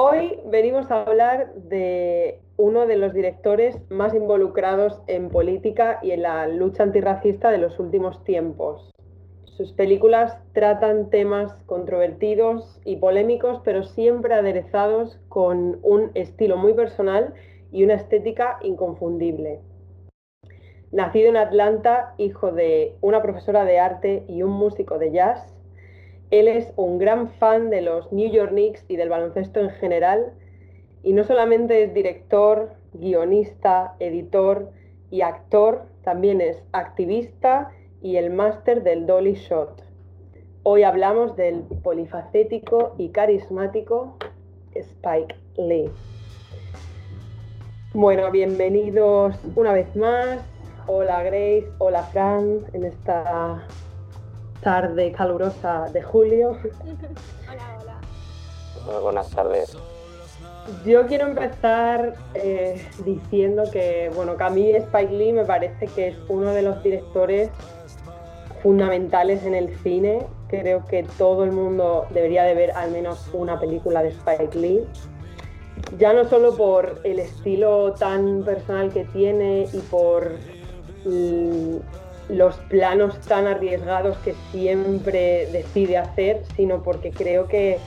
Hoy venimos a hablar de uno de los directores más involucrados en política y en la lucha antirracista de los últimos tiempos. Sus películas tratan temas controvertidos y polémicos, pero siempre aderezados con un estilo muy personal y una estética inconfundible. Nacido en Atlanta, hijo de una profesora de arte y un músico de jazz, él es un gran fan de los New York Knicks y del baloncesto en general, y no solamente es director, guionista, editor y actor, también es activista y el máster del Dolly Shot. Hoy hablamos del polifacético y carismático Spike Lee. Bueno, bienvenidos una vez más. Hola Grace, hola Fran, en esta tarde calurosa de julio. hola, hola. Muy buenas tardes. Yo quiero empezar eh, diciendo que, bueno, que a mí Spike Lee me parece que es uno de los directores fundamentales en el cine. Creo que todo el mundo debería de ver al menos una película de Spike Lee. Ya no solo por el estilo tan personal que tiene y por los planos tan arriesgados que siempre decide hacer, sino porque creo que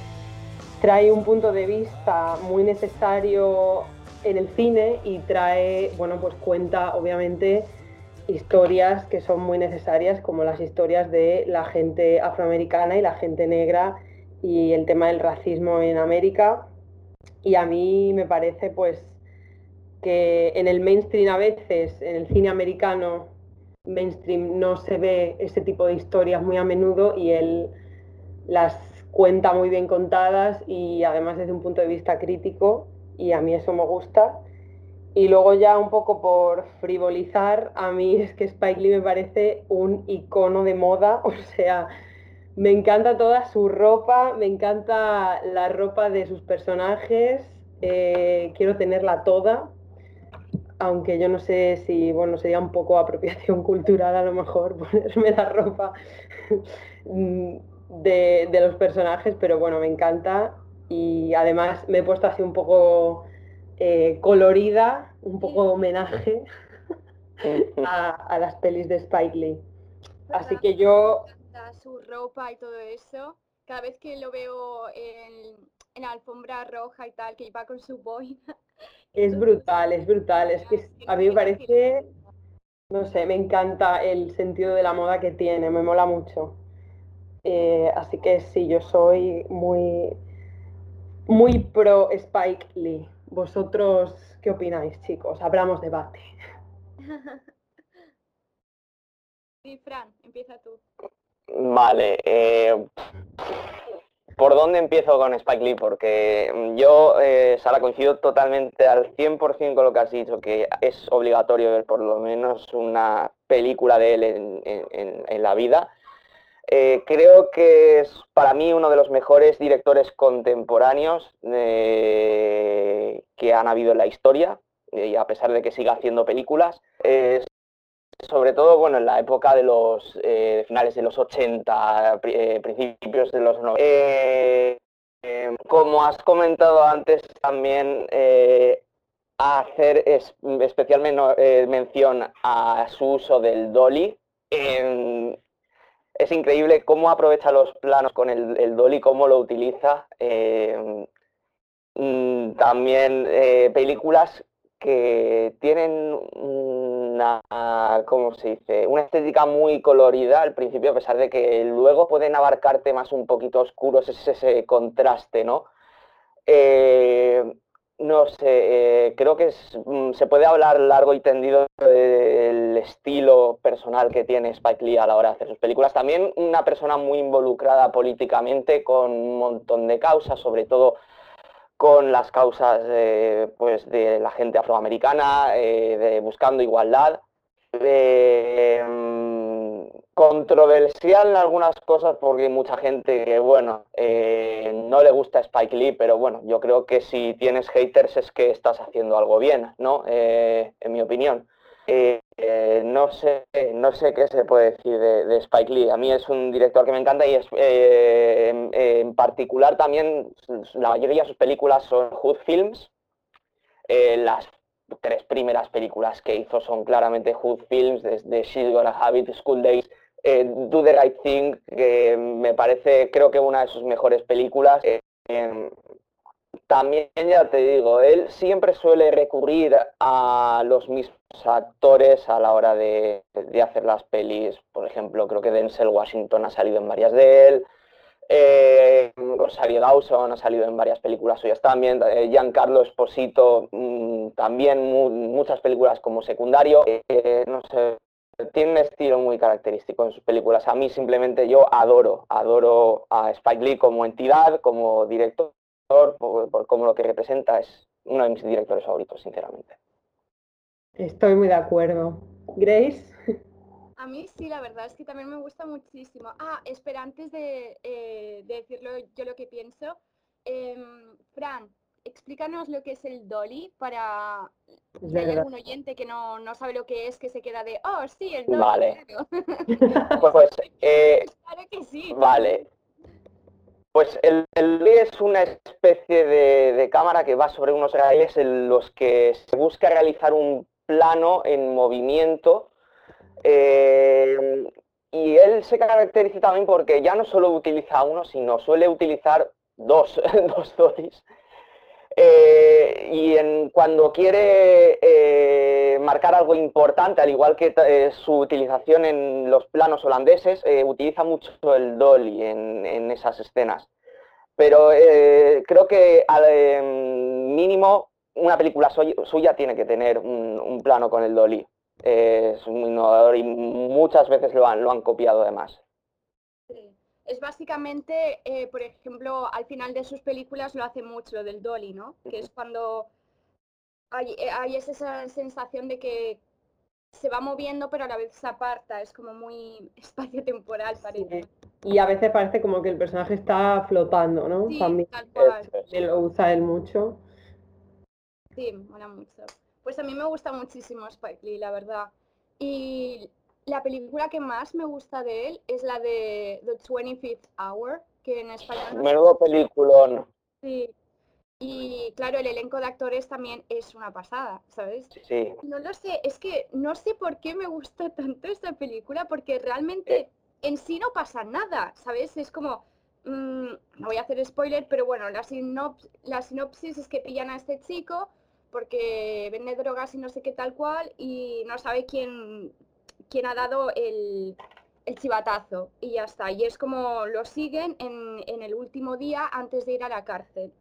trae un punto de vista muy necesario en el cine y trae, bueno, pues cuenta obviamente historias que son muy necesarias, como las historias de la gente afroamericana y la gente negra y el tema del racismo en América. Y a mí me parece pues que en el mainstream a veces, en el cine americano, mainstream no se ve ese tipo de historias muy a menudo y él las cuenta muy bien contadas y además desde un punto de vista crítico y a mí eso me gusta. Y luego ya un poco por frivolizar, a mí es que Spike Lee me parece un icono de moda, o sea, me encanta toda su ropa, me encanta la ropa de sus personajes, eh, quiero tenerla toda, aunque yo no sé si, bueno, sería un poco apropiación cultural a lo mejor ponerme la ropa de, los personajes, pero bueno, me encanta. Y además me he puesto así un poco eh, colorida, un poco homenaje a, las pelis de Spike Lee. Así que yo... Su ropa y todo eso, cada vez que lo veo en, en la alfombra roja y tal, que iba con su boina, es brutal, es brutal. Es que a mí me parece, no sé, me encanta el sentido de la moda que tiene, me mola mucho. Eh, así que sí, yo soy muy, muy pro Spike Lee. ¿Vosotros qué opináis, chicos? Abramos debate. Sí, Fran, empieza tú. Vale, eh, ¿Por dónde empiezo con Spike Lee? Porque mm, yo, eh, Sara, coincido totalmente al 100% con lo que has dicho, que es obligatorio ver por lo menos una película de él en, la vida. Eh, creo que es para mí uno de los mejores directores contemporáneos eh, que han habido en la historia, y a pesar de que siga haciendo películas sobre todo bueno, en la época de los eh, finales de los 80, eh, principios de los 90. Eh, como has comentado antes, también hacer especialmente mención a su uso del dolly. es increíble cómo aprovecha los planos con el, el dolly, cómo lo utiliza. Mm, también películas que tienen una, ¿cómo se dice? Una estética muy colorida al principio, a pesar de que luego pueden abarcar temas un poquito oscuros, es ese contraste, ¿no? Eh, no sé, eh, creo que mm, se puede hablar largo y tendido del estilo personal que tiene Spike Lee a la hora de hacer sus películas. También una persona muy involucrada políticamente con un montón de causas, sobre todo con las causas pues, de la gente afroamericana, eh, de buscando igualdad. Mm, controversial en algunas cosas porque mucha gente que, bueno, eh, no le gusta Spike Lee, pero bueno, yo creo que si tienes haters es que estás haciendo algo bien, ¿no? Eh, en mi opinión. Eh, eh, no, sé, no sé qué se puede decir de, Spike Lee. A mí es un director que me encanta y es, eh, en, particular también la mayoría de sus películas son Hood Films. las tres primeras películas que hizo son claramente Hood Films, desde She's Gonna Have It, School Days, Do the Right Thing, que me parece creo que una de sus mejores películas. También ya te digo, él siempre suele recurrir a los mismos actores a la hora de, hacer las pelis. Por ejemplo, creo que Denzel Washington ha salido en varias de él. Eh, Rosario Dawson ha salido en varias películas suyas también. Eh, Giancarlo Esposito mm, también muchas películas como secundario. Eh, no sé, tiene un estilo muy característico en sus películas. A mí simplemente yo adoro, adoro a Spike Lee como entidad, como director por, como lo que representa, es uno de mis directores favoritos, sinceramente. Estoy muy de acuerdo. Grace. A mí sí, la verdad es que también me gusta muchísimo. Ah, espera, antes de, eh, decirlo yo lo que pienso, em, Fran, explícanos lo que es el dolly para si hay algún oyente que no, sabe lo que es, que se queda de, oh, sí, el dolly. Vale. pues, pues eh, claro que sí. Vale. Pues el, el es una especie de, cámara que va sobre unos raíles en los que se busca realizar un plano en movimiento eh, y él se caracteriza también porque ya no solo utiliza uno, sino suele utilizar dos, dos dotis eh, y en, cuando quiere eh, marcar algo importante, al igual que eh, su utilización en los planos holandeses, utiliza mucho el dolly en, esas escenas. Pero creo que al mínimo una película suya, tiene que tener un, plano con el dolly. es un innovador y muchas veces lo han, lo han copiado además es básicamente, eh, por ejemplo, al final de sus películas lo hace mucho, lo del dolly, ¿no? Que es cuando hay, eh, hay, esa sensación de que se va moviendo pero a la vez se aparta, es como muy espacio-temporal parece. Y a veces parece como que el personaje está flotando, ¿no? Sí, tal cual. Lo usa él mucho. Sí, mola mucho. Pues a mí me gusta muchísimo Spike Lee, la verdad. Y la película que más me gusta de él es la de The 25th Hour, que en español... Menudo peliculón. Sí. Y claro, el elenco de actores también es una pasada, ¿sabes? Sí. No lo sé, es que no sé por qué me gusta tanto esta película, porque realmente en sí no pasa nada, ¿sabes? Es como, mm, no voy a hacer spoiler, pero bueno, la, la sinopsis es que pillan a este chico porque vende drogas y no sé qué tal cual y no sabe quién, quien ha dado el, el chivatazo y ya está. Y es como lo siguen en, en, el último día antes de ir a la cárcel.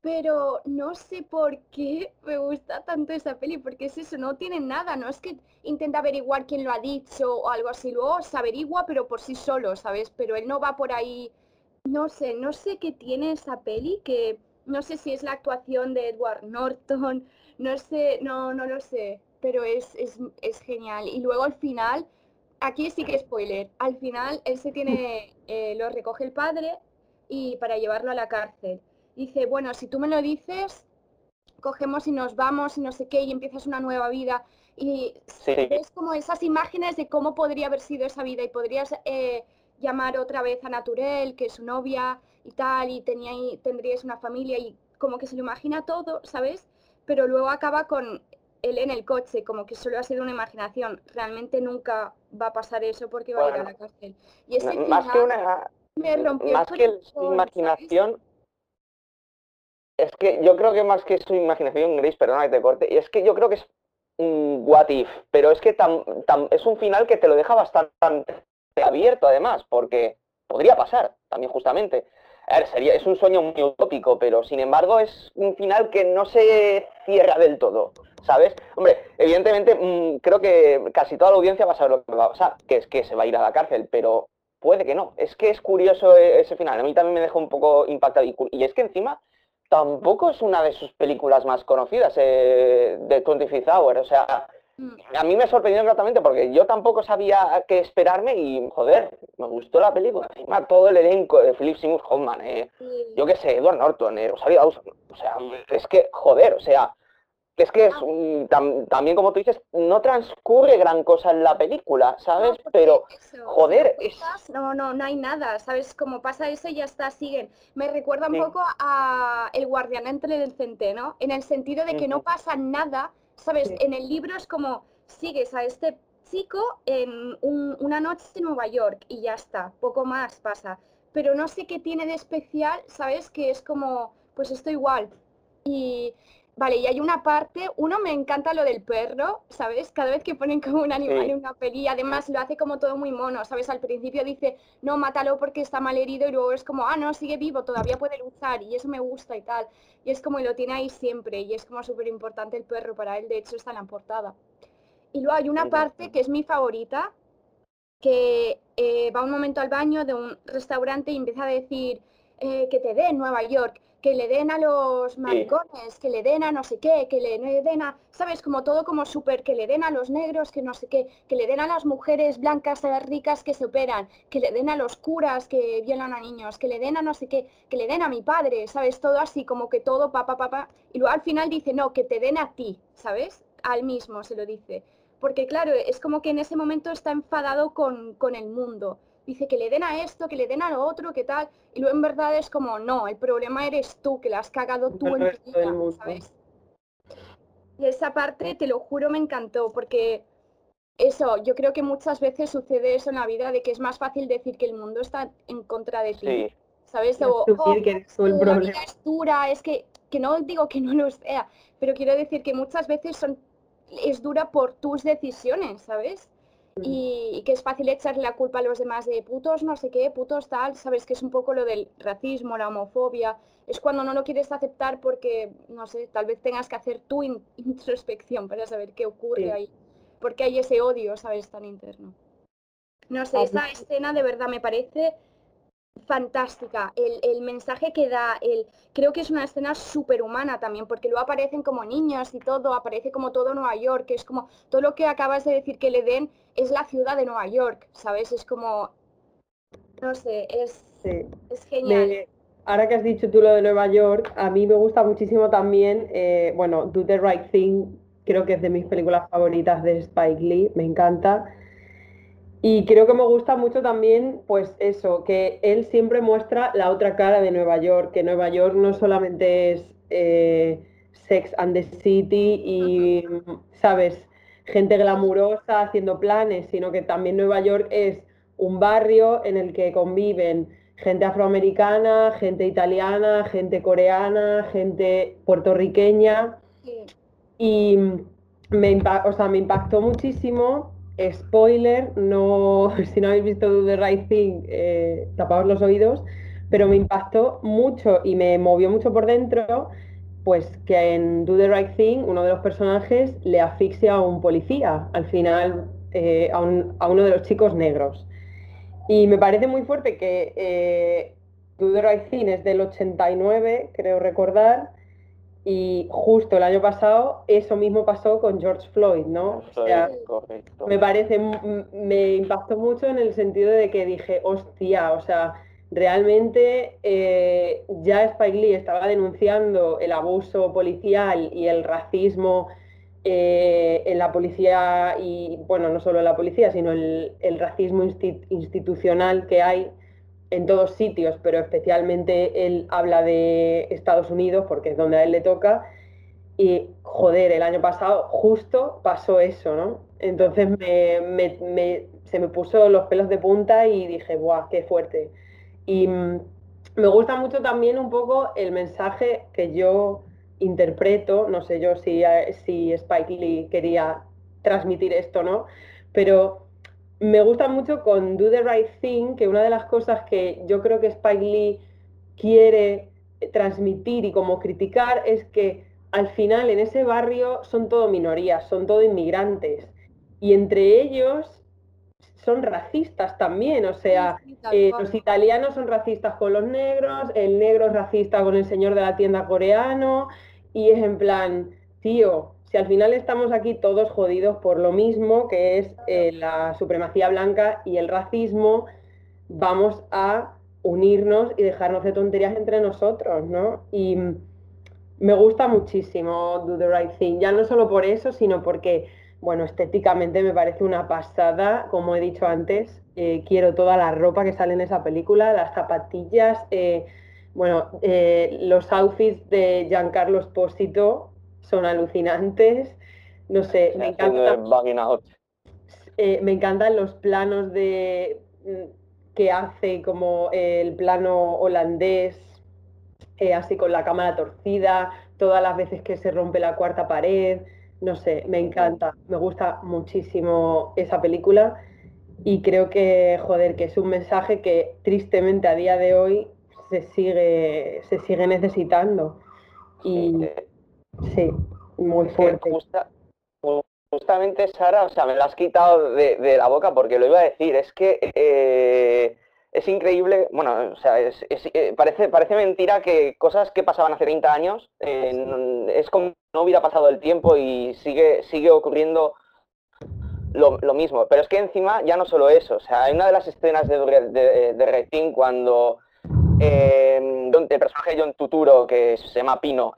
Pero no sé por qué me gusta tanto esa peli, porque es eso, no tiene nada, no es que intenta averiguar quién lo ha dicho o algo así, luego se averigua pero por sí solo, ¿sabes? Pero él no va por ahí, no sé, no sé qué tiene esa peli, que no sé si es la actuación de Edward Norton, no sé, no, no lo sé, pero es, es, genial. Y luego al final, aquí sí que spoiler, al final él se tiene, eh, lo recoge el padre y para llevarlo a la cárcel. Dice, bueno, si tú me lo dices, cogemos y nos vamos y no sé qué, y empiezas una nueva vida. Y ves como esas imágenes de cómo podría haber sido esa vida y podrías eh, llamar otra vez a Naturel, que es su novia y tal, y tenía, tendrías una familia y como que se lo imagina todo, ¿sabes? Pero luego acaba con él en el coche, como que solo ha sido una imaginación. Realmente nunca va a pasar eso porque va a ir a la cárcel. Y ese más que una me rompió más que su imaginación es que yo creo que más que su imaginación gris, perdona que te corte, y es que yo creo que es un what if, pero es que es un final que te lo deja bastante abierto además, porque podría pasar también justamente. A ver, es un sueño muy utópico, pero sin embargo es un final que no se cierra del todo. ¿sabes? Hombre, evidentemente mm, creo que casi toda la audiencia va a saber lo que va a pasar, que es que se va a ir a la cárcel, pero puede que no. Es que es curioso e, ese final. A mí también me dejó un poco impactado. Y, es que encima tampoco es una de sus películas más conocidas eh, de 25 Hour. O sea. A mí me sorprendió gratamente porque yo tampoco sabía qué esperarme y, joder, me gustó la película. Encima todo el elenco de Philip Seymour Hoffman, eh, yo qué sé, Edward Norton, eh, Rosario Dawson. O sea, es que, joder, o sea, es que es, ah. también como tú dices, no transcurre gran cosa en la película, ¿sabes? Pero, joder, es... No, no, no hay nada, ¿sabes? Como pasa eso y ya está, siguen. Me recuerda un poco a El guardián entre el centeno, En el sentido de que no pasa nada, ¿sabes? En el libro es como, sigues a este chico en una noche en Nueva York y ya está, poco más pasa. Pero no sé qué tiene de especial, ¿sabes? Que es como, pues esto igual. Y Vale, y hay una parte, uno me encanta lo del perro, ¿sabes? Cada vez que ponen como un animal en una peli, además lo hace como todo muy mono, ¿sabes? Al principio dice, no, mátalo porque está mal herido y luego es como, ah, no, sigue vivo, todavía puede luchar y eso me gusta y tal. Y es como, lo tiene ahí siempre y es como súper importante el perro para él, de hecho está en la portada. Y luego hay una parte que es mi favorita, que eh, va un momento al baño de un restaurante y empieza a decir eh, que te dé Nueva York que le den a los maricones, que le den a no sé qué, que le den a, ¿sabes? Como todo como súper, que le den a los negros, que no sé qué, que le den a las mujeres blancas, a las ricas que se operan, que le den a los curas que violan a niños, que le den a no sé qué, que le den a mi padre, ¿sabes? Todo así, como que todo, papá, papá, y luego al final dice, no, que te den a ti, ¿sabes? Al mismo se lo dice. Porque claro, es como que en ese momento está enfadado con, con el mundo dice que le den a esto, que le den a lo otro, que tal, y luego en verdad es como, no, el problema eres tú, que la has cagado tú en tu vida, ¿sabes? Y esa parte, te lo juro, me encantó, porque eso, yo creo que muchas veces sucede eso en la vida, de que es más fácil decir que el mundo está en contra de ti, ¿sabes? O, oh, que la vida es dura, es que, que no digo que no lo sea, pero quiero decir que muchas veces son, es dura por tus decisiones, ¿sabes? Y, que es fácil echarle la culpa a los demás de putos, no sé qué, putos tal, sabes que es un poco lo del racismo, la homofobia, es cuando no lo quieres aceptar porque, no sé, tal vez tengas que hacer tu introspección para saber qué ocurre ahí, porque hay ese odio, sabes, tan interno. No sé, esa escena de verdad me parece fantástica. El, mensaje que da, el, creo que es una escena súper humana también, porque luego aparecen como niños y todo, aparece como todo Nueva York, que es como todo lo que acabas de decir que le den es la ciudad de Nueva York, ¿sabes? Es como, no sé, es, es genial. ahora que has dicho tú lo de Nueva York, a mí me gusta muchísimo también, eh, bueno, Do the Right Thing, creo que es de mis películas favoritas de Spike Lee, me encanta. Y creo que me gusta mucho también, pues eso, que él siempre muestra la otra cara de Nueva York, que Nueva York no solamente es eh, Sex and the City y, ¿sabes? Gente glamurosa haciendo planes, sino que también Nueva York es un barrio en el que conviven gente afroamericana, gente italiana, gente coreana, gente puertorriqueña. Y me, o sea, me impactó muchísimo spoiler, no, si no habéis visto the Right Thing, eh, tapaos los oídos, pero me impactó mucho y me movió mucho por dentro, pues que en Do the Right Thing uno de los personajes le asfixia a un policía, al final eh, a, uno de los chicos negros. Y me parece muy fuerte que eh, Do the Right Thing es del 89, creo recordar, y justo el año pasado eso mismo pasó con George Floyd, ¿no? O sea, me parece, me impactó mucho en el sentido de que dije, hostia, o sea, realmente eh, ya Spike Lee estaba denunciando el abuso policial y el racismo eh, en la policía y, bueno, no solo en la policía, sino el, el racismo institucional que hay en todos sitios, pero especialmente él habla de Estados Unidos porque es donde a él le toca. Y joder, el año pasado justo pasó eso, ¿no? Entonces se me puso los pelos de punta y dije, ¡buah, qué fuerte! Y mm, me gusta mucho también un poco el mensaje que yo interpreto, no sé yo si, si Spike Lee quería transmitir esto, ¿no? Pero me gusta mucho con Do the Right Thing, que una de las cosas que yo creo que Spike Lee quiere transmitir y como criticar es que al final en ese barrio son todo minorías, son todo inmigrantes. Y entre ellos son racistas también, o sea, eh, los italianos son racistas con los negros, el negro es racista con el señor de la tienda coreano y es en plan, tío, si al final estamos aquí todos jodidos por lo mismo, que es eh, la supremacía blanca y el racismo, vamos a unirnos y dejarnos de tonterías entre nosotros, ¿no? Y me gusta muchísimo Do the Right Thing, ya no solo por eso, sino porque, bueno, estéticamente me parece una pasada, como he dicho antes, eh, quiero toda la ropa que sale en esa película, las zapatillas, eh, bueno, eh, los outfits de Giancarlo Espósito son alucinantes, no sé, me encanta, me encantan los planos de mm, que hace como el plano holandés así con la cámara torcida, todas las veces que se rompe la cuarta pared, no sé, me encanta, me gusta muchísimo esa película. Y creo que, joder, que es un mensaje que tristemente a día de hoy se sigue, se sigue necesitando. Y sí, muy fuerte. justamente, Sara, o sea, me la has quitado de, la boca porque lo iba a decir, es que eh, es increíble, bueno, o sea, eh, parece, parece mentira que cosas que pasaban hace 30 años, eh, es como no hubiera pasado el tiempo y sigue, sigue ocurriendo lo, mismo. Pero es que encima ya no solo eso, o sea, hay una de las escenas de, de, de cuando eh, el personaje de John Tuturo, que se llama Pino,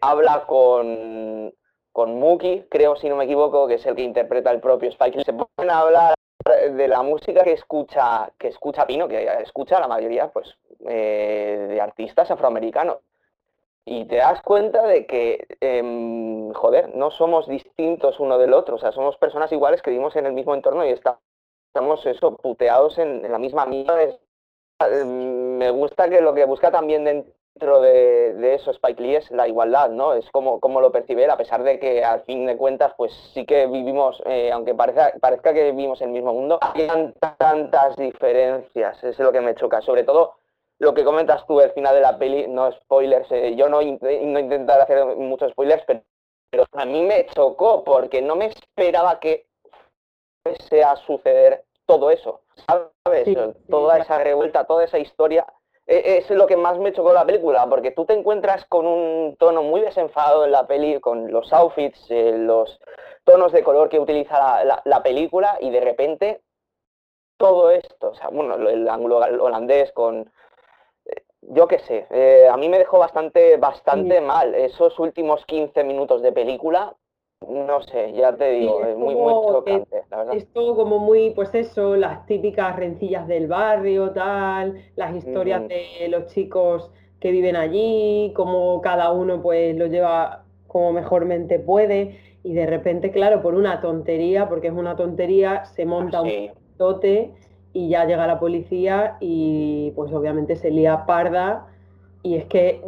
habla con, con Muki, creo si no me equivoco, que es el que interpreta el propio Spike, se a hablar de la música que escucha, que escucha Pino, que escucha la mayoría pues, eh, de artistas afroamericanos. Y te das cuenta de que, em, joder, no somos distintos uno del otro, o sea, somos personas iguales que vivimos en el mismo entorno y estamos eso, puteados en, la misma mierda. Em, me gusta que lo que busca también dentro de, eso Spike Lee es la igualdad, ¿no? Es como, como lo percibe a pesar de que al fin de cuentas, pues sí que vivimos, eh, aunque parezca, parezca que vivimos el mismo mundo, hay tantas diferencias, es lo que me choca, sobre todo lo que comentas tú al final de la peli, no spoilers, eh, yo no, no intentar hacer muchos spoilers, pero, a mí me chocó porque no me esperaba que fuese a suceder todo eso, ¿sabes? Toda esa revuelta, toda esa historia e, es lo que más me chocó la película, porque tú te encuentras con un tono muy desenfadado en la peli, con los outfits, eh, los tonos de color que utiliza la, película, y de repente todo esto, o sea, bueno, el ángulo holandés con, eh, yo qué sé, eh, a mí me dejó bastante, bastante mal esos últimos 15 minutos de película, no sé, ya te digo, es, muy, muy chocante, la verdad. Es todo como muy, pues eso, las típicas rencillas del barrio, tal, las historias de los chicos que viven allí, como cada uno pues lo lleva como mejormente puede, y de repente, claro, por una tontería, porque es una tontería, se monta ah, un tote y ya llega la policía y pues obviamente se lía parda y es que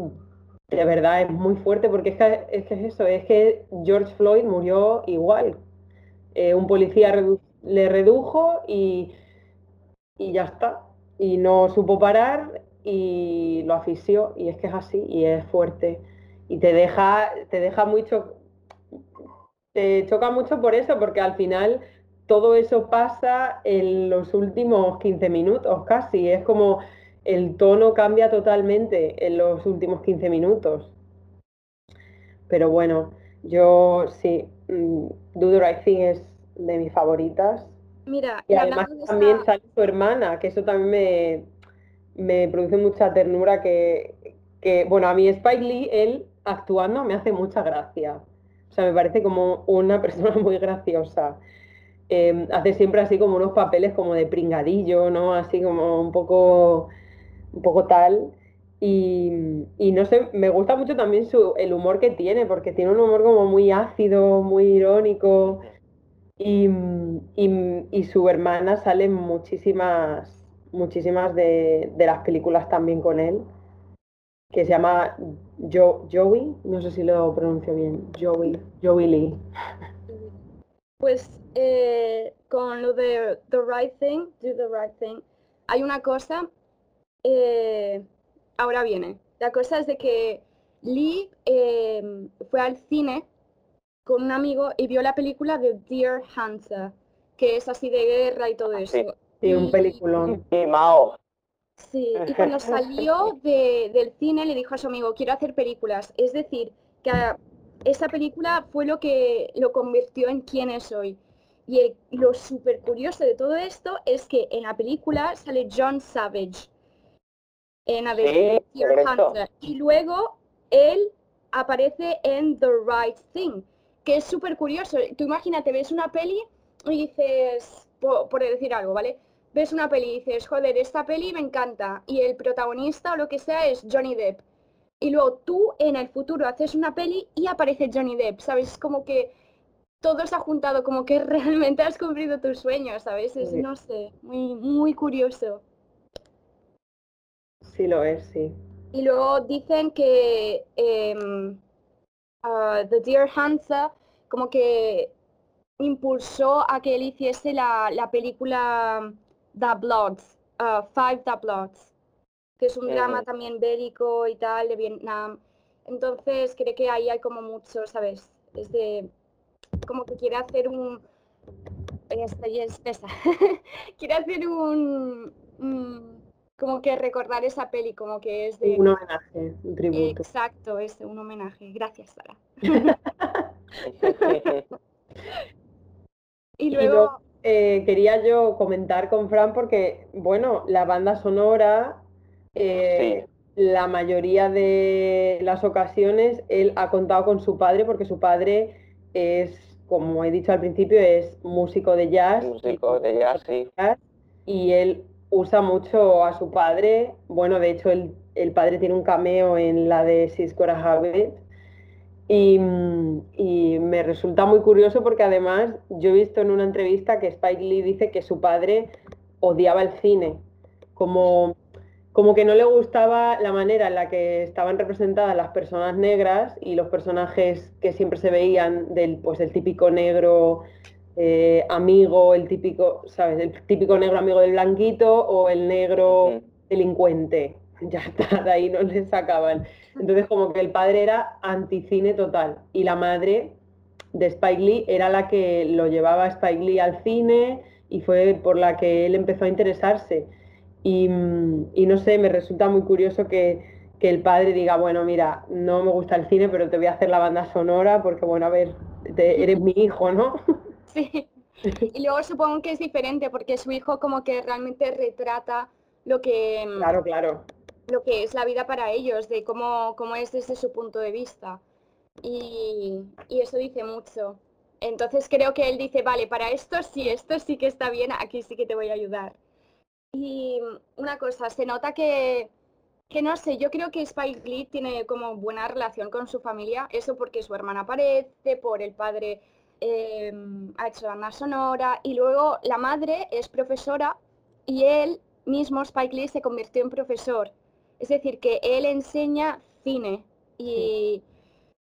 de verdad es muy fuerte porque es que es, eso, es que George Floyd murió igual. Eh, un policía le redujo y, y ya está. Y no supo parar y lo asfixió y es que es así y es fuerte. Y te deja, te deja mucho, te choca mucho por eso, porque al final todo eso pasa en los últimos 15 minutos casi. Es como el tono cambia totalmente en los últimos 15 minutos. Pero bueno, yo sí, mm, Do the Right Thing es de mis favoritas. Mira, y además también sale su hermana, que eso también me, me produce mucha ternura que, que, bueno, a mí Spike Lee, él actuando me hace mucha gracia. O sea, me parece como una persona muy graciosa. Em, hace siempre así como unos papeles como de pringadillo, ¿no? Así como un poco un poco tal. Y, no sé, me gusta mucho también su, el humor que tiene, porque tiene un humor como muy ácido, muy irónico. Y, su hermana sale muchísimas, muchísimas de, las películas también con él, que se llama Joey, no sé si lo pronuncio bien, Joey, Joey Lee. Pues eh, con lo de The Right Thing, Do the Right Thing, hay una cosa eh, ahora viene. La cosa es de que Lee em, fue al cine con un amigo y vio la película de Dear Hunter, que es así de guerra y todo eso. Sí, un peliculón. Y Mao. Sí, y cuando salió del cine le dijo a su amigo, quiero hacer películas. Es decir, que esa película fue lo que lo convirtió en quien es hoy. Y lo súper curioso de todo esto es que en la película sale John Savage, en a Y luego él aparece en The Right Thing, que es súper curioso. Tú imagínate, ves una peli y dices, por, por, decir algo, ¿vale? Ves una peli y dices, joder, esta peli me encanta, y el protagonista o lo que sea es Johnny Depp. Y luego tú en el futuro haces una peli y aparece Johnny Depp, ¿sabes? Como que todo se ha juntado, como que realmente has cumplido tus sueños, ¿sabes? Es, no sé, muy, muy curioso. Sí lo es, sí. Y luego dicen que ah, The Dear Hansa como que impulsó a que él hiciese la, película The Bloods, uh, Five The Bloods, que es un drama también bélico y tal de Vietnam. Entonces creo que ahí hay como mucho, ¿sabes? Es de como que quiere hacer un quiere hacer un, como que recordar esa peli, como que es de un homenaje, un tributo. Exacto, es un homenaje. Gracias, Sara. y luego eh, quería yo comentar con Fran porque, bueno, la banda sonora, eh, la mayoría de las ocasiones él ha contado con su padre porque su padre es, como he dicho al principio, es músico de jazz. Músico de jazz, sí. Y él usa mucho a su padre. Bueno, de hecho, el, el padre tiene un cameo en la de Cisco Habit. Y, y, me resulta muy curioso porque además yo he visto en una entrevista que Spike Lee dice que su padre odiaba el cine, como como que no le gustaba la manera en la que estaban representadas las personas negras y los personajes que siempre se veían del pues el típico negro eh, amigo, el típico, ¿sabes? El típico negro amigo del blanquito o el negro delincuente. Ya está, de ahí no le sacaban. Entonces como que el padre era anticine total y la madre de Spike Lee era la que lo llevaba a Spike Lee al cine y fue por la que él empezó a interesarse. Y, no sé, me resulta muy curioso que, el padre diga, bueno, mira, no me gusta el cine, pero te voy a hacer la banda sonora porque, bueno, a ver, eres mi hijo, ¿no? Sí. Y luego supongo que es diferente porque su hijo como que realmente retrata lo que... Mm, claro, claro. Lo que es la vida para ellos, de cómo, cómo es desde su punto de vista. Y, y eso dice mucho. Entonces creo que él dice, vale, para esto sí, esto sí que está bien, aquí sí que te voy a ayudar. Y una cosa, se nota que, que no sé, yo creo que Spike Lee tiene como buena relación con su familia, eso porque su hermana aparece, por el padre em, ha hecho banda sonora y luego la madre es profesora y él mismo, Spike Lee, se convirtió en profesor. Es decir, que él enseña cine y,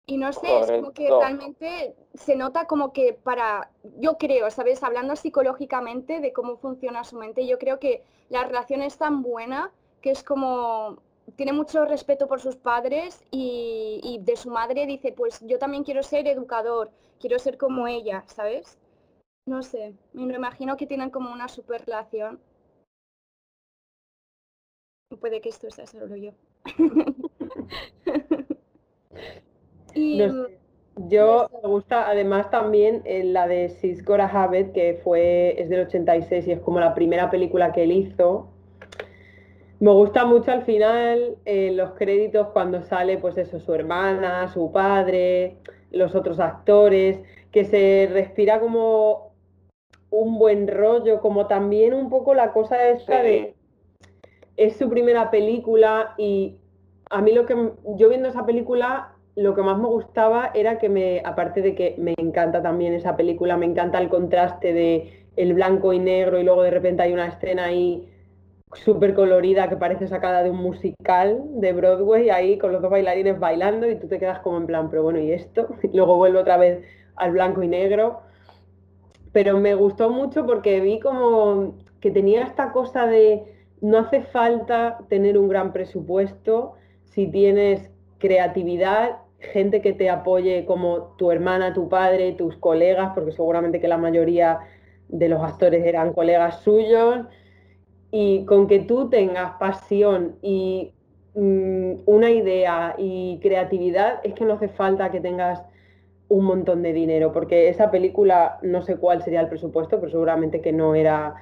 y no sé, es como que realmente se nota como que para, yo creo, ¿sabes? Hablando psicológicamente de cómo funciona su mente, yo creo que la relación es tan buena que es como, tiene mucho respeto por sus padres y, y de su madre dice, pues yo también quiero ser educador, quiero ser como ella, ¿sabes? No sé, me lo imagino que tienen como una super relación. Puede que esto sea solo yo. Yo me gusta además también eh, la de Sis Gora Habit, que fue, es del 86 y es como la primera película que él hizo. Me gusta mucho al final eh, los créditos cuando sale pues eso, su hermana, su padre, los otros actores, que se respira como un buen rollo, como también un poco la cosa esta de es su primera película y a mí lo que yo viendo esa película lo que más me gustaba era que me, aparte de que me encanta también esa película, me encanta el contraste de el blanco y negro y luego de repente hay una escena ahí súper colorida que parece sacada de un musical de Broadway ahí con los dos bailarines bailando y tú te quedas como en plan, pero bueno, ¿y esto? Y luego vuelve otra vez al blanco y negro. Pero me gustó mucho porque vi como que tenía esta cosa de no hace falta tener un gran presupuesto si tienes creatividad, gente que te apoye como tu hermana, tu padre, tus colegas, porque seguramente que la mayoría de los actores eran colegas suyos, y con que tú tengas pasión y mm, una idea y creatividad, es que no hace falta que tengas un montón de dinero, porque esa película no sé cuál sería el presupuesto, pero seguramente que no era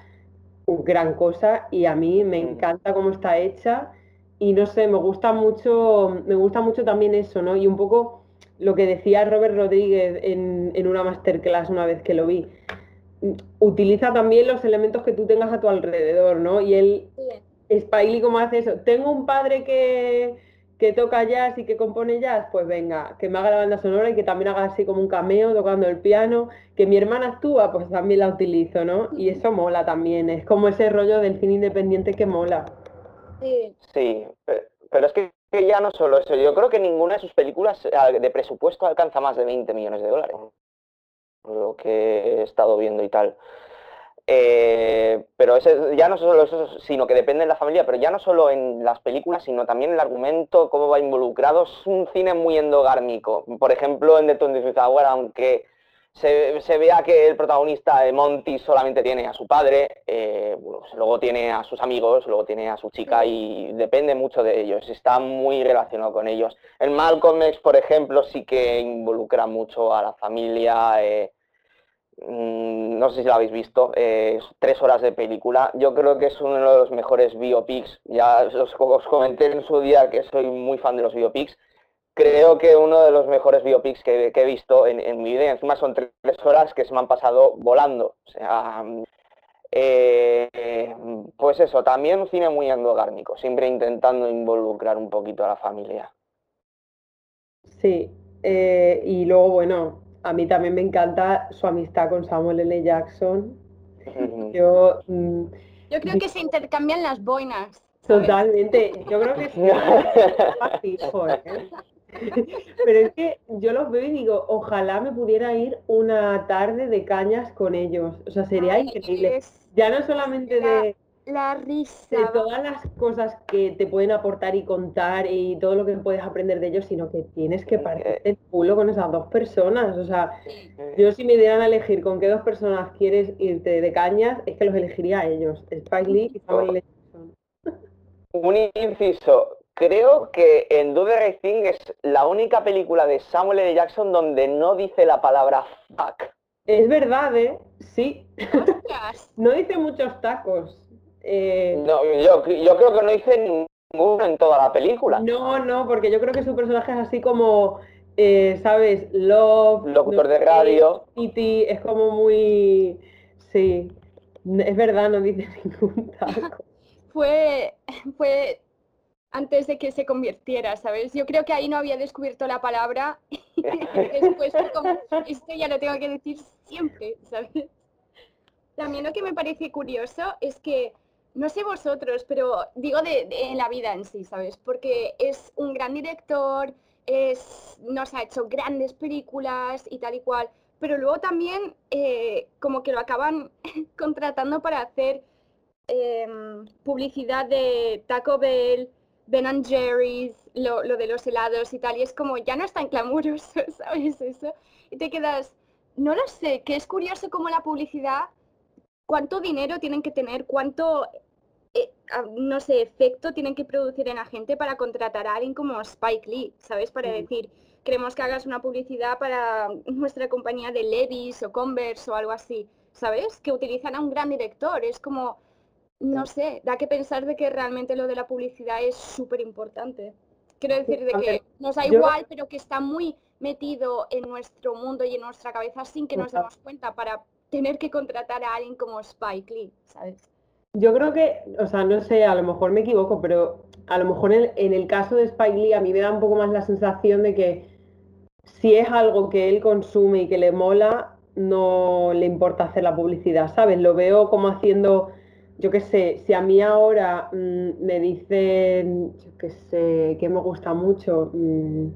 gran cosa y a mí me mm. encanta cómo está hecha y no sé, me gusta mucho, me gusta mucho también eso, ¿no? Y un poco lo que decía Robert Rodríguez en, en una masterclass una vez que lo vi. Utiliza también los elementos que tú tengas a tu alrededor, ¿no? Y él, Spiley, ¿cómo hace eso? Tengo un padre que, que toca jazz y que compone jazz, pues venga, que me haga la banda sonora y que también haga así como un cameo tocando el piano, que mi hermana actúa, pues también la utilizo, ¿no? Y eso mola también, es como ese rollo del cine independiente que mola. Sí, sí pero es que ya no solo eso, yo creo que ninguna de sus películas eh, de presupuesto alcanza más de 20 millones de dólares, lo que he estado viendo y tal. Eh, pero ese, ya no solo eso, sino que depende de la familia, pero ya no solo en las películas, sino también el argumento, cómo va involucrado. Es un cine muy endogármico. Por ejemplo, en The Twenty Hour, aunque se, vea que el protagonista de Monty solamente tiene a su padre, eh, pues luego tiene a sus amigos, luego tiene a su chica y depende mucho de ellos, está muy relacionado con ellos. En Malcolm X, por ejemplo, sí que involucra mucho a la familia. Eh, mm, no sé si lo habéis visto, eh, tres horas de película. Yo creo que es uno de los mejores biopics. Ya os, comenté en su día que soy muy fan de los biopics creo que uno de los mejores biopics que, he visto en, mi vida, encima son tres horas que se me han pasado volando. O sea, eh, pues eso, también un cine muy endogármico, siempre intentando involucrar un poquito a la familia. Sí, eh, y luego, bueno, a mí también me encanta su amistad con Samuel L. Jackson. Yo, mm, Yo creo que se intercambian las boinas. Totalmente, yo creo que fácil, Pero es que yo los veo y digo, ojalá me pudiera ir una tarde de cañas con ellos. O sea, sería increíble. Ya no solamente de la risa. De todas las cosas que te pueden aportar y contar y todo lo que puedes aprender de ellos, sino que tienes que parecer el culo con esas dos personas. O sea, yo si me dieran a elegir con qué dos personas quieres irte de cañas, es que los elegiría a ellos, Spike Lee y Samuel Un inciso, Creo que en Do the Right Thing es la única película de Samuel L. Jackson donde no dice la palabra fuck. Es verdad, ¿eh? Sí. no dice muchos tacos. Eh, no, yo, creo que no dice ninguno en toda la película. No, no, porque yo creo que su personaje es así como, eh, ¿sabes? Love. Locutor de radio. Kitty, es como muy... Sí. Es verdad, no dice ningún taco. fue, fue antes de que se convirtiera, ¿sabes? Yo creo que ahí no había descubierto la palabra y después como, esto ya lo tengo que decir siempre, ¿sabes? También lo que me parece curioso es que, no sé vosotros, pero digo de, la vida en sí, ¿sabes? Porque es un gran director, es, nos ha hecho grandes películas y tal y cual, pero luego también eh, como que lo acaban contratando para hacer em, publicidad de Taco Bell, Ben Jerry's, lo, de los helados y tal, y es como, ya no es tan clamoroso, ¿sabes eso? Y te quedas, no lo sé, que es curioso como la publicidad, cuánto dinero tienen que tener, cuánto, eh, no sé, efecto tienen que producir en la gente para contratar a alguien como Spike Lee, ¿sabes? Para decir, queremos que hagas una publicidad para nuestra compañía de Levis o Converse o algo así, ¿sabes? Que utilizan a un gran director, es como no sé, da que pensar de que realmente lo de la publicidad es súper importante. Quiero decir de que nos da igual, pero que está muy metido en nuestro mundo y en nuestra cabeza sin que nos demos cuenta para tener que contratar a alguien como Spike Lee, ¿sabes? Yo creo que, o sea, no sé, a lo mejor me equivoco, pero a lo mejor en, el caso de Spike Lee a mí me da un poco más la sensación de que si es algo que él consume y que le mola, no le importa hacer la publicidad, ¿sabes? Lo veo como haciendo yo qué sé, si a mí ahora mm, me dicen, yo qué sé, que me gusta mucho, mm,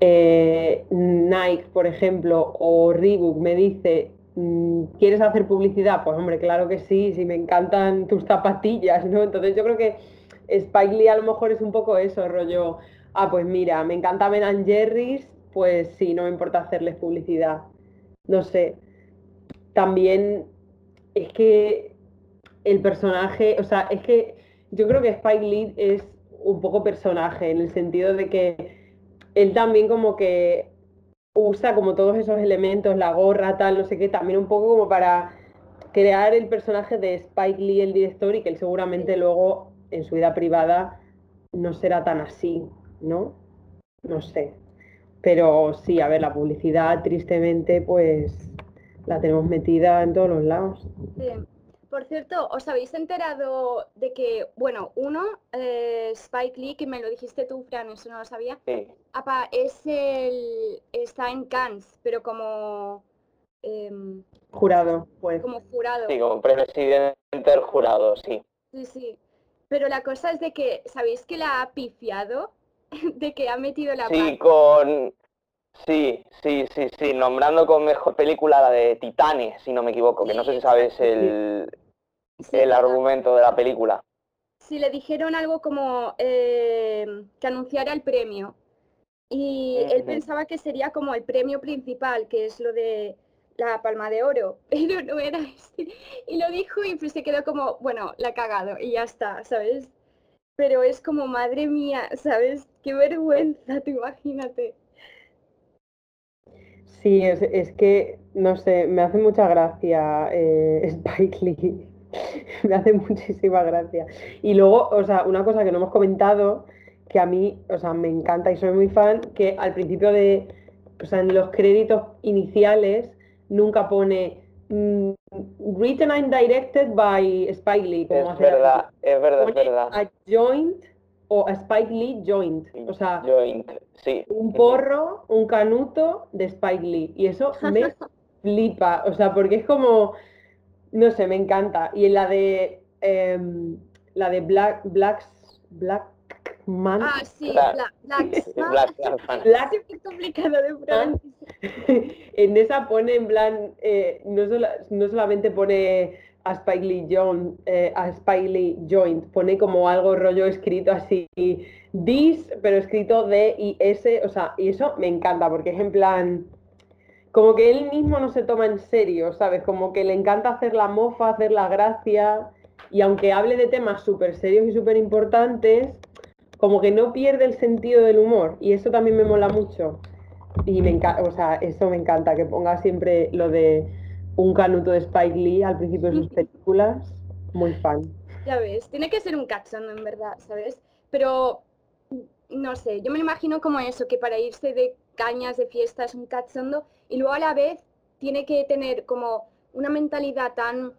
eh, Nike, por ejemplo, o Reebok me dice, ¿quieres hacer publicidad? Pues hombre, claro que sí, si me encantan tus zapatillas, ¿no? Entonces yo creo que Spike Lee a lo mejor es un poco eso, rollo, ah, pues mira, me encanta Ben Jerry's, pues sí, no me importa hacerles publicidad. No sé. También es que el personaje, o sea, es que yo creo que Spike Lee es un poco personaje, en el sentido de que él también como que usa como todos esos elementos, la gorra, tal, no sé qué, también un poco como para crear el personaje de Spike Lee, el director, y que él seguramente luego en su vida privada no será tan así, ¿no? No sé. Pero sí, a ver, la publicidad, tristemente, pues la tenemos metida en todos los lados. Sí. Por cierto, ¿os habéis enterado de que, bueno, uno, eh, Spike Lee, que me lo dijiste tú, Fran, eso no lo sabía, Sí. apa, es el, está en Cannes, pero como, em, Jurado, pues. como jurado. Sí, como presidente del jurado, sí. Sí, sí. Pero la cosa es de que, ¿sabéis que la ha pifiado? De que ha metido la Sí, con... Sí, sí, sí, sí, nombrando con mejor película la de Titane, si no me equivoco, que no sé si sabes el, Sí, el argumento de la película. sí, le dijeron algo como eh, que anunciara el premio. Y él pensaba que sería como el premio principal, que es lo de la palma de oro, pero no era este. Y lo dijo y pues se quedó como, bueno, la ha cagado y ya está, ¿sabes? Pero es como, madre mía, ¿sabes? Qué vergüenza, tú imagínate. Sí, es, es que, no sé, me hace mucha gracia eh, Spike Lee. Me hace muchísima gracia. Y luego, o sea, una cosa que no hemos comentado, que a mí, o sea, me encanta y soy muy fan, que al principio de, o sea, en los créditos iniciales nunca pone mm, written and directed by Spike Lee, como Es hace verdad, es verdad, es pone verdad. a joint o a Spike Lee joint. O sea, Joint, sí. un porro, un canuto de Spike Lee. Y eso me flipa. O sea, porque es como, no sé, me encanta. Y en la de em, la de Black Black Black Man. Ah, sí, Black- Black, Black. Black Es complicado de pronunciar. en esa pone en plan, eh, no, sola- no solamente pone a Spike Lee Joint, eh, a Spike Lee Joint, pone como algo rollo escrito así, this, pero escrito D y S, o sea, y eso me encanta porque es en plan, como que él mismo no se toma en serio, ¿sabes? Como que le encanta hacer la mofa, hacer la gracia, y aunque hable de temas súper serios y súper importantes, como que no pierde el sentido del humor, y eso también me mola mucho. Y me encanta, o sea, eso me encanta, que ponga siempre lo de un canuto de Spike Lee al principio de sus películas. Muy fan. Ya ves, tiene que ser un cachondo en verdad, ¿sabes? Pero no sé, yo me imagino como eso, que para irse de cañas de fiesta es un cachondo y luego a la vez tiene que tener como una mentalidad tan,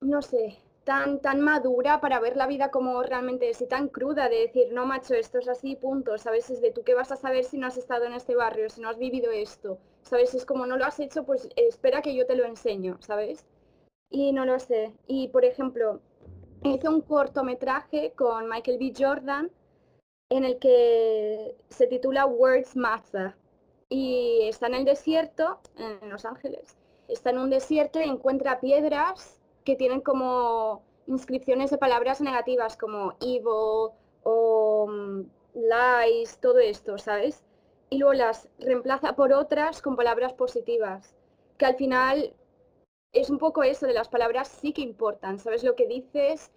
no sé, tan, tan madura para ver la vida como realmente es y tan cruda de decir, no macho, esto es así, punto, ¿sabes? Es de tú qué vas a saber si no has estado en este barrio, si no has vivido esto, ¿sabes? Es como no lo has hecho, pues espera que yo te lo enseño, ¿sabes? Y no lo sé. Y por ejemplo, hice un cortometraje con Michael B. Jordan en el que se titula Words Matter y está en el desierto, en Los Ángeles. Está en un desierto y encuentra piedras que tienen como inscripciones de palabras negativas como evil o mm, lies, todo esto, ¿sabes? Y luego las reemplaza por otras con palabras positivas, que al final es un poco eso, de las palabras sí que importan, ¿sabes? Lo que dices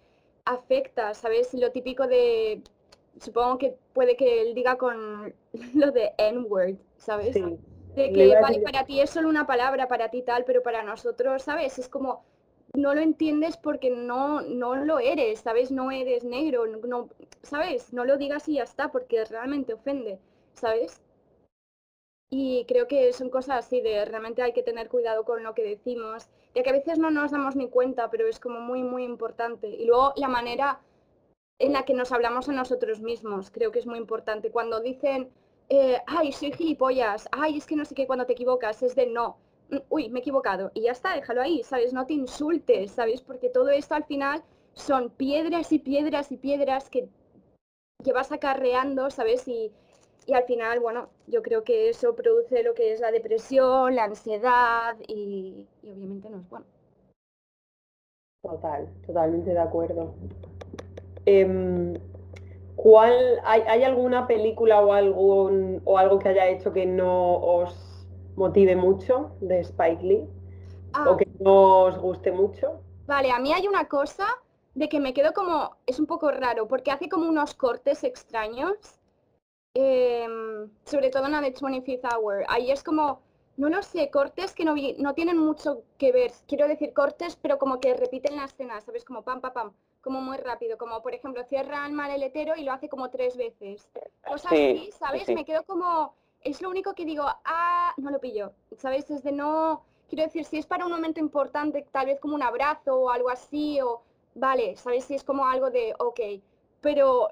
afecta, ¿sabes? Lo típico de, supongo que puede que él diga con lo de N-word, ¿sabes? Sí. De que, vale, para ti es solo una palabra, para ti tal, pero para nosotros, ¿sabes? Es como, no lo entiendes porque no, no lo eres, ¿sabes? No eres negro, no, no- ¿sabes? No lo digas y ya está, porque realmente ofende, ¿sabes? Y creo que son cosas así de realmente hay que tener cuidado con lo que decimos, ya que a veces no nos damos ni cuenta, pero es como muy, muy importante. Y luego la manera en la que nos hablamos a nosotros mismos, creo que es muy importante. Cuando dicen, eh, ay, soy gilipollas, ay, es que no sé qué, cuando te equivocas, es de no, mm, uy, me he equivocado, y ya está, déjalo ahí, ¿sabes? No te insultes, ¿sabes? Porque todo esto al final son piedras y piedras y piedras que, que vas acarreando, ¿sabes? Y, y al final, bueno, yo creo que eso produce lo que es la depresión, la ansiedad y, y obviamente no es bueno. Total, totalmente de acuerdo. Em, ¿cuál, hay, hay alguna película o algún o algo que haya hecho que no os motive mucho de Spike Lee? Ah, ¿O que no os guste mucho? Vale, a mí hay una cosa de que me quedo como, es un poco raro, porque hace como unos cortes extraños, em, sobre todo en la de 25th Hour. Ahí es como, no lo sé, cortes que no, vi- no tienen mucho que ver. Quiero decir cortes, pero como que repiten la escena, ¿sabes? Como pam, pam, pam, como muy rápido, como por ejemplo cierra el maletero y lo hace como tres veces. Cosas Sí, así, ¿sabes? sí. Me quedo como, es lo único que digo, ah, no lo pillo, ¿sabes? Desde no, quiero decir, si es para un momento importante, tal vez como un abrazo o algo así, o vale, ¿sabes? Si es como algo de, ok, pero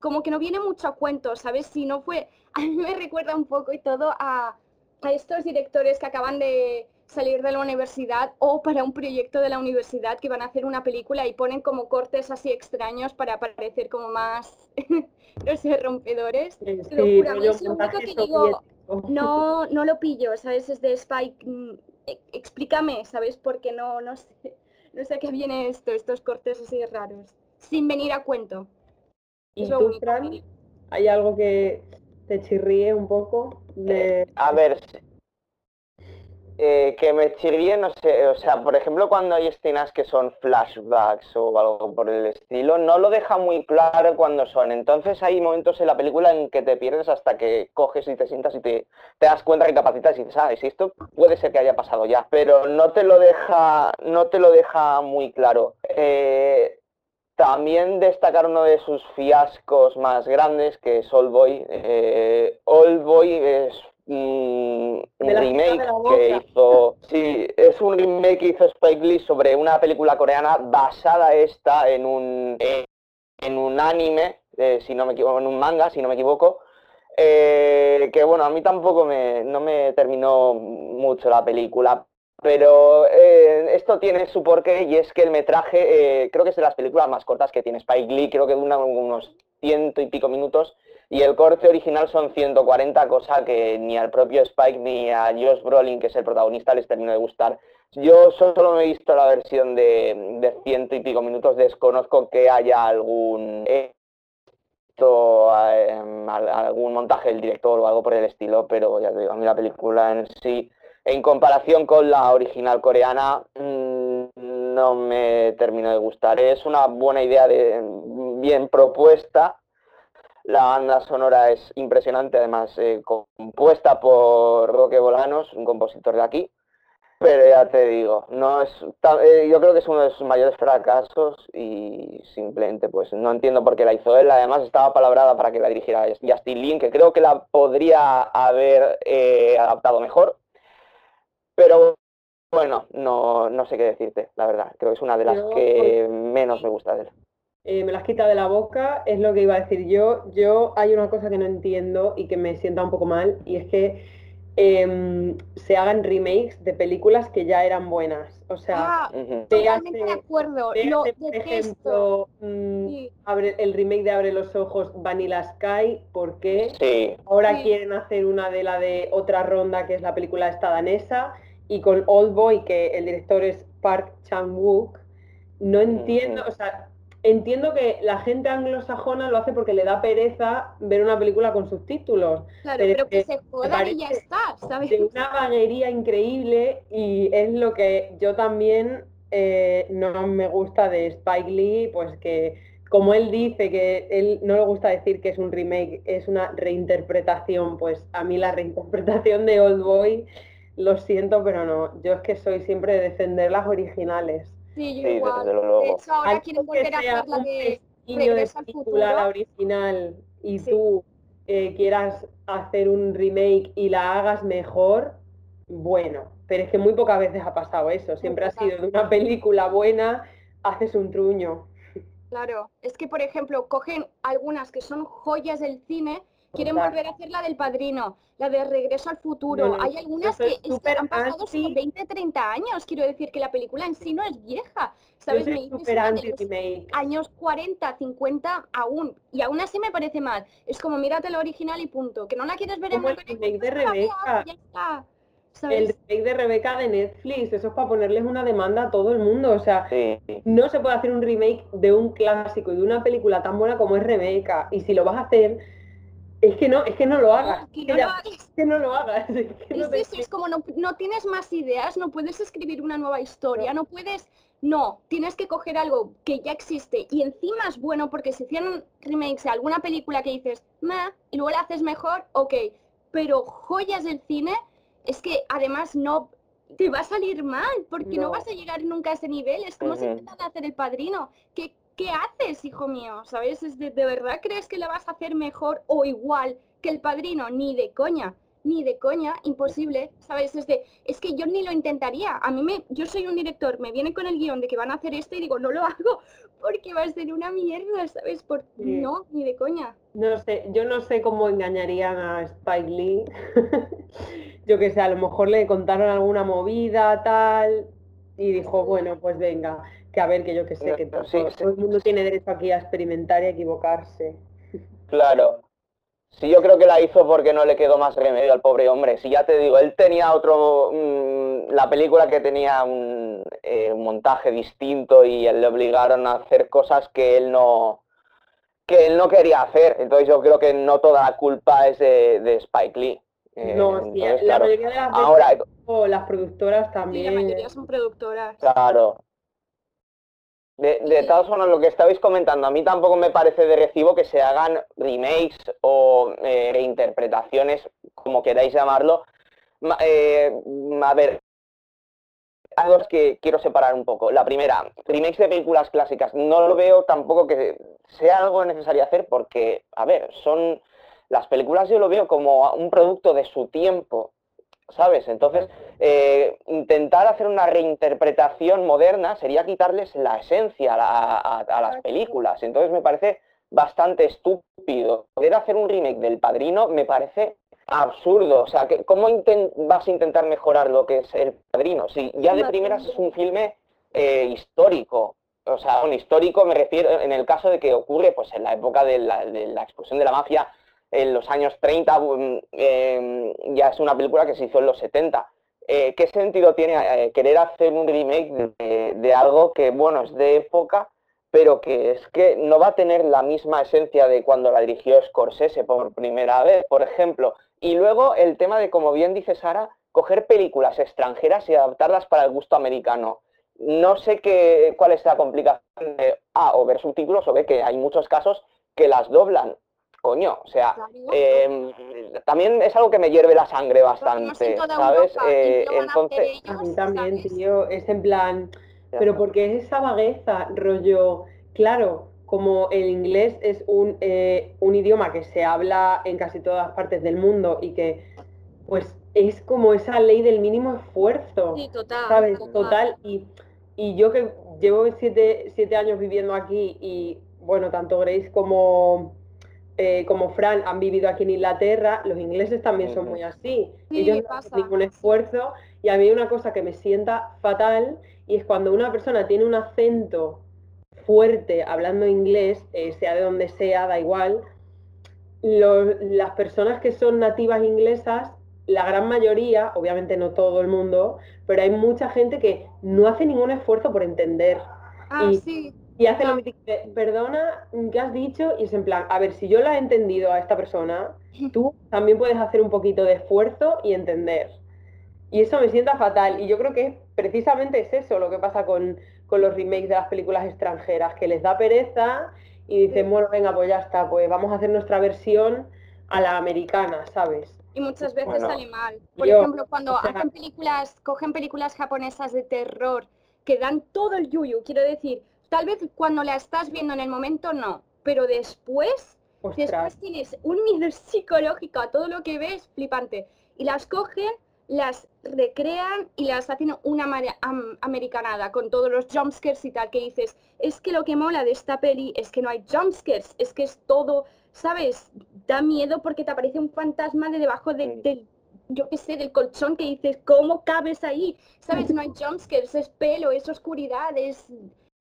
como que no viene mucho a cuento, ¿sabes? Si no fue, a mí me recuerda un poco y todo a, a estos directores que acaban de salir de la universidad o para un proyecto de la universidad que van a hacer una película y ponen como cortes así extraños para parecer como más, no sé, rompedores. Eh, sí, es lo único que digo, no, no lo pillo, ¿sabes? Es de Spike, mm, e- explícame, ¿sabes? Porque no, no sé, no sé a qué viene esto, estos cortes así raros, sin venir a cuento. ¿Y es lo tú, único que Fran? digo. ¿Hay algo que te chirríe un poco? De... A ver, eh, que me chirríe, no sé, o sea, por ejemplo, cuando hay escenas que son flashbacks o algo por el estilo, no lo deja muy claro cuando son. Entonces hay momentos en la película en que te pierdes hasta que coges y te sientas y te, te das cuenta, recapacitas y dices, ah, si esto puede ser que haya pasado ya, pero no te lo deja, no te lo deja muy claro. Eh, también destacar uno de sus fiascos más grandes, que es Oldboy. Eh, Oldboy es un De ciudad de remake que hizo. Sí, es un remake que hizo Spike Lee sobre una película coreana basada esta en un en, un anime, eh, si no me equivoco, en un manga, si no me equivoco. eh, que bueno, a mí tampoco me, no me terminó mucho la película, pero eh, esto tiene su porqué y es que el metraje creo que es de las películas más cortas que tiene Spike Lee, creo que dura unos ciento y pico minutos y el corte original son 140, cosa que ni al propio Spike ni a Josh Brolin, que es el protagonista, les terminó de gustar. Yo solo me he visto la versión de, de ciento y pico minutos, desconozco que haya algún eh, algún montaje del director o algo por el estilo, pero ya te digo, a mí la película en sí en comparación con la original coreana, mmm, no me terminó de gustar. Es una buena idea, de, bien propuesta. La banda sonora es impresionante, además eh, compuesta por Roque Bolanos, un compositor de aquí. Pero ya te digo, no es, eh, yo creo que es uno de sus mayores fracasos y simplemente pues no entiendo por qué la hizo él. Además estaba palabrada para que la dirigiera Justin Lin, que creo que la podría haber eh, adaptado mejor, pero bueno, no, no, sé qué decirte, la verdad. Creo que es una de las que menos me gusta de él. Eh, me las quita de la boca, es lo que iba a decir yo. Yo hay una cosa que no entiendo y que me sienta un poco mal, y es que eh, se hagan remakes de películas que ya eran buenas. O sea, ah, totalmente de acuerdo. Lo por ejemplo, mmm, sí. abre, el remake de Abre los Ojos, Vanilla Sky, ¿por qué? Sí. Ahora Sí. quieren hacer una de la de otra ronda, que es la película esta danesa, y con Old Boy, que el director es Park Chan-wook, no entiendo, o sea, entiendo que la gente anglosajona lo hace porque le da pereza ver una película con subtítulos. Claro, Pero pero, que se jodan y ya está, ¿sabes? de una vaguería increíble y es lo que yo también eh, no me gusta de Spike Lee, pues que como él dice que él no le gusta decir que es un remake, es una reinterpretación, pues a mí la reinterpretación de Old Boy, lo siento, pero no, yo es que soy siempre de defender las originales. Sí, yo Sí, igual. desde luego. De hecho, ahora Algo quieren volver a hacer la de al futuro. original, y Sí. tú eh, quieras hacer un remake y la hagas mejor, bueno, pero es que muy pocas veces ha pasado eso. Siempre ha sido de una película buena, haces un truño. Claro, es que por ejemplo cogen algunas que son joyas del cine, quieren Total. volver a hacer la del Padrino, la de Regreso al Futuro. No, no, Hay algunas que, es que han pasado anti- solo 20, 30 años. Quiero decir que la película en sí no es vieja. ¿Sabes? Me de años 40, 50 aún. Y aún así me parece mal. Es como mírate la original y punto. Que no la quieres ver en Como el blanco y remake de pues Rebeca. ya está. El remake de Rebeca de Netflix, eso es para ponerles una demanda a todo el mundo. O sea, sí. no se puede hacer un remake de un clásico y de una película tan buena como es Rebeca. Y si lo vas a hacer, es que no, es que no lo hagas. que Es no que ya- lo hagas. es que no lo hagas. Es que no Es te- eso, es como no, no tienes más ideas, no puedes escribir una nueva historia, no puedes, no, tienes que coger algo que ya existe y encima es bueno porque si hicieron remakes de alguna película que dices, meh, y luego la haces mejor, ok, pero joyas del cine es que además no te va a salir mal porque no, vas a llegar nunca a ese nivel, es como si Ujú. intentan hacer el padrino, ¿Qué, ¿qué haces, hijo mío? ¿Sabes? Es de, ¿De verdad crees que la vas a hacer mejor o igual que el padrino? Ni de coña ni de coña, imposible, ¿sabes? Es de, es que yo ni lo intentaría. A mí me, yo soy un director, me viene con el guion de que van a hacer esto y digo, no lo hago porque va a ser una mierda, ¿sabes? Por, No, ni de coña. No sé, yo no sé cómo engañarían a Spike Lee. yo que sé, a lo mejor le contaron alguna movida, tal, y dijo, bueno, pues venga, que a ver, que yo que sé, que todo, todo el mundo tiene derecho aquí a experimentar y a equivocarse. Claro, Sí, yo creo que la hizo porque no le quedó más remedio al pobre hombre. Si ya te digo, él tenía otro, mm, la película que tenía eh, un, montaje distinto y le obligaron a hacer cosas que él no, que él no quería hacer. Entonces yo creo que no toda la culpa es de, Spike Lee. Eh, no, sí, la mayoría de las Ahora, o las productoras también. Sí, la mayoría son productoras. Claro, de, de todas formas, lo que estabais comentando, a mí tampoco me parece de recibo que se hagan remakes o eh, reinterpretaciones, como queráis llamarlo. Eh, a ver, hay dos que quiero separar un poco. La primera, remakes de películas clásicas. No lo veo tampoco que sea algo necesario hacer porque, a ver, son las películas yo lo veo como un producto de su tiempo ¿sabes? Entonces, eh, intentar hacer una reinterpretación moderna sería quitarles la esencia a, las películas. Entonces me parece bastante estúpido. Poder hacer un remake del Padrino me parece absurdo. O sea, ¿cómo vas a intentar mejorar lo que es El Padrino? Si ya de primeras es un filme eh, histórico. O sea, un histórico me refiero en el caso de que ocurre pues en la época de la, de la explosión de la mafia en los años 30, mm, em, ya es una película que se hizo en los 70. Eh, ¿Qué sentido tiene eh, querer hacer un remake de, algo que, bueno, es de época, pero que es que no va a tener la misma esencia de cuando la dirigió Scorsese por primera vez, por ejemplo? Y luego el tema de, como bien dice Sara, coger películas extranjeras y adaptarlas para el gusto americano. No sé qué, cuál es la complicación de A, o ver subtítulos, o B, que hay muchos casos que las doblan coño, o sea, em, también es algo que me hierve la sangre bastante, ¿sabes? Eh, entonces, a mí también, tío, es en plan, pero porque es esa vagueza, rollo, claro, como el inglés es un, eh, un idioma que se habla en casi todas partes del mundo y que, pues, es como esa ley del mínimo esfuerzo, sí, total, ¿sabes? Total, y, y yo que llevo siete, siete años viviendo aquí y, bueno, tanto Grace como eh, como Fran han vivido aquí en Inglaterra, los ingleses también son muy así. Ellos no hacen ningún esfuerzo y a mí una cosa que me sienta fatal y es cuando una persona tiene un acento fuerte hablando inglés, eh, sea de donde sea, da igual, las personas que son nativas inglesas, la gran mayoría, obviamente no todo el mundo, pero hay mucha gente que no hace ningún esfuerzo por entender. Ah, sí. Y hace lo mismo, perdona, ¿qué has dicho? Y es en plan, a ver, si yo la he entendido a esta persona, tú también puedes hacer un poquito de esfuerzo y entender. Y eso me sienta fatal. Y yo creo que precisamente es eso lo que pasa con, los remakes de las películas extranjeras, que les da pereza y dicen, bueno, venga, pues ya está, pues vamos a hacer nuestra versión a la americana, ¿sabes? Y muchas veces sale mal. Por ejemplo, cuando hacen películas, cogen películas japonesas de terror que dan todo el yuyu, quiero decir, Tal vez cuando la estás viendo en el momento no, pero después, después tienes un miedo psicológico a todo lo que ves flipante. Y las cogen, las recrean y las hacen una americanada con todos los jumpscares y tal, que dices, es que lo que mola de esta peli es que no hay jumpscares, es que es todo, ¿sabes? Da miedo porque te aparece un fantasma de debajo del, yo qué sé, del colchón que dices, ¿cómo cabes ahí? ¿Sabes? No hay jumpscares, es pelo, es oscuridad, es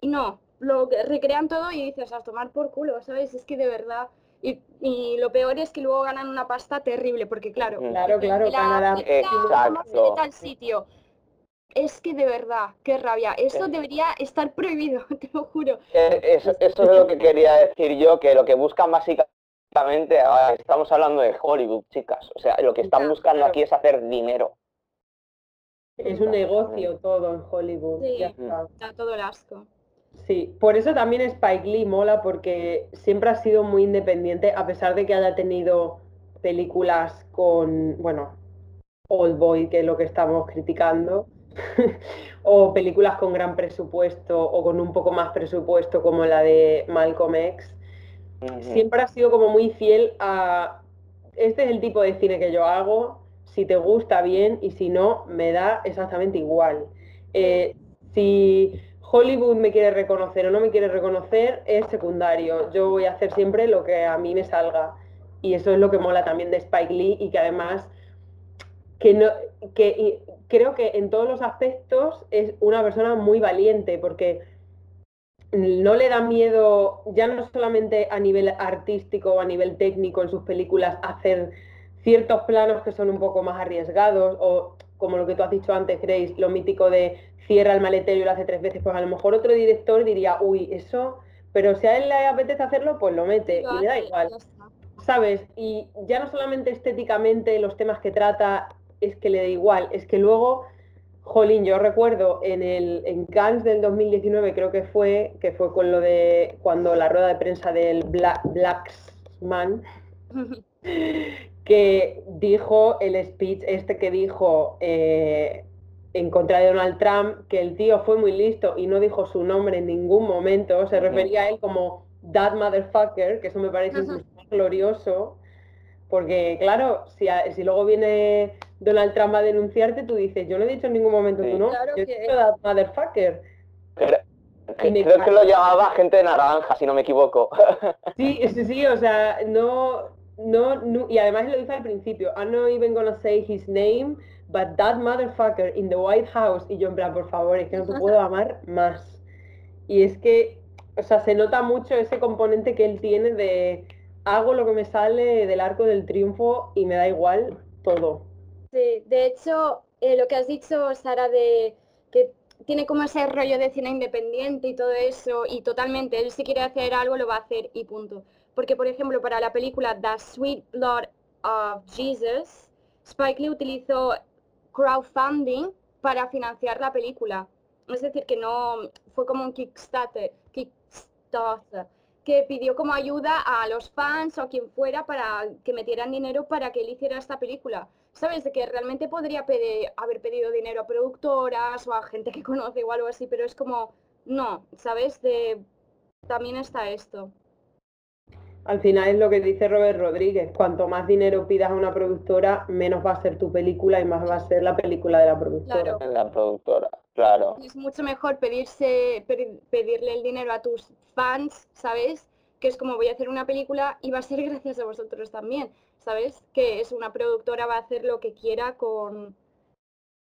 y no, lo recrean todo y dices, a tomar por culo, ¿sabes? Es que de verdad... Y, y, lo peor es que luego ganan una pasta terrible, porque claro, claro, claro, la, Exacto. tal sitio. Es que de verdad, qué rabia. Esto debería estar prohibido, te lo juro. Eh, eso, eso, es lo que quería decir yo, que lo que buscan básicamente, estamos hablando de Hollywood, chicas. O sea, lo que están buscando aquí es hacer dinero. Es un negocio todo en Hollywood. Sí, está. todo el asco. Sí, por eso también Spike Lee mola porque siempre ha sido muy independiente, a pesar de que haya tenido películas con, bueno, Old Boy, que es lo que estamos criticando, o películas con gran presupuesto o con un poco más presupuesto como la de Malcolm X, siempre ha sido como muy fiel a, este es el tipo de cine que yo hago, si te gusta bien y si no, me da exactamente igual. Eh, si Hollywood me quiere reconocer o no me quiere reconocer, es secundario. Yo voy a hacer siempre lo que a mí me salga. Y eso es lo que mola también de Spike Lee y que además que no, que creo que en todos los aspectos es una persona muy valiente porque no le da miedo, ya no solamente a nivel artístico o a nivel técnico en sus películas, hacer ciertos planos que son un poco más arriesgados o como lo que tú has dicho antes, Grace, lo mítico de cierra el maletero y lo hace tres veces, pues a lo mejor otro director diría, uy, eso, pero si a él le apetece hacerlo, pues lo mete y le da igual. ¿Sabes? Y ya no solamente estéticamente los temas que trata es que le da igual, es que luego Jolín, yo recuerdo en el en Cannes del 2019 creo que fue, que fue con lo de cuando la rueda de prensa del Black, Blacksman, que dijo el speech este que dijo eh, en contra de Donald Trump, que el tío fue muy listo y no dijo su nombre en ningún momento, se refería a él como that motherfucker, que eso me parece glorioso, porque claro, si, si luego viene Donald Trump a denunciarte, tú dices, yo no he dicho en ningún momento tú no, yo he dicho that motherfucker. creo que lo llamaba gente de naranja, si no me equivoco. Sí, sí, sí, o sea, no, no, y además lo dice al principio, I'm not even gonna say his name, but that motherfucker in the White House, y yo en plan, por favor, es que no te puedo amar más. Y es que, o sea, se nota mucho ese componente que él tiene de hago lo que me sale del arco del triunfo y me da igual todo. Sí, de hecho, eh, lo que has dicho, Sara, de que tiene como ese rollo de cine independiente y todo eso, y totalmente, él si quiere hacer algo lo va a hacer y punto. Porque, por ejemplo, para la película The Sweet Blood of Jesus, Spike Lee utilizó crowdfunding para financiar la película. Es decir, que no fue como un Kickstarter, que pidió como ayuda a los fans o a quien fuera para que metieran dinero para que él hiciera esta película. ¿Sabes? De que realmente podría haber pedido dinero a productoras o a gente que conoce o algo así, pero es como, no, ¿sabes? De, también está esto. Al final es lo que dice Robert Rodríguez, cuanto más dinero pidas a una productora, menos va a ser tu película y más va a ser la película de la productora. La productora, claro. Es mucho mejor pedirse, pedirle el dinero a tus fans, ¿sabes? Que es como voy a hacer una película y va a ser gracias a vosotros también, ¿sabes? Que es una productora, va a hacer lo que quiera con...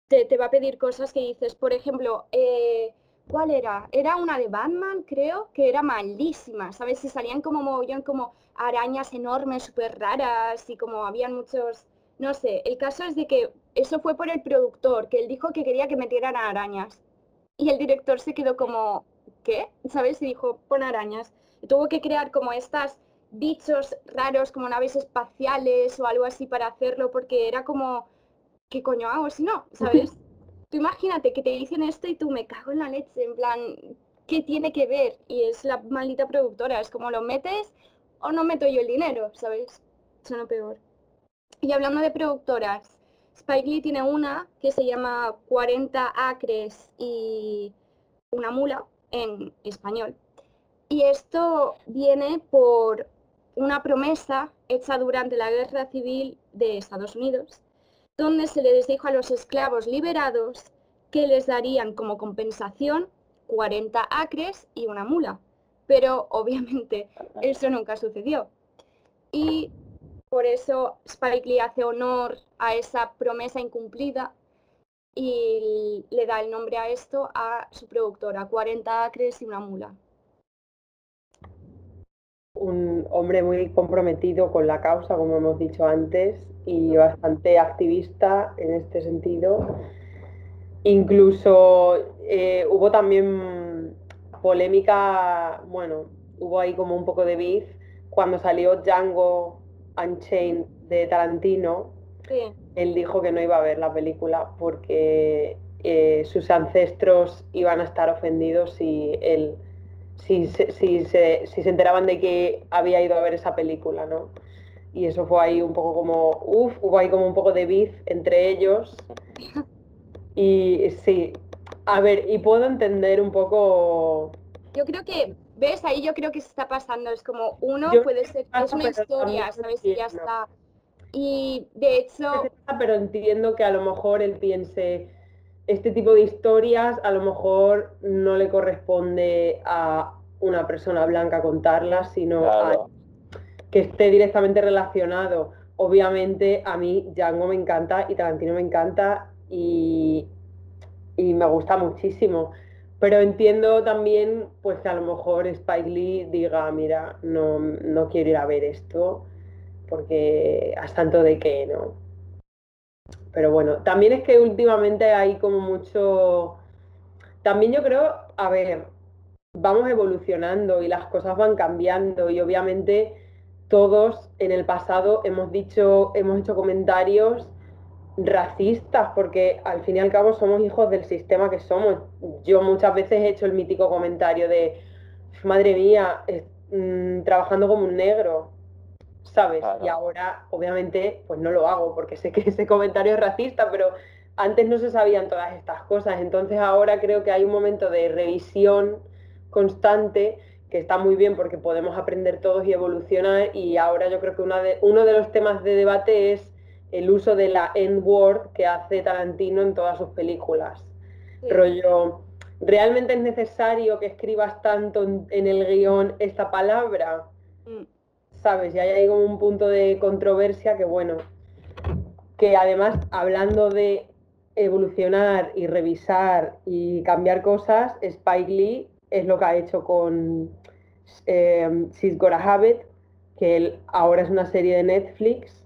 Te, te va a pedir cosas que dices, por ejemplo, eh, ¿Cuál era? Era una de Batman, creo, que era malísima, ¿sabes? Se salían como mogollón, como arañas enormes, súper raras y como habían muchos... No sé, el caso es de que eso fue por el productor, que él dijo que quería que metieran arañas. Y el director se quedó como, ¿qué? ¿Sabes? Y dijo, pon arañas. Y tuvo que crear como estas bichos raros, como naves espaciales o algo así para hacerlo, porque era como, ¿qué coño hago si no? ¿Sabes? Tú imagínate que te dicen esto y tú me cago en la leche, en plan, ¿qué tiene que ver? Y es la maldita productora, es como lo metes o no meto yo el dinero, ¿sabes? Suena peor. Y hablando de productoras, Spike Lee tiene una que se llama 40 acres y una mula en español. Y esto viene por una promesa hecha durante la Guerra Civil de Estados Unidos donde se les dijo a los esclavos liberados que les darían como compensación 40 acres y una mula. Pero obviamente eso nunca sucedió. Y por eso Spike Lee hace honor a esa promesa incumplida y le da el nombre a esto a su productora, 40 acres y una mula. Un hombre muy comprometido con la causa, como hemos dicho antes, y bastante activista en este sentido. Incluso eh, hubo también polémica, bueno, hubo ahí como un poco de beef cuando salió Django Unchained de Tarantino. Él dijo que no iba a ver la película porque eh, sus ancestros iban a estar ofendidos si él si, si, se, si se enteraban de que había ido a ver esa película, ¿no? y eso fue ahí un poco como, uff, hubo ahí como un poco de beef entre ellos. Y sí, a ver, y puedo entender un poco... Yo creo que, ¿ves? Ahí yo creo que se está pasando. Es como uno puede ser, es una historia, ¿sabes? Y ya está. Y de hecho... Pero entiendo que a lo mejor él piense, este tipo de historias a lo mejor no le corresponde a una persona blanca contarlas, sino a que esté directamente relacionado. Obviamente a mí Django me encanta y Tarantino me encanta y, y me gusta muchísimo. Pero entiendo también pues que a lo mejor Spike Lee diga, mira, no, no quiero ir a ver esto porque hasta tanto de qué, ¿no? Pero bueno, también es que últimamente hay como mucho... También yo creo, a ver, vamos evolucionando y las cosas van cambiando y obviamente todos en el pasado hemos dicho, hemos hecho comentarios racistas, porque al fin y al cabo somos hijos del sistema que somos. Yo muchas veces he hecho el mítico comentario de, madre mía, mm, trabajando como un negro, ¿sabes? Y ahora, obviamente, pues no lo hago, porque sé que ese comentario es racista, pero antes no se sabían todas estas cosas. Entonces ahora creo que hay un momento de revisión constante que está muy bien porque podemos aprender todos y evolucionar y ahora yo creo que una de, uno de los temas de debate es el uso de la N-word que hace Tarantino en todas sus películas. Rollo, ¿realmente es necesario que escribas tanto en, el guion esta palabra? Mm. ¿Sabes? Y ahí hay como un punto de controversia que, bueno, que además hablando de evolucionar y revisar y cambiar cosas, Spike Lee es lo que ha hecho con eh, She's Got Habit, que él, ahora es una serie de Netflix.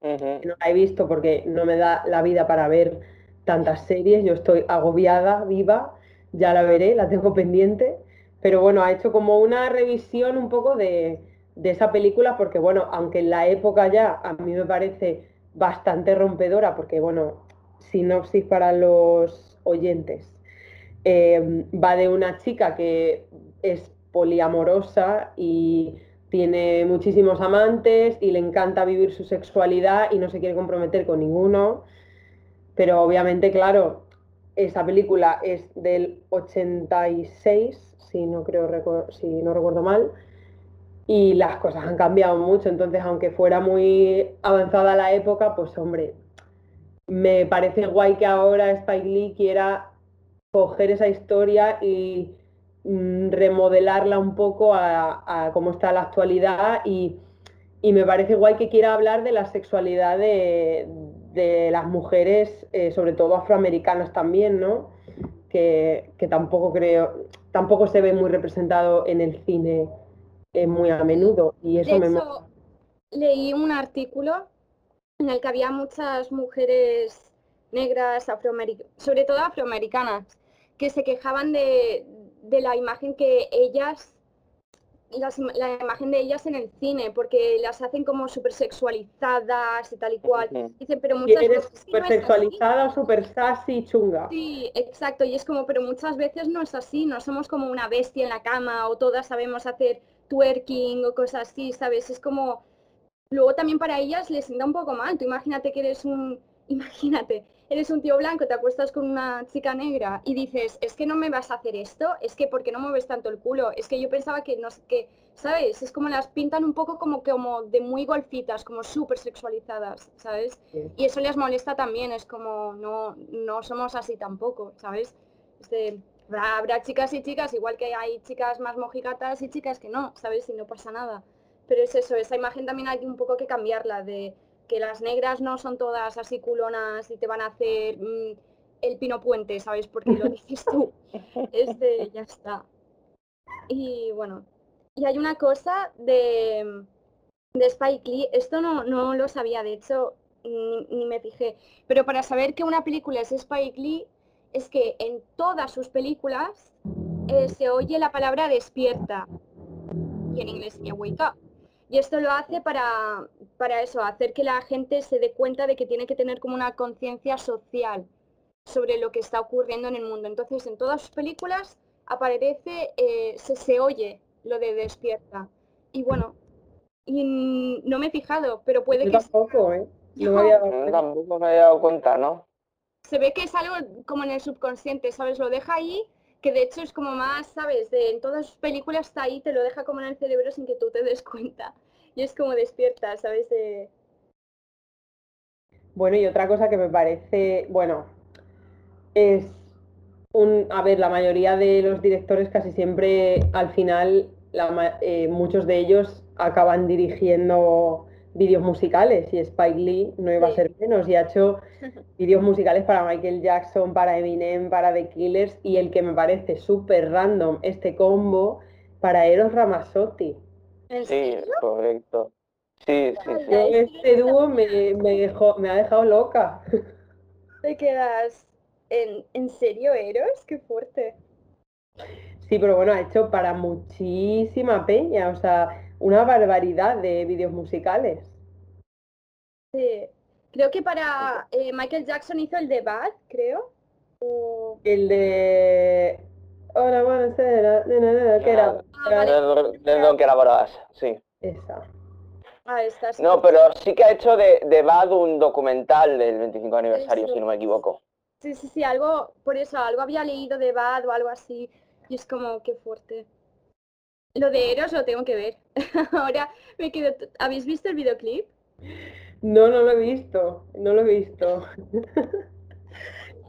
No la he visto porque no me da la vida para ver tantas series, yo estoy agobiada, viva, ya la veré, la tengo pendiente, pero bueno, ha hecho como una revisión un poco de, esa película porque bueno, aunque en la época ya a mí me parece bastante rompedora, porque bueno, sinopsis para los oyentes, eh, va de una chica que es poliamorosa y tiene muchísimos amantes y le encanta vivir su sexualidad y no se quiere comprometer con ninguno. Pero obviamente, claro, esa película es del 86, si no, creo, si no recuerdo mal, y las cosas han cambiado mucho. Entonces, aunque fuera muy avanzada la época, pues hombre, me parece guay que ahora Spike Lee quiera coger esa historia y Mm, remodelarla un poco a, cómo está la actualidad y, me parece guay que quiera hablar de la sexualidad de, las mujeres, eh, sobre todo afroamericanas también, ¿no? Que, tampoco creo, tampoco se ve muy representado en el cine eh, muy a menudo. Y eso me leí un artículo en el que había muchas mujeres negras, afroamericanas, sobre todo afroamericanas, que se quejaban de, de la imagen que ellas, la imagen de ellas en el cine, porque las hacen como súper sexualizadas y tal y cual. Dicen, pero muchas veces. Súper sexualizada, súper sassy, chunga. Sí, exacto. Y es como, pero muchas veces no es así, no somos como una bestia en la cama o todas sabemos hacer twerking o cosas así, ¿sabes? Es como. Luego también para ellas les sienta un poco mal. Tú imagínate que eres un. Imagínate, eres un tío blanco, te acuestas con una chica negra y dices, es que no me vas a hacer esto, es que porque no mueves tanto el culo, es que yo pensaba que no que, ¿sabes? Es como las pintan un poco como como de muy golfitas, como súper sexualizadas, ¿sabes? Y eso les molesta también, es como, no, no somos así tampoco, ¿sabes? Habrá, chicas y chicas, igual que hay chicas más mojigatas y chicas que no, ¿sabes? Y no pasa nada. Pero es eso, esa imagen también hay un poco que cambiarla de que las negras no son todas así culonas y te van a hacer mm, el pino puente, ¿sabes? Porque lo dices tú. Es de, ya está. Y bueno, y hay una cosa de, de Spike Lee, esto no, no lo sabía, de hecho, ni, me fijé, pero para saber que una película es Spike Lee, es que en todas sus películas eh, se oye la palabra despierta, y en inglés sería wake up. Y esto lo hace para, para eso, hacer que la gente se dé cuenta de que tiene que tener como una conciencia social sobre lo que está ocurriendo en el mundo. Entonces, en todas sus películas aparece, eh, se, se oye lo de despierta. Y bueno, y no me he fijado, pero puede que... Tampoco, ¿eh? No me había dado, tampoco me había dado cuenta, ¿no? Se ve que es algo como en el subconsciente, ¿sabes? Lo deja ahí, que de hecho es como más, ¿sabes? De, en todas sus películas está ahí, te lo deja como en el cerebro sin que tú te des cuenta. Y es como despierta, ¿sabes? De... Bueno, y otra cosa que me parece, bueno, es un, a ver, la mayoría de los directores casi siempre al final, eh, muchos de ellos acaban dirigiendo vídeos musicales y Spike Lee no iba a ser menos y ha hecho vídeos musicales para Michael Jackson, para Eminem, para The Killers y el que me parece súper random este combo para Eros Ramazzotti. Sí, correcto. Sí, sí, sí. Este dúo me, dejó, me ha dejado loca. Te quedas en, ¿en serio Eros? Qué fuerte. Sí, pero bueno, ha hecho para muchísima peña, o sea, una barbaridad de vídeos musicales. Sí, creo que para eh, Michael Jackson hizo el de Bad, creo. El de... Hola, bueno, ¿qué era? De Don que era sí. Esa. Ah, esta, no, pero sí que ha hecho de, de Bad un documental del 25 aniversario, si no me equivoco. Sí, sí, sí, algo, por eso, algo había leído de Bad o algo así, y es como, qué fuerte. Lo de Eros lo tengo que ver. Ahora me quedo... ¿Habéis visto el videoclip? No, no lo he visto, no lo he visto.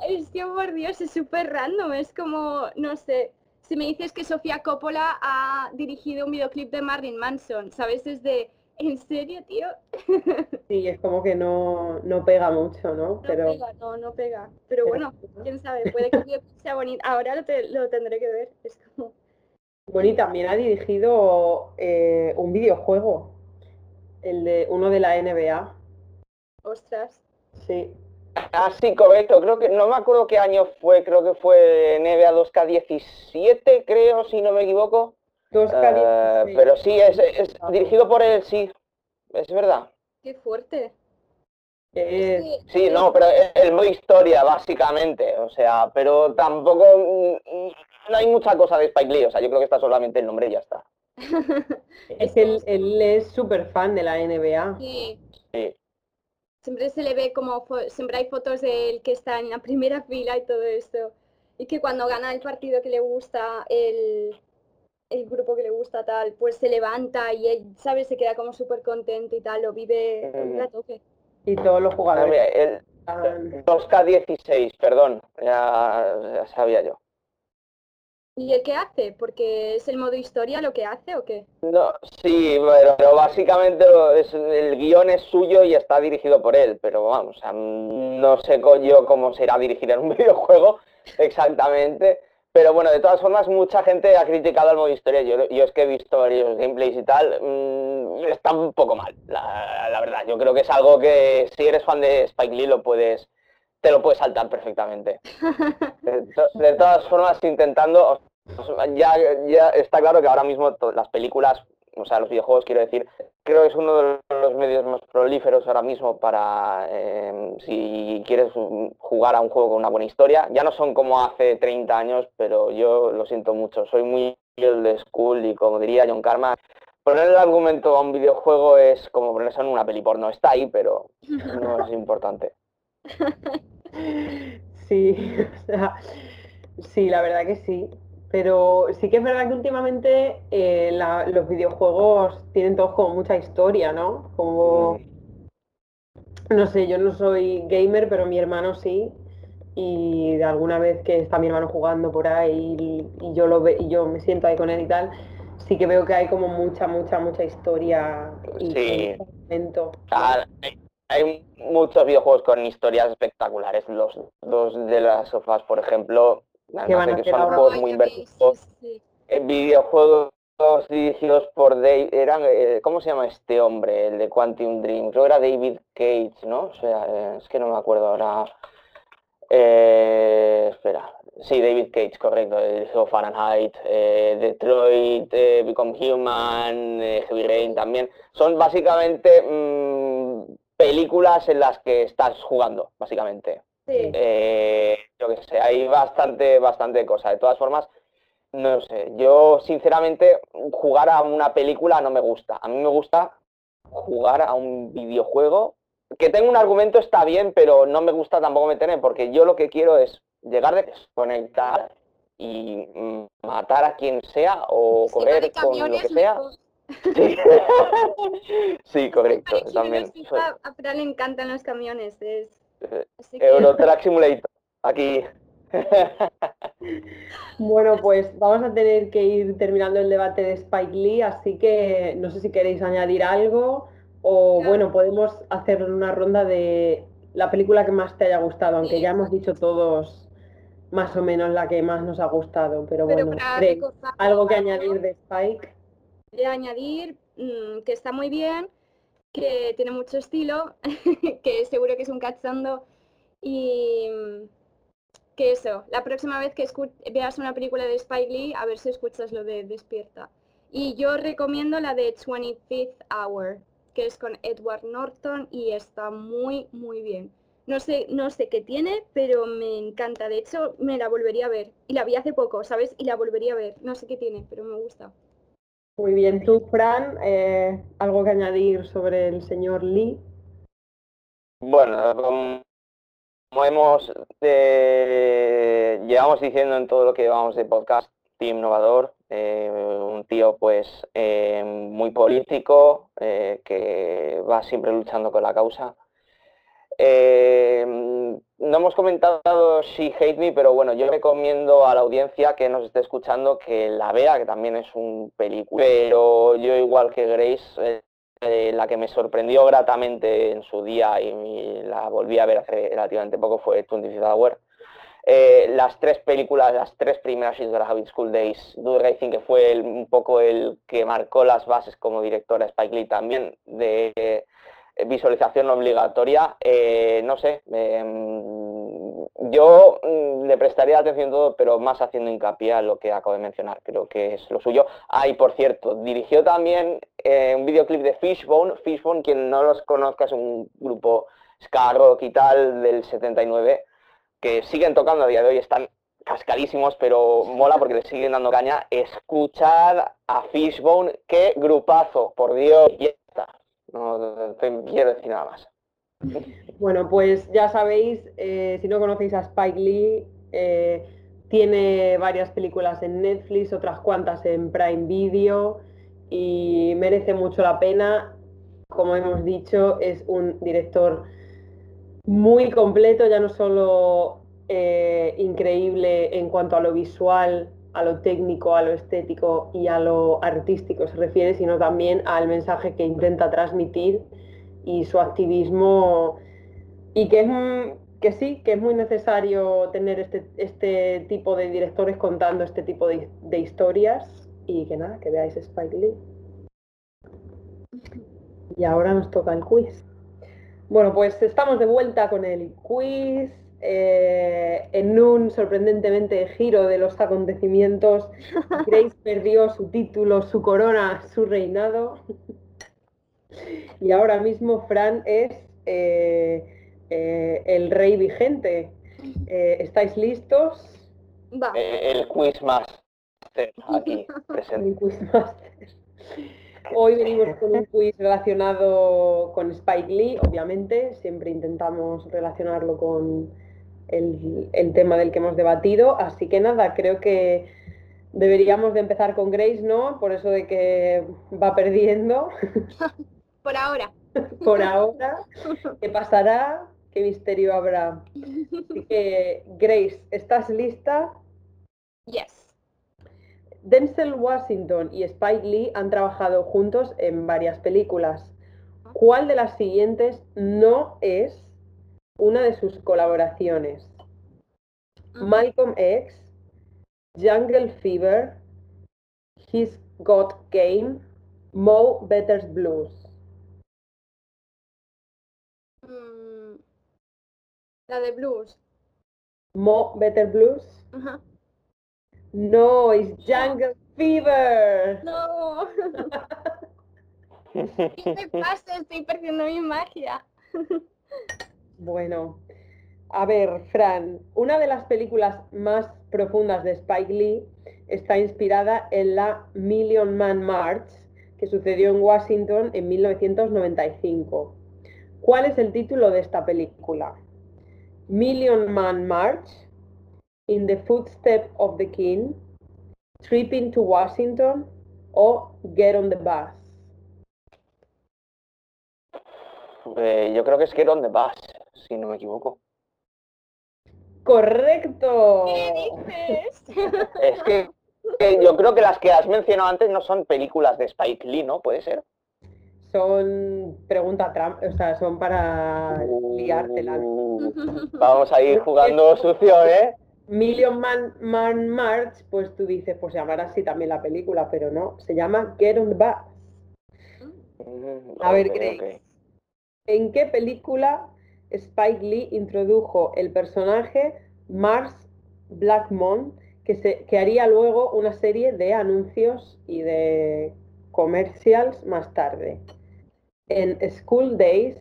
es que, por Dios, es súper random, es como, no sé, si me dices que Sofía Coppola ha dirigido un videoclip de Marilyn Manson, ¿sabes? Es de, ¿en serio, tío? sí, es como que no, no pega mucho, ¿no? No Pero... pega, no, no pega. Pero bueno, quién sabe, puede que sea bonito. Ahora lo, lo tendré que ver, es como... Bueno, y también ha dirigido eh, un videojuego, el de uno de la NBA. Ostras. Sí. Ah, sí, correcto. Creo que no me acuerdo qué año fue, creo que fue NBA 2K17, creo, si no me equivoco. 2K17. Eh, pero sí, es, dirigido por él, sí. Es verdad. Qué fuerte. sí, no, pero es el modo historia, básicamente. O sea, pero tampoco mm, no hay mucha cosa de Spike Lee, o sea, yo creo que está solamente el nombre y ya está. es que él, es súper fan de la NBA. Sí. Siempre se le ve como, siempre hay fotos de él que está en la primera fila y todo esto. Y que cuando gana el partido que le gusta, el, el grupo que le gusta tal, pues se levanta y él, ¿sabes? Se queda como súper contento y tal, lo vive a toque. Y todos los jugadores. El, 2K16, perdón, ya sabía yo. ¿Y el qué hace? ¿Porque es el modo historia lo que hace o qué? No, sí, pero, básicamente el guion es suyo y está dirigido por él, pero vamos, no sé yo cómo se irá a dirigir en un videojuego exactamente, pero bueno, de todas formas mucha gente ha criticado el modo historia, yo, es que he visto varios gameplays y tal, mm, está un poco mal, la, verdad, yo creo que es algo que si eres fan de Spike Lee lo puedes te lo puedes saltar perfectamente. De, todas formas, intentando, ya, ya está claro que ahora mismo las películas, o sea, los videojuegos, quiero decir, creo que es uno de los medios más prolíferos ahora mismo para eh, si quieres jugar a un juego con una buena historia. Ya no son como hace 30 años, pero yo lo siento mucho. Soy muy de school y como diría John Karma, poner el argumento a un videojuego es como ponerse en una peli porno. Está ahí, pero no es importante. Sí, sí, la verdad que sí. Pero sí que es verdad que últimamente eh, los videojuegos tienen todos como mucha historia, ¿no? Como, no sé, yo no soy gamer, pero mi hermano sí. Y de alguna vez que está mi hermano jugando por ahí y, yo lo ve, y yo me siento ahí con él y tal, sí que veo que hay como mucha, mucha, mucha historia y sí. hay muchos videojuegos con historias espectaculares. Los dos de las sofás, por ejemplo, que van a que son juegos muy inversivos. Videojuegos dirigidos por Dave, eran, eh, ¿cómo se llama este hombre? El de Quantum Dream, creo que era David Cage, ¿no? O sea, eh, es que no me acuerdo ahora. Eh, espera, sí, David Cage, correcto, dirigió Fahrenheit, Detroit, Become Human, Heavy Rain también. Son básicamente mm, películas en las que estás jugando, básicamente. Eh, yo que sé, hay bastante, bastante cosa. De todas formas, no sé, yo sinceramente jugar a una película no me gusta. A mí me gusta jugar a un videojuego que tenga un argumento está bien, pero no me gusta tampoco meterme, porque yo lo que quiero es llegar de desconectar y matar a quien sea o correr con lo que sea. Sí. correcto. También. A Fran le encantan los camiones. Es... Eurotrack Simulator. Aquí. Bueno, pues vamos a tener que ir terminando el debate de Spike Lee, así que no sé si queréis añadir algo o bueno, podemos hacer una ronda de la película que más te haya gustado, aunque ya hemos dicho todos más o menos la que más nos ha gustado, pero, bueno, algo que añadir de Spike. De añadir mm, que está muy bien, que tiene mucho estilo, que seguro que es un cachondo y que eso, la próxima vez que veas una película de Spike Lee, a ver si escuchas lo de Despierta. Y yo recomiendo la de 25th Hour, que es con Edward Norton y está muy, muy bien. No sé, no sé qué tiene, pero me encanta. De hecho, me la volvería a ver. Y la vi hace poco, ¿sabes? Y la volvería a ver. No sé qué tiene, pero me gusta. Muy bien. ¿Tú, Fran, eh, algo que añadir sobre el señor Lee? Bueno, como hemos eh, llevamos diciendo en todo lo que llevamos de podcast, team innovador, eh, un tío pues eh, muy político, que va siempre luchando con la causa. No hemos comentado She Hate Me, pero bueno, yo recomiendo a la audiencia que nos esté escuchando que la vea, que también es un película. Pero yo igual que Grace, eh, la que me sorprendió gratamente en su día y la volví a ver hace relativamente poco fue 25 Hour. Eh, las tres películas, las tres primeras de la Habit School Days, Dude Racing, que fue un poco el que marcó las bases como directora Spike Lee también de eh, visualización obligatoria, no sé, yo mm, le prestaría atención todo, pero más haciendo hincapié a lo que acabo de mencionar, creo que es lo suyo. Ah, y por cierto, dirigió también eh, un videoclip de Fishbone. Fishbone, quien no los conozca, es un grupo ska y tal del 79, que siguen tocando a día de hoy, están cascadísimos, pero mola porque le siguen dando caña. Escuchar a Fishbone, qué grupazo, por Dios, No quiero decir nada más. Bueno, pues ya sabéis, eh, si no conocéis a Spike Lee, eh, tiene varias películas en Netflix, otras cuantas en Prime Video y merece mucho la pena. Como hemos dicho, es un director muy completo, ya no solo eh, increíble en cuanto a lo visual, a lo técnico, a lo estético y a lo artístico se refiere, sino también al mensaje que intenta transmitir y su activismo y que es que sí, que es muy necesario tener este, este tipo de directores contando este tipo de, historias y que nada, que veáis Spike Lee. Y ahora nos toca el quiz. Bueno, pues estamos de vuelta con el quiz. Eh, en un sorprendentemente giro de los acontecimientos, Grace perdió su título, su corona, su reinado. Y ahora mismo Fran es eh, eh, el rey vigente. Eh, ¿Estáis listos? el quiz master aquí presente. Hoy venimos con un quiz relacionado con Spike Lee, obviamente. Siempre intentamos relacionarlo con el, el tema del que hemos debatido. Así que nada, creo que deberíamos de empezar con Grace, ¿no? Por eso de que va perdiendo. Por ahora. Por ahora. ¿Qué pasará? ¿Qué misterio habrá? Así que, Grace, ¿estás lista? Yes. Denzel Washington y Spike Lee han trabajado juntos en varias películas. ¿Cuál de las siguientes no es una de sus colaboraciones? Malcolm X, Jungle Fever, He's Got Game, Mo Better's Blues. La de blues. Mo Better Blues. No, es Jungle Fever. No. ¿Qué me pasa? Estoy perdiendo mi magia. bueno, a ver, Fran, una de las películas más profundas de Spike Lee está inspirada en la Million Man March, que sucedió en Washington en 1995. ¿Cuál es el título de esta película? Million Man March, In the Footsteps of the King, Tripping to Washington o Get on the Bus. Yo creo que es Get on the Bus, si no me equivoco. Correcto. ¿Qué dices? Es que, que yo creo que las que has mencionado antes no son películas de Spike Lee, ¿no? ¿Puede ser? Son pregunta trampa, o sea, son para liártela. Uh, vamos a ir jugando sucio, ¿eh? Million Man, Man March, pues tú dices, pues llamará así también la película, pero no, se llama Get on the Bus. Mm, A ver, Grace. ¿En qué película Spike Lee introdujo el personaje Mars Blackmon que, se, que haría luego una serie de anuncios y de commercials más tarde? En School Days,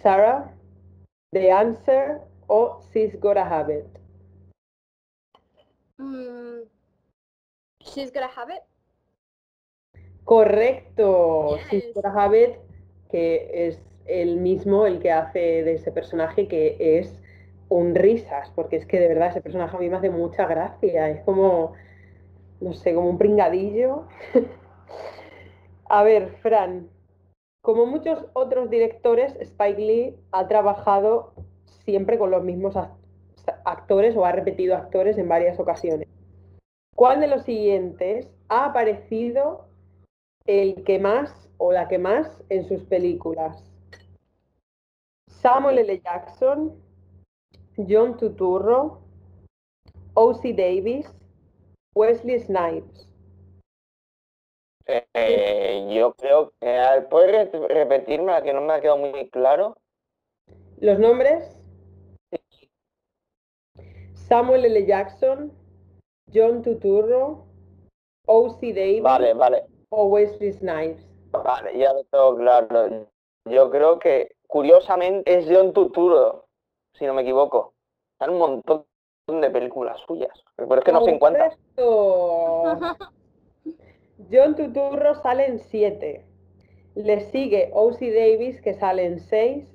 Sarah, The Answer o She's Gotta Have It. Mm, she's gonna have it. Correcto, She's. Gotta Have It, que es el mismo el que hace de ese personaje que es un risas, porque es que de verdad ese personaje a mí me hace mucha gracia, es como, no sé, como un pringadillo. A ver, Fran, como muchos otros directores, Spike Lee ha trabajado siempre con los mismos act- actores o ha repetido actores en varias ocasiones. ¿Cuál de los siguientes ha aparecido el que más o la que más en sus películas? Samuel L. Jackson, John Turturro, O.C. Davis, Wesley Snipes. Eh, yo creo que... ¿Puedes re- repetirme la que no me ha quedado muy claro? ¿Los nombres? Samuel L. Jackson, John Turturro, O.C. Davis Vale, vale. o Wesley Snipes. Vale, ya lo tengo claro. Yo creo que, curiosamente, es John Turturro, si no me equivoco. Hay un montón de películas suyas, pero es que no sé en. John Turturro sale en 7. Le sigue O.C. Davis, que sale en 6.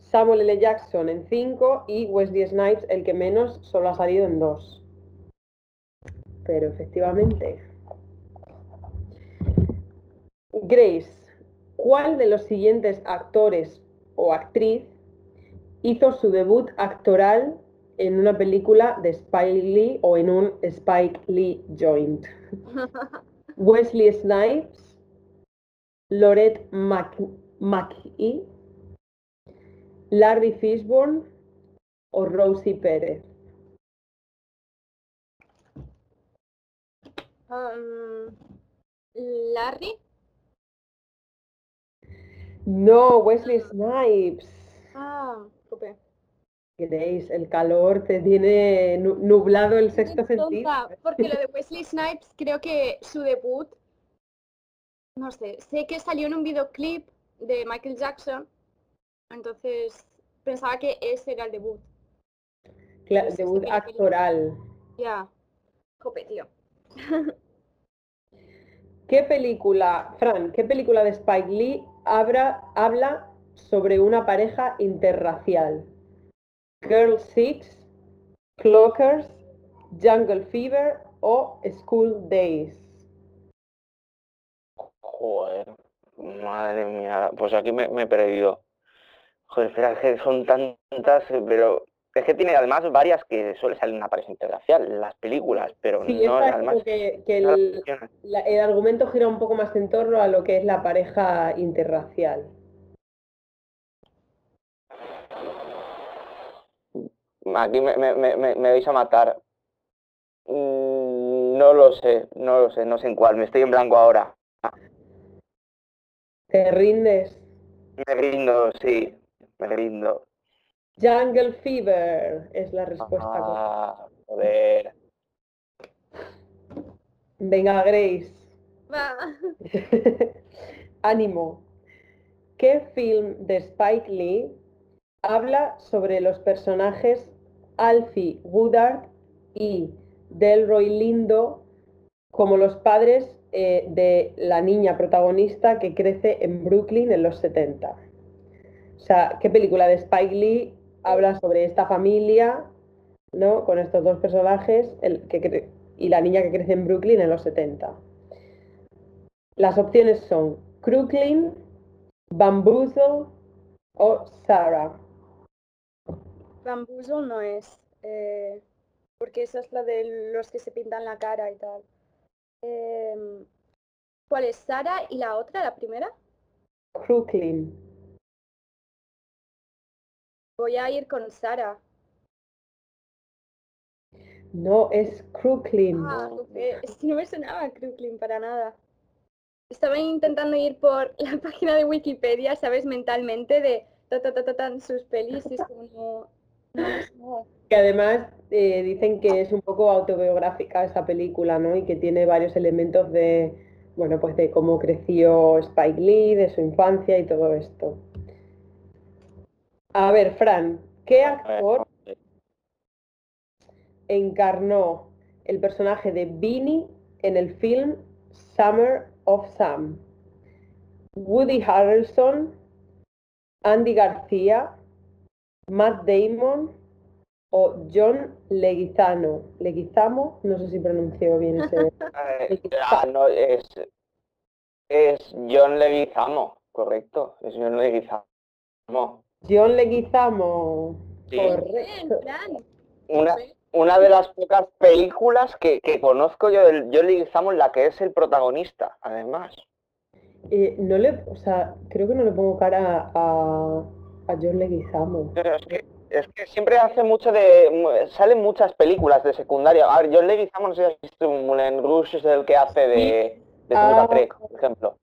Samuel L. Jackson en 5. Y Wesley Snipes, el que menos, solo ha salido en 2. Pero efectivamente. Grace, ¿cuál de los siguientes actores o actriz hizo su debut actoral en una película de Spike Lee o en un Spike Lee joint? Wesley Snipes, Lorette McKee, Larry Fishburne o Rosie Pérez. Um, Larry. No, Wesley Snipes. Ah, jope. Grace, el calor te tiene nu- nublado el sexto Qué sentido. tonta, porque lo de Wesley Snipes creo que su debut, no sé, sé que salió en un videoclip de Michael Jackson, entonces pensaba que ese era el debut. Cla- Pues debut actoral. Ya, jope, tío. ¿Qué película, Fran, qué película de Spike Lee habla, habla sobre una pareja interracial? Girl Six, Clockers, Jungle Fever o School Days. Joder, madre mía, pues aquí me, me he perdido. Joder, espera, es que son tantas, eh, pero es que tiene además varias que suele salir una pareja interracial las películas, pero Sí, no, es además que, que el, la- el argumento gira un poco más en torno a lo que es la pareja interracial. Aquí me, me, me, me- me vais a matar. Mm, No lo sé, no lo sé, no sé en cuál, me estoy en blanco ahora. ¿Te rindes? Me rindo, sí, me rindo. Jungle Fever es la respuesta. correcta. Ah, joder. Venga, Grace. Va. Ánimo. ¿Qué film de Spike Lee habla sobre los personajes Alfie Woodard y Delroy Lindo como los padres eh, de la niña protagonista que crece en Brooklyn en los 70? O sea, ¿qué película de Spike Lee habla sobre esta familia, ¿no? Con estos dos personajes el, que y la niña que crece en Brooklyn en los 70. Las opciones son Crooklyn, Bamboozle o Sarah. Bamboozle no es. eh, porque esa es la de los que se pintan la cara y tal. Em, ¿Cuál es Sara y la otra, la primera? Crooklyn. Voy a ir con Sara. No, es Crooklyn. Ah, es que no me sonaba Crooklyn para nada. Estaba intentando ir por la página de Wikipedia, ¿sabes? Mentalmente de ta ta ta ta tan sus pelis y es como no, no. Que además eh, dicen que es un poco autobiográfica esa película, ¿no? Y que tiene varios elementos de, bueno, pues de cómo creció Spike Lee, de su infancia y todo esto. A ver, Fran, ¿qué actor encarnó el personaje de Beanie en el film Summer of Sam? Woody Harrelson, Andy García, Matt Damon o John Leguizamo. Leguizamo, no sé si pronuncio bien ese. Eh, ah, no, es, es John Leguizamo, correcto. Es John Leguizamo. John Leguizamo. Sí. Bien, Correcto. Fran. Una, una de las pocas películas que, que conozco yo del John Leguizamo en la que es el protagonista, además. Eh, no le, o sea, creo que no le pongo cara a, a John Leguizamo. Pero es que, es que siempre hace mucho de... Salen muchas películas de secundaria. A ver, John Leguizamo, no sé si has visto Moulin Rouge, es el que hace de, de Ah. Trek, por ejemplo.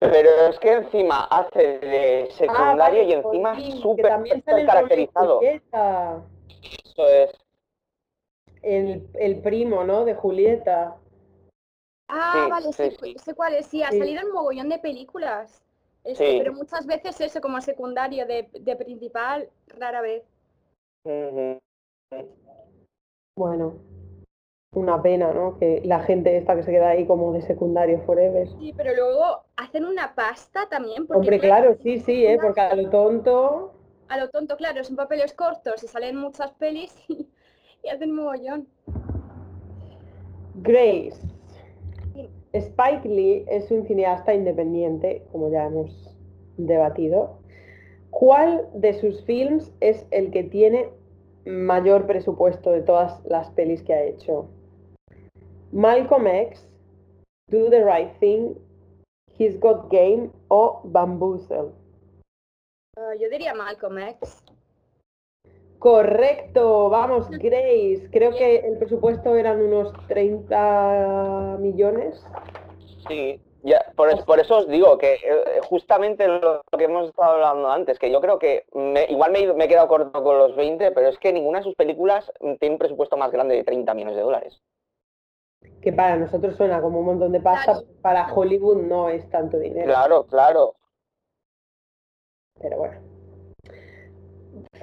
Pero es que encima hace de Ah, secundario vale, y encima súper caracterizado. Eso es. el, el primo, ¿no? De Julieta. Ah, Sí, vale, sí, sé, sí. sé cuál es. Sí, ha Sí. salido en mogollón de películas. Sí. Pero muchas veces eso como secundario de, de principal, rara vez. Bueno, una pena, ¿no? Que la gente esta que se queda ahí como de secundario forever. Sí, pero luego hacen una pasta también. Porque Hombre, claro, sí, sí, ¿eh? Porque a lo tonto... A lo tonto, claro, son papeles cortos y salen muchas pelis y, y hacen mogollón. Grace. Spike Lee es un cineasta independiente, como ya hemos debatido. ¿Cuál de sus films es el que tiene mayor presupuesto de todas las pelis que ha hecho? Malcolm X, Do the Right Thing, He's Got Game o Bamboozle. Ah, yo diría Malcolm X. Correcto, vamos, Grace. Creo que el presupuesto eran unos 30 millones. Sí, ya, por, es- por eso os digo que eh, justamente lo que hemos estado hablando antes, que yo creo que me- igual me, me he quedado corto con los 20, pero es que ninguna de sus películas tiene un presupuesto más grande de 30 millones de dólares. Que para nosotros suena como un montón de pasta, Claro. para Hollywood no es tanto dinero. Claro, claro. Pero bueno.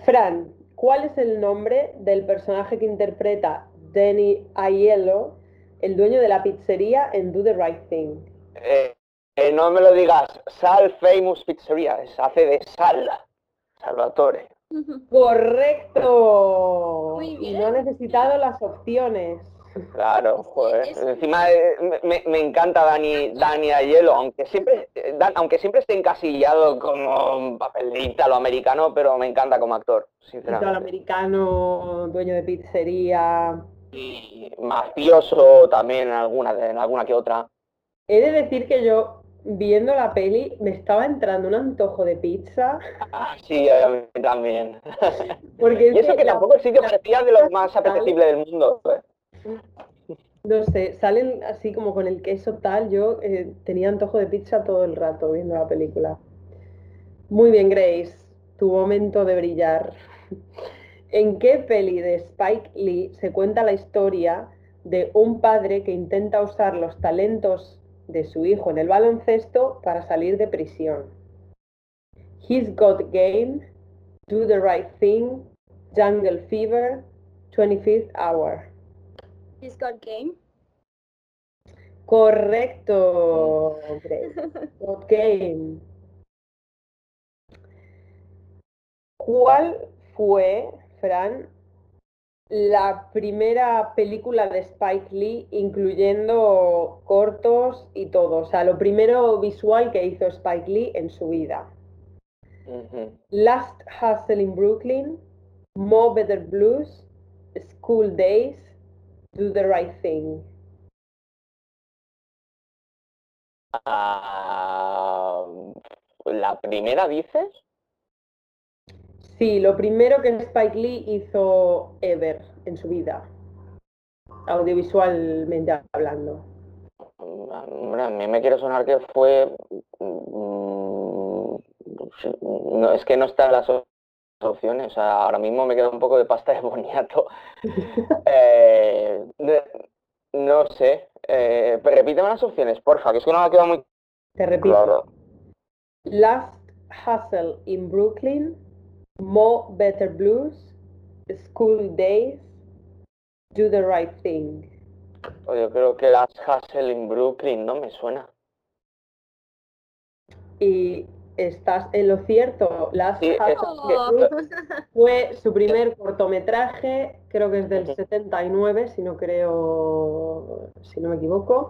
Fran, ¿cuál es el nombre del personaje que interpreta Danny Aiello, el dueño de la pizzería en Do the Right Thing? Eh, eh, no me lo digas, Sal Famous Pizzeria, es- hace de Sal, Salvatore. Correcto. Muy Y bien. no ha necesitado las opciones. Claro, joder. es- Encima eh, me, me encanta Dani, Dani Aiello, aunque siempre, Dan- aunque siempre esté encasillado como un papel de italoamericano, pero me encanta como actor, sinceramente. americano, dueño de pizzería. Y mafioso también en alguna, en alguna que otra. He de decir que yo, viendo la peli, me estaba entrando un antojo de pizza. Ah, sí, a mí también. Porque es Y eso que tampoco el sitio parecía de los más apetecibles del mundo. ¿eh? No sé, salen así como con el queso tal. Yo eh, tenía antojo de pizza todo el rato viendo la película. Muy bien, Grace, tu momento de brillar. ¿En qué peli de Spike Lee se cuenta la historia de un padre que intenta usar los talentos de su hijo en el baloncesto para salir de prisión? He's Got Game, Do the Right Thing, Jungle Fever, 25th Hour. He's got game. Correcto, Game. ¿Cuál fue, Fran, la primera película de Spike Lee, incluyendo cortos y todo? O sea, lo primero visual que hizo Spike Lee en su vida. Last Hustle in Brooklyn, More Better Blues, School Days, Do the Right Thing. Ah, ¿La primera dices? Sí, lo primero que Spike Lee hizo ever en su vida, audiovisualmente hablando. a mí me quiere sonar que fue... Mm, no, es que no están las opciones, o sea, ahora mismo me queda un poco de pasta de boniato. Eh, no, sé, eh, repíteme las opciones, porfa, que es que no me ha quedado muy Te repito. Last Hustle in Brooklyn, More Better Blues, School Days, Do the Right Thing. Yo creo que Last Hustle in Brooklyn no me suena. Y estás en lo cierto. Last fue su primer cortometraje, creo que es del 79, si no creo, si no me equivoco,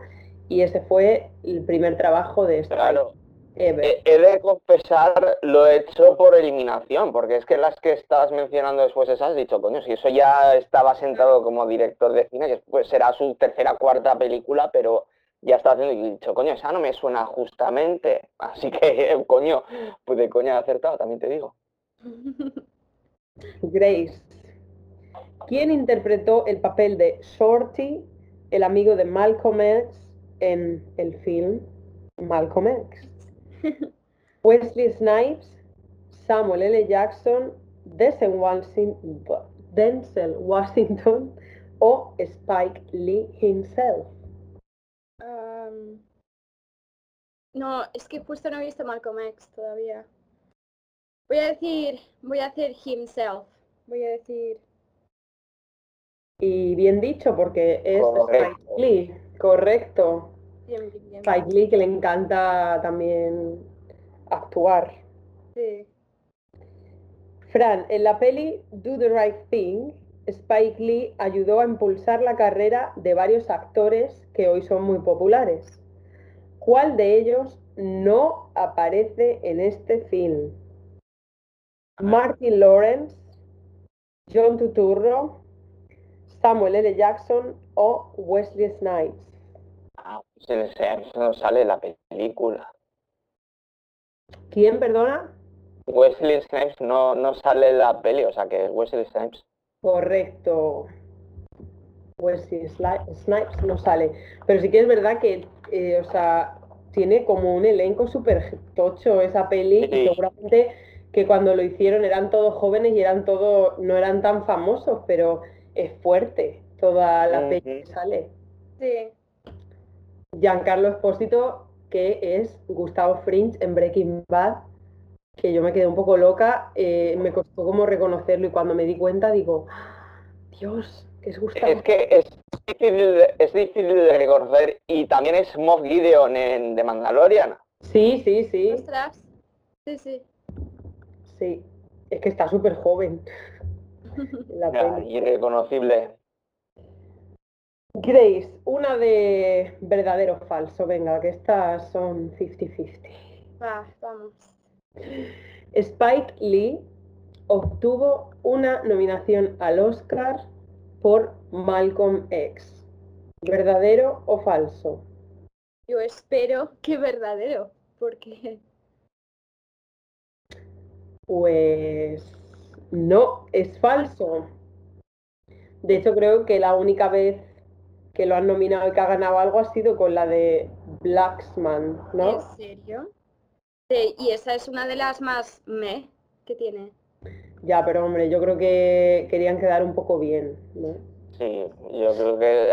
y ese fue el primer trabajo de este. Claro. He, de confesar, lo he hecho por eliminación, porque es que las que estabas mencionando después esas, has dicho, coño, si eso ya estaba sentado como director de cine, que pues será su tercera cuarta película, pero ya está haciendo y he dicho, coño, esa no me suena justamente. Así que, coño, pues de coña he acertado, también te digo. Grace. ¿Quién interpretó el papel de Shorty, el amigo de Malcolm X, en el film Malcolm X? Wesley Snipes, Samuel L. Jackson, Denzel Washington, o Spike Lee himself. No, es que justo no he visto Malcolm X todavía. Voy a decir, voy a hacer himself. Voy a decir. Y bien dicho, porque es Spike Lee, correcto. Spike Lee que le encanta también actuar. Sí. Fran, en la peli Do the Right Thing, Spike Lee ayudó a impulsar la carrera de varios actores que hoy son muy populares. ¿Cuál de ellos no aparece en este film? Martin Lawrence, John Tuturro, Samuel L. Jackson o Wesley Snipes. Ah, no sale la película. ¿Quién, perdona? Wesley Snipes no, no sale la peli, o sea que es Wesley Snipes. Correcto. Wesley Snipes no sale. Pero sí que es verdad que, eh, o sea, tiene como un elenco súper tocho esa peli y seguramente que cuando lo hicieron eran todos jóvenes y eran todos, no eran tan famosos, pero es fuerte toda la peli que sale. Sí. Giancarlo Espósito, que es Gustavo Fringe en Breaking Bad, que yo me quedé un poco loca, eh, me costó como reconocerlo y cuando me di cuenta digo, Dios, que es Gustavo. Es que es difícil, es difícil de reconocer y también es Moff Gideon en The Mandalorian. Sí, sí, sí. Ostras. Sí, sí. Sí, es que está súper joven. la irreconocible. Grace, una de verdadero o falso. Venga, que estas son 50-50. Va, vamos. Spike Lee obtuvo una nominación al Oscar por Malcolm X. ¿Verdadero o falso? Yo espero que verdadero, porque... Pues no, es falso. De hecho, creo que la única vez que lo han nominado y que ha ganado algo ha sido con la de Blacksman, ¿no? ¿En serio? Sí, y esa es una de las más me que tiene. Ya, pero hombre, yo creo que querían quedar un poco bien, ¿no? Sí, yo creo que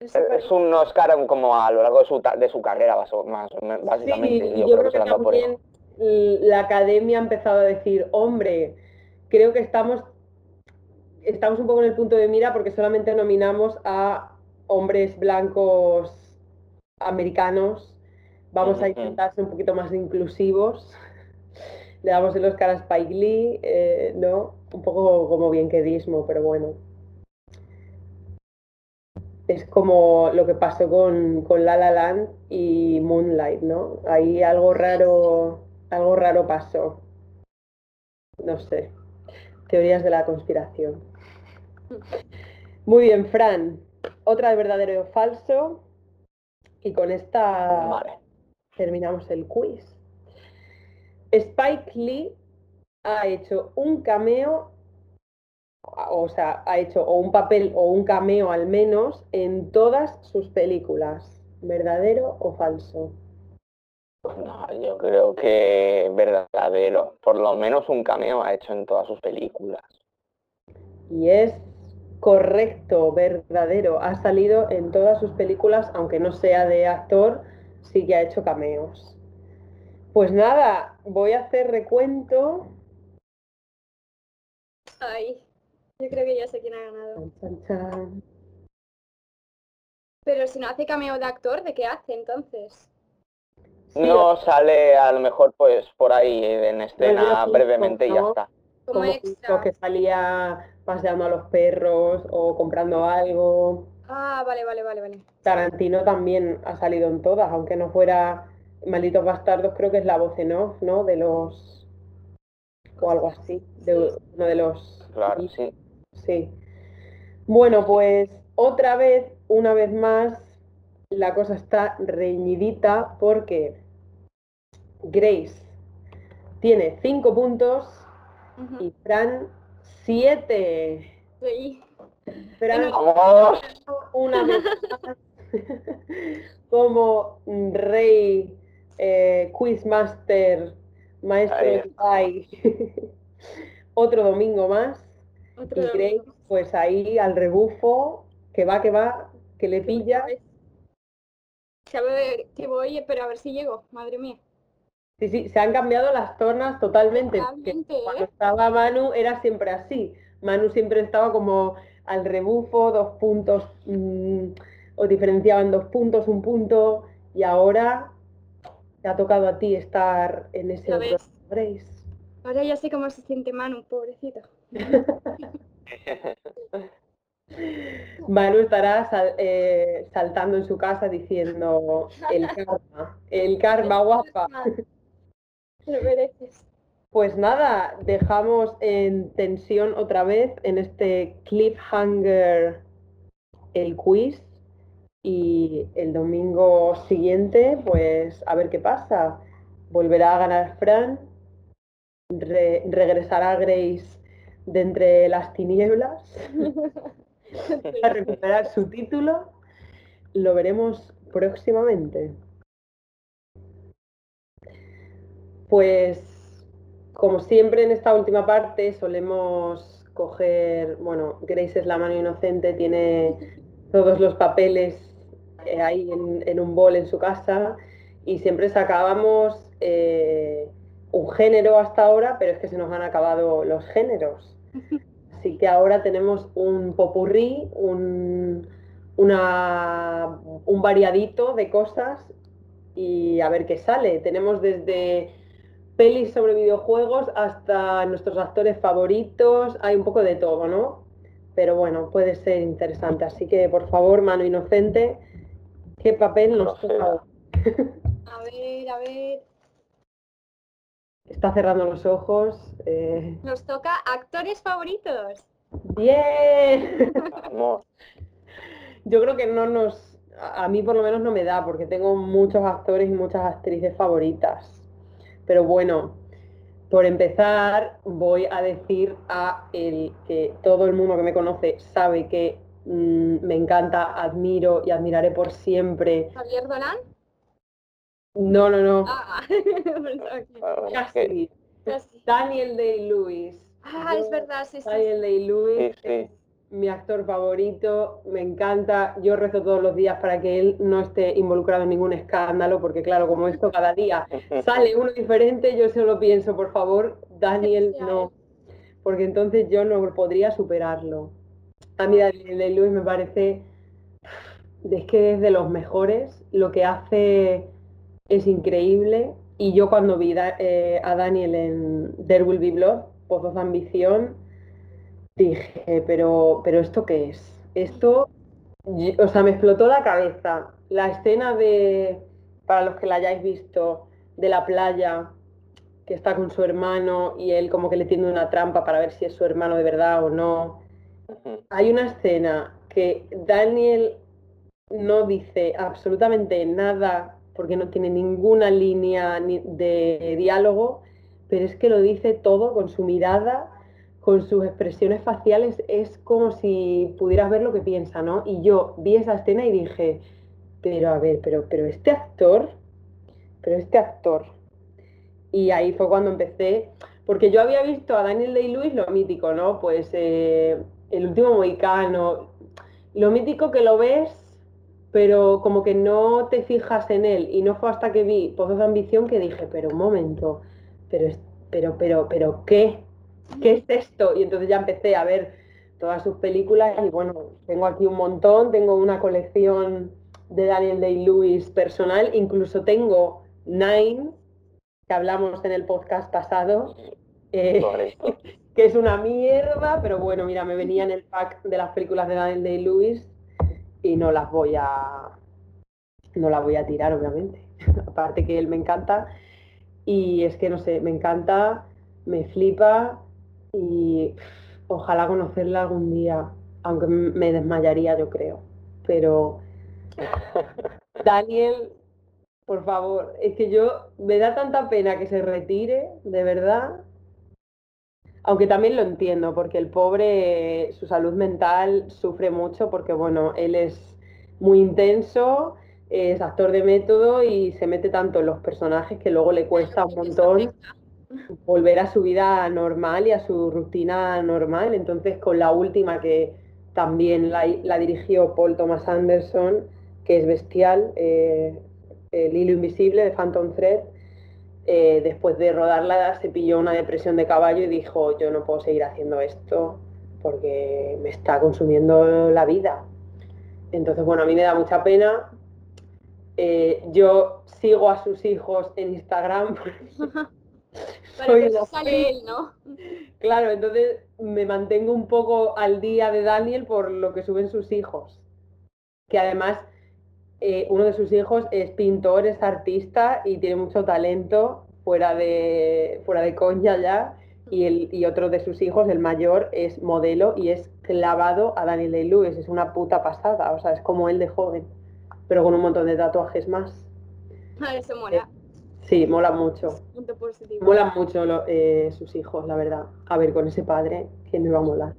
es un Oscar como a lo largo de su, de su carrera, más, básicamente. Sí, yo, creo, que, también la academia ha empezado a decir, hombre, creo que estamos, estamos un poco en el punto de mira porque solamente nominamos a hombres blancos americanos, vamos a intentar ser un poquito más inclusivos. le damos el Oscar a Spike Lee, eh, ¿no? Un poco como bien quedismo, pero bueno. Es como lo que pasó con, con La La Land y Moonlight, ¿no? Ahí algo raro, algo raro pasó. No sé. Teorías de la conspiración. Muy bien, Fran. Otra de verdadero o falso. Y con esta Vale. Terminamos el quiz. Spike Lee ha hecho un cameo, o sea, ha hecho o un papel o un cameo al menos en todas sus películas. ¿Verdadero o falso? No, yo creo que verdadero. Por lo menos un cameo ha hecho en todas sus películas. Y es correcto, verdadero. Ha salido en todas sus películas, aunque no sea de actor, sí que ha hecho cameos. Pues nada, voy a hacer recuento. Ay, yo creo que ya sé quién ha ganado. Chan, chan, chan. Pero si no hace cameo de actor, ¿de qué hace entonces? Sí, No sale a lo mejor pues por ahí en escena brevemente y ya está. Como como extra. que salía paseando a los perros o comprando algo. Ah, vale, vale, vale, vale. Tarantino también ha salido en todas, aunque no fuera Malditos Bastardos, creo que es la voz en off, ¿no? De los... o algo así, de Sí. uno de los... Claro, sí. Sí. Bueno, pues otra vez, una vez más, la cosa está reñidita porque Grace tiene cinco puntos y Fran siete. Sí. ¡Vamos! una vez como rey, eh, quizmaster, maestro de. Otro domingo más. Otro Y Grace, domingo. pues ahí al rebufo, que va, que va, que le pilla. Sabe que voy, pero a ver si llego, madre mía. Sí, sí, se han cambiado las tornas Totalmente, Cuando ¿eh? estaba Manu era siempre así. Manu siempre estaba como al rebufo, dos puntos, mm, o diferenciaban dos puntos, un punto, y ahora te ha tocado a ti estar en ese otro. Grace. Ahora ya sé cómo se siente Manu, pobrecito. Manu estará sal- eh, saltando en su casa diciendo el karma, el karma guapa. Lo mereces. Pues nada, dejamos en tensión otra vez en este cliffhanger el quiz y el domingo siguiente, pues a ver qué pasa. Volverá a ganar Fran, re- regresará Grace de entre las tinieblas a recuperar su título. Lo veremos próximamente. Pues como siempre en esta última parte solemos coger, bueno, Grace es la mano inocente, tiene todos los papeles eh, ahí en, un bol en su casa y siempre sacábamos eh, un género hasta ahora, pero es que se nos han acabado los géneros. Así que ahora tenemos un popurrí, un, un variadito de cosas y a ver qué sale. Tenemos desde pelis sobre videojuegos hasta nuestros actores favoritos, hay un poco de todo, ¿no? Pero bueno, puede ser interesante. Así que por favor, mano inocente, ¿qué papel nos toca? A ver, a ver. Está cerrando los ojos. eh, Nos toca actores favoritos. ¡Bien! Vamos. Yo creo que no nos, a mí por lo menos no me da, porque tengo muchos actores y muchas actrices favoritas. Pero bueno, por empezar, voy a decir a el que todo el mundo que me conoce sabe que mm, me encanta, admiro y admiraré por siempre. Javier Dolan. No, no, no. Ah, Casi. casi. Daniel Day-Lewis. Ah, es verdad, sí, sí. Daniel Day-Lewis Sí, sí. Mi actor favorito, me encanta. Yo rezo todos los días para que él no esté involucrado en ningún escándalo, porque claro, como esto cada día sale uno diferente, yo solo pienso, por favor, Daniel, no, porque entonces yo no podría superarlo. A mí Daniel Day-Lewis me parece, es que es de los mejores, lo que hace es increíble. Y yo cuando vi eh, a Daniel en There Will Be Blood, Pozos de Ambición, dije, pero, pero ¿esto qué es? Esto, o sea, me explotó la cabeza. La escena de, para los que la hayáis visto, de la playa, que está con su hermano y él como que le tiende una trampa para ver si es su hermano de verdad o no. Hay una escena que Daniel no dice absolutamente nada porque no tiene ninguna línea de diálogo, pero es que lo dice todo con su mirada, con sus expresiones faciales, es como si pudieras ver lo que piensa, ¿no? Y yo vi esa escena y dije, pero a ver, pero, pero este actor, pero este actor, y ahí fue cuando empecé, porque yo había visto a Daniel Day-Lewis lo mítico, ¿no? Pues eh, el último mohicano, lo mítico que lo ves, pero como que no te fijas en él. Y no fue hasta que vi Pozos de Ambición que dije, pero un momento, pero, pero, pero, pero, ¿qué? ¿Qué es esto? Y entonces ya empecé a ver todas sus películas y bueno, tengo aquí un montón, tengo una colección de Daniel Day-Lewis personal, incluso tengo Nine, que hablamos en el podcast pasado, eh, que es una mierda, pero bueno, mira, me venía en el pack de las películas de Daniel Day-Lewis y no las voy a no la voy a tirar, obviamente. Aparte que él me encanta y es que no sé, me encanta, me flipa y ojalá conocerla algún día, aunque me desmayaría, yo creo. Pero Daniel por favor, es que yo me da tanta pena que se retire, de verdad. Aunque también lo entiendo, porque el pobre, su salud mental sufre mucho, porque bueno, él es muy intenso, es actor de método y se mete tanto en los personajes que luego le cuesta un montón volver a su vida normal y a su rutina normal. Entonces, con la última que también la, dirigió Paul Thomas Anderson, que es bestial, eh, el hilo invisible de Phantom Thread, eh, después de rodarla se pilló una depresión de caballo y dijo, yo no puedo seguir haciendo esto porque me está consumiendo la vida. Entonces, bueno, a mí me da mucha pena. Eh, yo sigo a sus hijos en Instagram. Soy sale él, ¿no? Claro, entonces me mantengo un poco al día de Daniel por lo que suben sus hijos. Que además eh, uno de sus hijos es pintor, es artista y tiene mucho talento fuera de, fuera de coña ya. Y, el, y otro de sus hijos, el mayor, es modelo y es clavado a Daniel Day Lewis. Es una puta pasada, o sea, es como él de joven, pero con un montón de tatuajes más. Ah, eso mola. Sí, mola mucho. Mola mucho eh, sus hijos, la verdad. A ver, con ese padre, ¿quién me va a molar?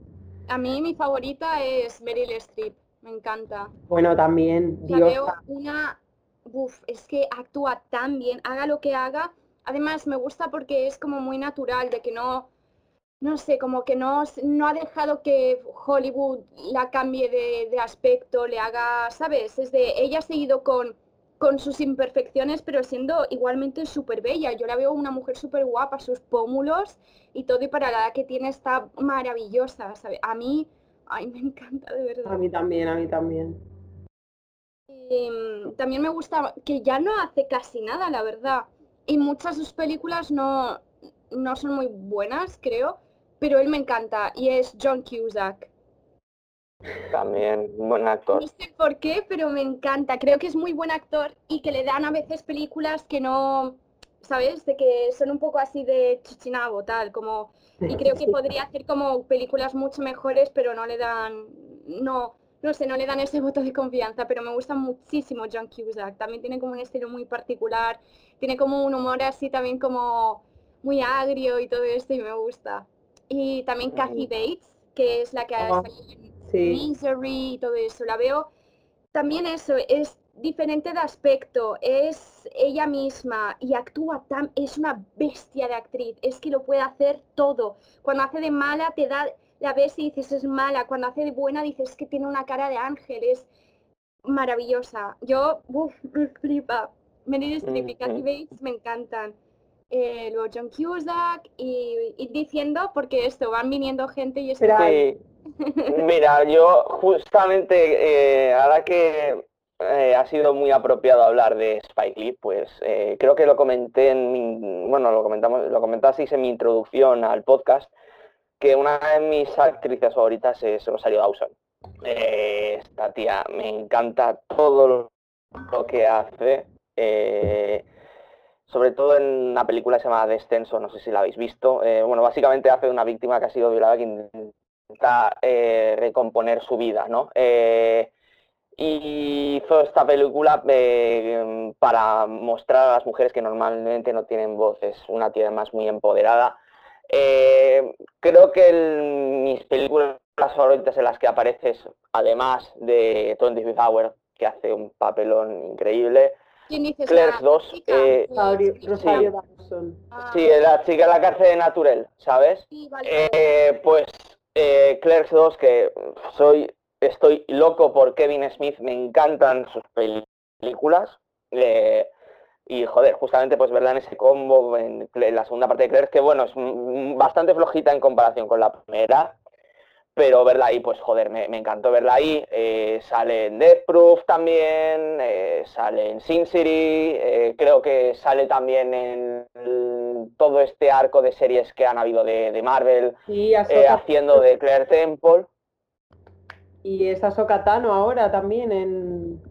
A mí mi favorita es Meryl Streep me encanta. Bueno, también, La veo una, Uf, es que actúa tan bien, haga lo que haga. Además, me gusta porque es como muy natural, de que no, no sé, como que no, no ha dejado que Hollywood la cambie de, aspecto, le haga, ¿sabes? Es de, ella ha seguido con, con sus imperfecciones, pero siendo igualmente súper bella. Yo la veo una mujer súper guapa, sus pómulos y todo, y para la edad que tiene está maravillosa, ¿sabes? A mí Ay, me encanta, de verdad. A mí también, a mí también. Em, también me gusta que ya no hace casi nada, la verdad. Y muchas de sus películas no, no son muy buenas, creo, pero él me encanta y es John Cusack. También, buen actor. No sé por qué, pero me encanta. Creo que es muy buen actor y que le dan a veces películas que no, ¿sabes? De que son un poco así de chichinabo, tal, como y creo que podría hacer como películas mucho mejores, pero no le dan, no, no sé, no le dan ese voto de confianza, pero me gusta muchísimo John Cusack. También tiene como un estilo muy particular, tiene como un humor así también como muy agrio y todo esto y me gusta. Y también Kathy Bates, que es la que ha salido en Misery y todo eso. La veo también eso, es diferente de aspecto, es ella misma y actúa tan, es una bestia de actriz, es que lo puede hacer todo. Cuando hace de mala te da, la ves y dices es mala, cuando hace de buena dices que tiene una cara de ángel, es maravillosa. Yo, uff, flipa. Meryl Streep y Kathy Bates me encantan. Eh, luego John Cusack y, diciendo, porque esto, van viniendo gente y es Mira, yo justamente, eh, ahora que eh, ha sido muy apropiado hablar de Spike Lee, pues eh, creo que lo comenté en mi, bueno, lo comentamos, lo comentasteis en mi introducción al podcast, que una de mis actrices favoritas es Rosario Dawson. Esta tía me encanta todo lo que hace, sobre todo en una película que se llama Descenso, no sé si la habéis visto. bueno, básicamente hace de una víctima que ha sido violada que intenta recomponer su vida, ¿no? y hizo esta película eh, para mostrar a las mujeres que normalmente no tienen voz, es una tía más muy empoderada. Eh, creo que mis películas favoritas en las que apareces, además de 25 Hour, que hace un papelón increíble, Clerks 2, eh, Rosario. Ah. Sí, la chica de la cárcel de Naturel, ¿sabes? pues Clerks 2, que soy estoy loco por Kevin Smith, me encantan sus películas. Eh, y joder, justamente pues verla en ese combo, en, la segunda parte de Claire, que bueno, es bastante flojita en comparación con la primera, pero verla ahí, pues joder, me, encantó verla ahí. Eh, sale en Death Proof también, eh, sale en Sin City, creo que sale también en todo este arco de series que han habido de, Marvel, haciendo de Claire Temple. Y es Ahsoka ahora también en,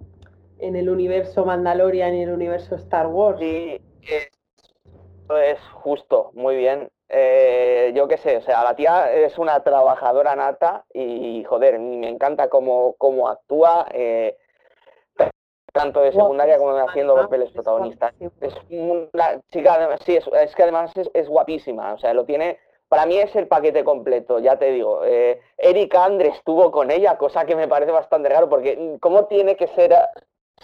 el universo Mandalorian y en el universo Star Wars. Sí, es justo, muy bien. Eh, yo qué sé, o sea, la tía es una trabajadora nata y, joder, me encanta cómo, cómo actúa, eh, tanto de secundaria como haciendo papeles protagonistas. Es una chica, sí, es, que además es, guapísima, o sea, lo tiene para mí es el paquete completo, ya te digo. Eh, Eric Andre estuvo con ella, cosa que me parece bastante raro, porque mm, ¿cómo tiene que ser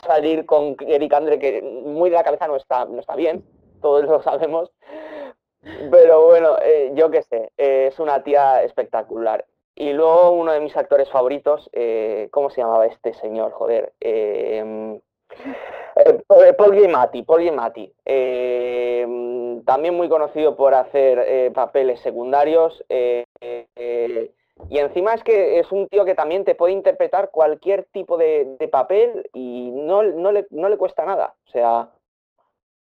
salir con Eric Andre, que muy de la cabeza no está, no está bien, todos lo sabemos? Pero bueno, eh, yo qué sé, eh, es una tía espectacular. Y luego uno de mis actores favoritos, ¿cómo se llamaba este señor? Joder. Eh, Paul Giamatti, Paul Giamatti eh, también muy conocido por hacer eh, papeles secundarios y encima es que es un tío que también te puede interpretar cualquier tipo de, papel y no, no, le, cuesta nada. O sea,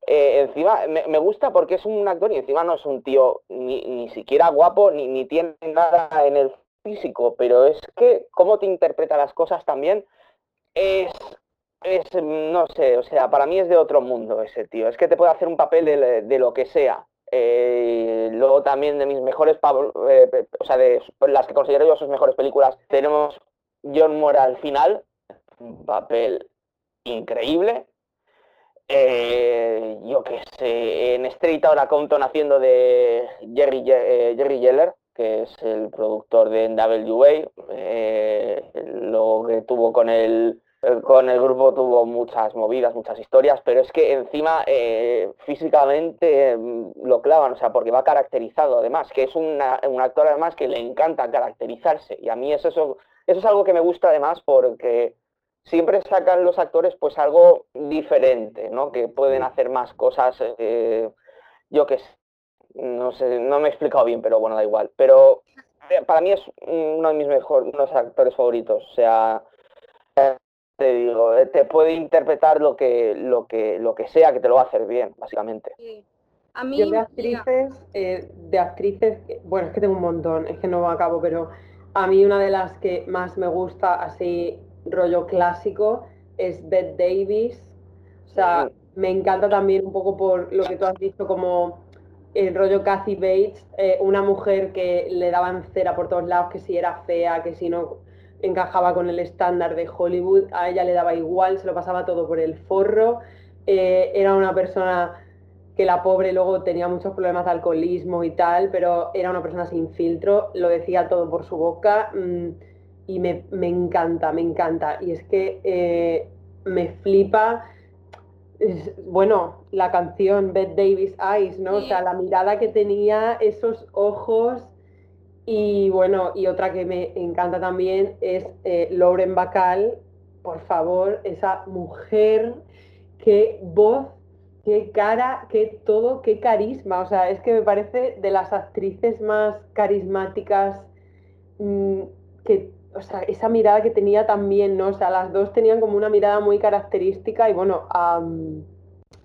encima me, gusta porque es un actor y encima no es un tío ni, siquiera guapo ni, ni tiene nada en el físico, pero es que cómo te interpreta las cosas también es es, no sé, o sea, para mí es de otro mundo ese tío. Es que te puede hacer un papel de, lo que sea. Eh, luego también de mis mejores, eh, o sea, de las que considero yo sus mejores películas, tenemos John Moore al final, un papel increíble. Eh, yo qué sé, en Street Outta Compton haciendo de Jerry, Jerry Yeller, que es el productor de NWA, lo que tuvo con el eh, con el grupo tuvo muchas movidas, muchas historias, pero es que encima eh, físicamente mm, lo clavan, o sea, porque va caracterizado además, que es un actor además que le encanta caracterizarse. Y a mí eso, eso, es algo que me gusta además porque siempre sacan los actores pues algo diferente, ¿no? Que pueden hacer más cosas, eh, yo que sé, no sé, no me he explicado bien, pero bueno, da igual. Pero para mí es uno de mis mejores, unos actores favoritos, o sea te digo, eh, te puede interpretar lo que, lo que, lo que sea que te lo va a hacer bien, básicamente. A mí, Yo de actrices, eh, de actrices, bueno, es que tengo un montón, es que no acabo, pero a mí una de las que más me gusta, así rollo clásico, es Bette Davis. O sea, me encanta también un poco por lo que tú has dicho, como el rollo Kathy Bates, eh, una mujer que le daban cera por todos lados, que si era fea, que si no encajaba con el estándar de Hollywood, a ella le daba igual, se lo pasaba todo por el forro, eh, era una persona que la pobre luego tenía muchos problemas de alcoholismo y tal, pero era una persona sin filtro, lo decía todo por su boca. Mm, y me, encanta, me encanta. Y es que eh, me flipa, bueno, la canción Bette Davis Eyes, ¿no? O sea, la mirada que tenía, esos ojos y bueno, y otra que me encanta también es eh, Lauren Bacall, por favor, esa mujer, qué voz, qué cara, qué todo, qué carisma. O sea, es que me parece de las actrices más carismáticas mm, que o sea, esa mirada que tenía también, ¿no? O sea, las dos tenían como una mirada muy característica y bueno, a,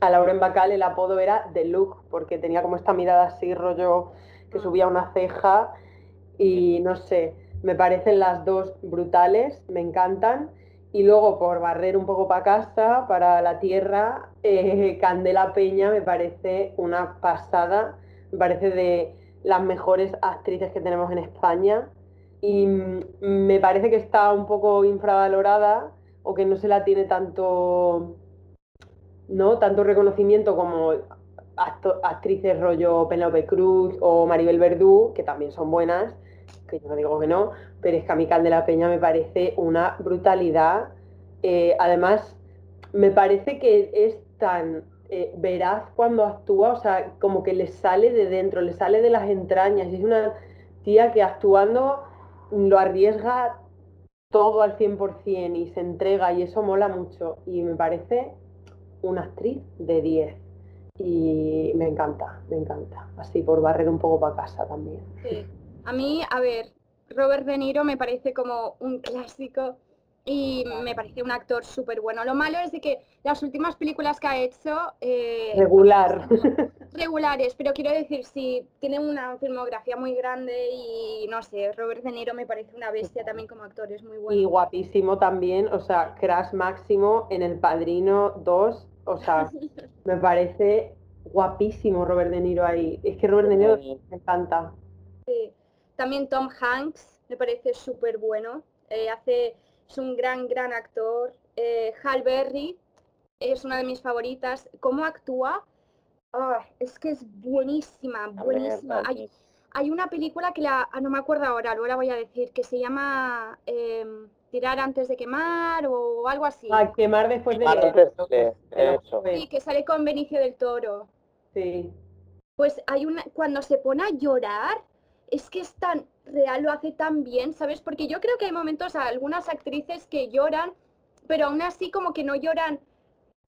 a Lauren Bacall el apodo era The Look, porque tenía como esta mirada así, rollo que subía una ceja y no sé, me parecen las dos brutales, me encantan. Y luego por barrer un poco para casa, para la tierra, eh, Candela Peña me parece una pasada, me parece de las mejores actrices que tenemos en España y me parece que está un poco infravalorada o que no se la tiene tanto, ¿no? tanto reconocimiento como actrices rollo Penelope Cruz o Maribel Verdú, que también son buenas, que yo no digo que no, pero es que a mí Candela Peña me parece una brutalidad. Eh, además, me parece que es tan eh, veraz cuando actúa, o sea, como que le sale de dentro, le sale de las entrañas. Es una tía que actuando lo arriesga todo al 100% y se entrega y eso mola mucho. Y me parece una actriz de 10. Y me encanta, me encanta. Así por barrer un poco para casa también. Sí. A mí, a ver, Robert De Niro me parece como un clásico y me parece un actor súper bueno. Lo malo es de que las últimas películas que ha hecho... Eh, Regular. Regulares, pero quiero decir, sí, tiene una filmografía muy grande y no sé, Robert De Niro me parece una bestia también como actor, es muy bueno. Y guapísimo también, o sea, crash máximo en El Padrino 2, o sea, me parece guapísimo Robert De Niro ahí. Es que Robert De Niro me encanta. Sí. También Tom Hanks me parece súper bueno. Eh, hace es un gran, gran actor. Eh, Hal Berry es una de mis favoritas. ¿Cómo actúa? Ah, es que es buenísima, buenísima. hay, una película que la, ah, no me acuerdo ahora, luego la voy a decir, que se llama em, Tirar antes de quemar o algo así. Ah, quemar después de... eso. Sí, que sale con Benicio del Toro. Sí. Pues hay una, cuando se pone a llorar, es que es tan real, lo hace tan bien, ¿sabes? Porque yo creo que hay momentos, algunas actrices que lloran, pero aún así como que no lloran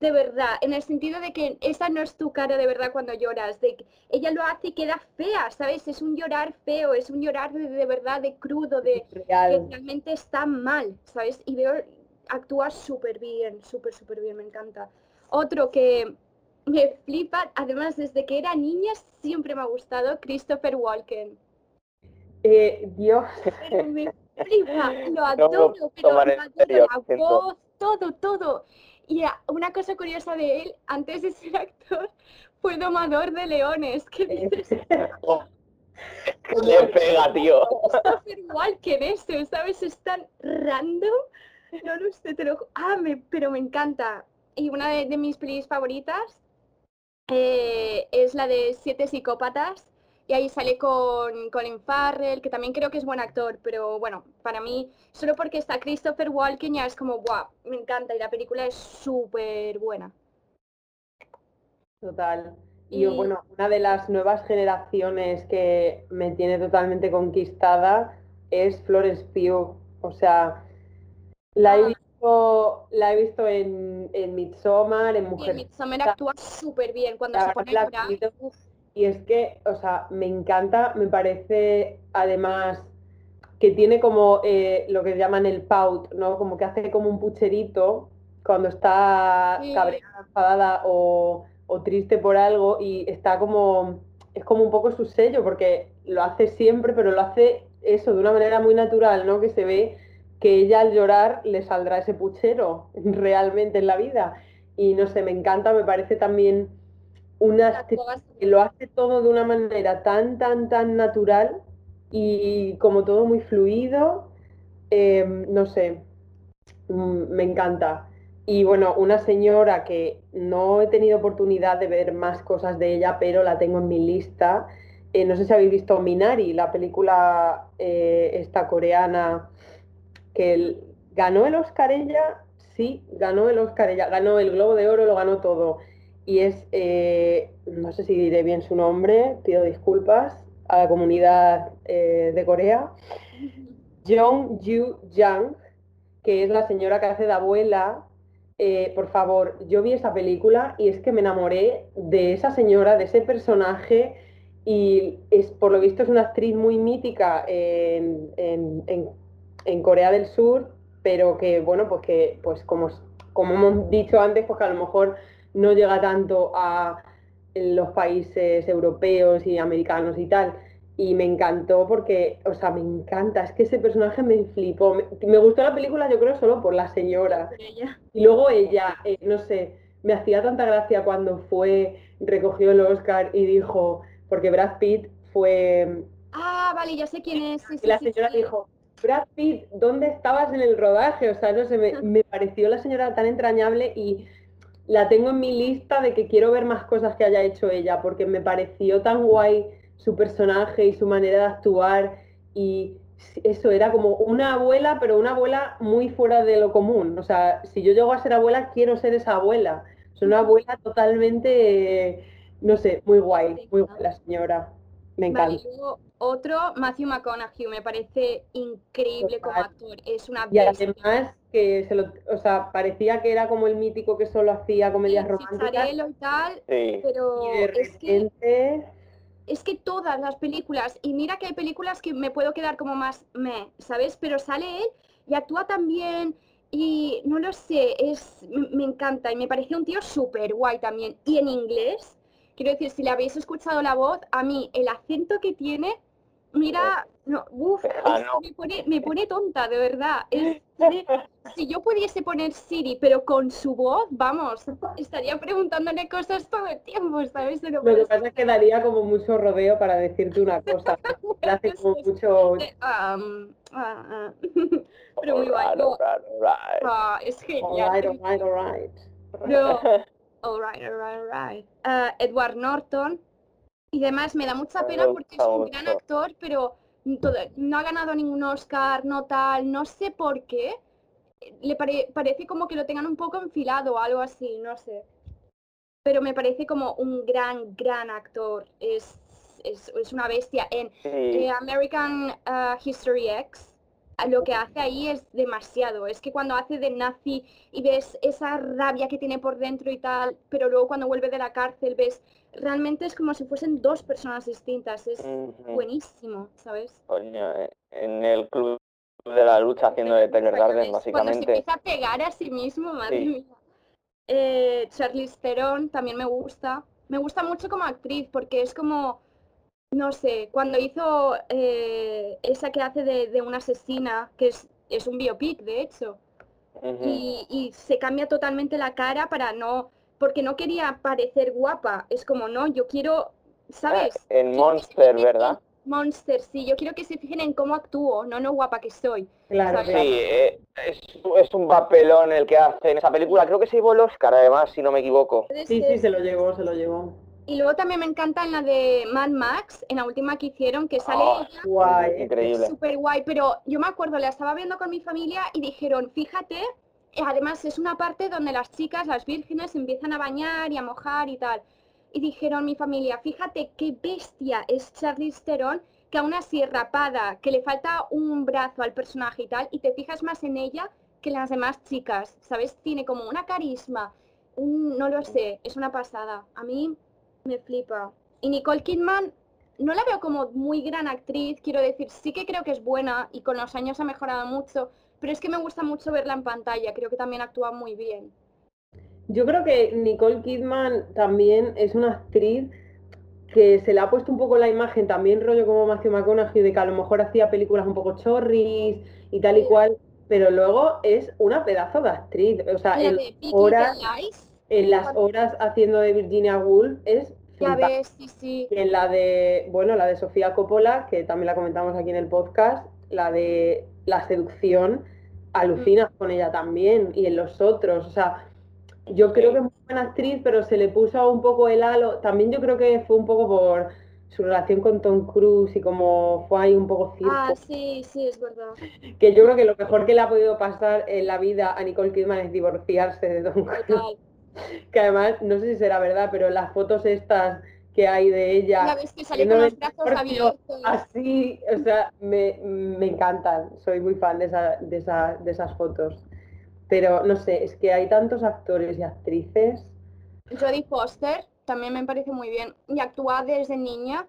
de verdad, en el sentido de que esa no es tu cara de verdad cuando lloras, de que ella lo hace y queda fea, ¿sabes? Es un llorar feo, es un llorar de, verdad, de crudo, de que realmente está mal, ¿sabes? Y veo, actúa súper bien, súper, súper bien, me encanta. Otro que me flipa, además desde que era niña siempre me ha gustado, Christopher Walken. Eh, Dios. me flipa, lo adoro, pero lo adoro, la voz, todo, todo. Y una cosa curiosa de él, antes de ser actor, fue domador de leones. ¿Qué dices? Le pega, tío. igual que en eso, ¿sabes? Es tan random. No lo sé, te lo... Ah, me... pero me encanta. Y una de, mis pelis favoritas eh, es la de Siete Psicópatas y ahí sale con Colin Farrell, que también creo que es buen actor, pero bueno, para mí, solo porque está Christopher Walken ya es como, wow, me encanta y la película es súper buena. Total. Y, bueno, una de las nuevas generaciones que me tiene totalmente conquistada es Florence Pugh. O sea, la he ah. visto, la he visto en, en Midsommar, en Mujer. En Midsommar actúa súper bien cuando se pone a llorar. Y es que, o sea, me encanta, me parece además que tiene como eh, lo que llaman el pout, ¿no? Como que hace como un pucherito cuando está cabreada, enfadada o, triste por algo y está como, es como un poco su sello porque lo hace siempre, pero lo hace eso de una manera muy natural, ¿no? Que se ve que ella al llorar le saldrá ese puchero realmente en la vida. Y no sé, me encanta, me parece también una que lo hace todo de una manera tan, tan, tan natural y como todo muy fluido, em, no sé, mm, me encanta. Y bueno, una señora que no he tenido oportunidad de ver más cosas de ella, pero la tengo en mi lista. Eh, no sé si habéis visto Minari, la película eh, esta coreana que ganó el Oscar ella, sí, ganó el Oscar ella, ganó el Globo de Oro, lo ganó todo y es, eh, no sé si diré bien su nombre, pido disculpas a la comunidad eh, de Corea, Jung Yu Jang, que es la señora que hace de abuela. Eh, por favor, yo vi esa película y es que me enamoré de esa señora, de ese personaje y es, por lo visto es una actriz muy mítica en, en Corea del Sur, pero que, bueno, pues que, pues como, como hemos dicho antes, pues que a lo mejor no llega tanto a los países europeos y americanos y tal. Y me encantó porque, o sea, me encanta, es que ese personaje me flipó. Me, gustó la película, yo creo, solo por la señora. Y luego ella, eh, no sé, me hacía tanta gracia cuando fue, recogió el Oscar y dijo, porque Brad Pitt fue... Ah, vale, ya sé quién es. y la señora dijo, Brad Pitt, ¿dónde estabas en el rodaje? O sea, no sé, me, me pareció la señora tan entrañable y la tengo en mi lista de que quiero ver más cosas que haya hecho ella, porque me pareció tan guay su personaje y su manera de actuar y eso era como una abuela, pero una abuela muy fuera de lo común. O sea, si yo llego a ser abuela, quiero ser esa abuela. Es una abuela totalmente, no sé, muy guay, muy guay la señora. Me encanta. Otro, Matthew McConaughey, me parece increíble como actor. Es una Y además que se lo, o sea, parecía que era como el mítico que solo hacía comedias románticas. y tal, pero es que es que todas las películas, y mira que hay películas que me puedo quedar como más me, ¿sabes? Pero sale él y actúa también y no lo sé, es me, encanta y me parece un tío súper guay también. Y en inglés, quiero decir, si le habéis escuchado la voz, a mí el acento que tiene Mira, no, uf, me, pone, me, pone, tonta, de verdad. si yo pudiese poner Siri, pero con su voz, vamos, estaría preguntándole cosas todo el tiempo, ¿sabes? Lo que pasa es que daría como mucho rodeo para decirte una cosa. hace como mucho... Um, ah, ah. pero muy guay. Ah, es genial. Alright, alright, alright. No. Alright, alright, alright. Edward Norton, y además me da mucha pena porque es un gran actor, pero no ha ganado ningún Oscar, no tal, no sé por qué. Le parece como que lo tengan un poco enfilado o algo así, no sé. Pero me parece como un gran, gran actor. Es, es, una bestia. En eh, American uh, History X, lo que hace ahí es demasiado. Es que cuando hace de nazi y ves esa rabia que tiene por dentro y tal, pero luego cuando vuelve de la cárcel ves realmente es como si fuesen dos personas distintas. Es buenísimo, ¿sabes? Eh, en el club de la lucha haciendo de Taylor Garden, básicamente. Cuando se empieza a pegar a sí mismo, madre mía. Eh, Charlize Theron también me gusta. Me gusta mucho como actriz porque es como, no sé, cuando hizo eh, esa que hace de, una asesina, que es, es un biopic, de hecho, y, y se cambia totalmente la cara para no porque no quería parecer guapa. Es como, no, yo quiero, ¿sabes? Ah, en Monster, ¿verdad? Monster, sí, yo quiero que se fijen en cómo actúo, no no guapa que soy. Claro, Sí, eh, es, un papelón el que hace en esa película. Creo que se llevó el Oscar, además, si no me equivoco. Sí, sí, se lo llevó, se lo llevó. Y luego también me encanta en la de Mad Max, en la última que hicieron, que sale oh, guay, increíble. Súper guay, pero yo me acuerdo, la estaba viendo con mi familia y dijeron, fíjate además es una parte donde las chicas, las vírgenes, empiezan a bañar y a mojar y tal. Y dijeron mi familia, fíjate qué bestia es Charlize Theron, que aún así rapada, que le falta un brazo al personaje y tal, y te fijas más en ella que las demás chicas, ¿sabes? Tiene como una carisma, no lo sé, es una pasada. A mí me flipa. Y Nicole Kidman no la veo como muy gran actriz, quiero decir, sí que creo que es buena y con los años ha mejorado mucho, pero es que me gusta mucho verla en pantalla, creo que también actúa muy bien. Yo creo que Nicole Kidman también es una actriz que se le ha puesto un poco la imagen, también rollo como Matthew McConaughey, de que a lo mejor hacía películas un poco chorris y tal y cual, pero luego es una pedazo de actriz. O sea, en, horas, en las horas haciendo de Virginia Woolf es ya ves, sí, sí. Y en la de, bueno, la de Sofía Coppola, que también la comentamos aquí en el podcast, la de la seducción, alucinas con ella también y en los otros. O sea, yo creo que es muy buena actriz, pero se le puso un poco el halo. También yo creo que fue un poco por su relación con Tom Cruise y como fue ahí un poco circo. Ah, sí, sí, es verdad. Que yo creo que lo mejor que le ha podido pasar en la vida a Nicole Kidman es divorciarse de Tom Cruise. Que además, no sé si será verdad, pero las fotos estas que hay de ella. La vez que sale con los brazos abiertos. Así, o sea, me, encantan. Soy muy fan de, esa, de, de esas fotos. Pero no sé, es que hay tantos actores y actrices. Jodie Foster también me parece muy bien. Y actúa desde niña.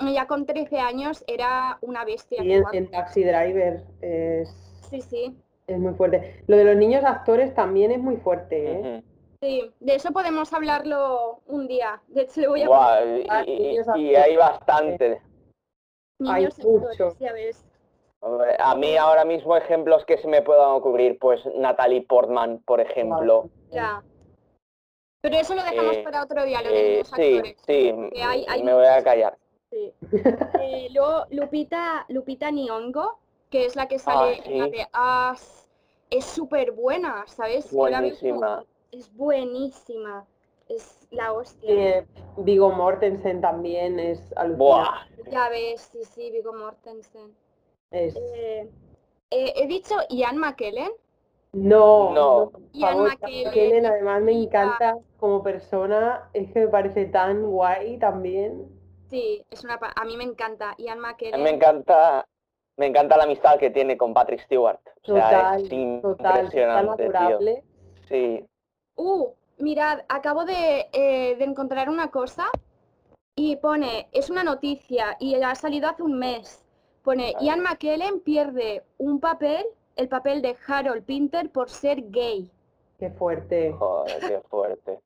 Ya con 13 años era una bestia. Y en, Taxi Driver es... Sí, sí. Es muy fuerte. Lo de los niños actores también es muy fuerte, ¿eh? Sí, de eso podemos hablarlo un día. De hecho, le voy a poner y, Ah, hay bastante. hay niños mucho. actores, ya ves. A mí ahora mismo ejemplos que se me puedan ocurrir, pues Natalie Portman, por ejemplo. Ya. Pero eso lo dejamos Eh, para otro día, lo de Eh, niños sí, actores. sí, hay- hay me voy a callar. Sí. Eh, luego Lupita, Lupita Nyong'o, que es la que sale en la sí. de As, es súper buena, ¿sabes? Yo la veo como- Buenísima. Es buenísima. Es la hostia. Eh, Vigo Mortensen también es alucinante. Buah, Ya ves, sí, sí, Viggo Mortensen. Es- Eh, eh, he dicho Ian McKellen. No, No. Ian favor, McKellen, Kellen, además me encanta como persona, es que me parece tan guay también. Sí, es una pa- a mí me encanta. Ian me McKellen. encanta, me encanta la amistad que tiene con Patrick Stewart. O sea, Total, es total, tan impresionante, tío. Sí, Uh, mirad, acabo de, eh, de encontrar una cosa y pone, es una noticia y ha salido hace un mes. Pone. Ian McKellen pierde un papel, el papel de Harold Pinter por ser gay. Qué fuerte. joder, qué fuerte.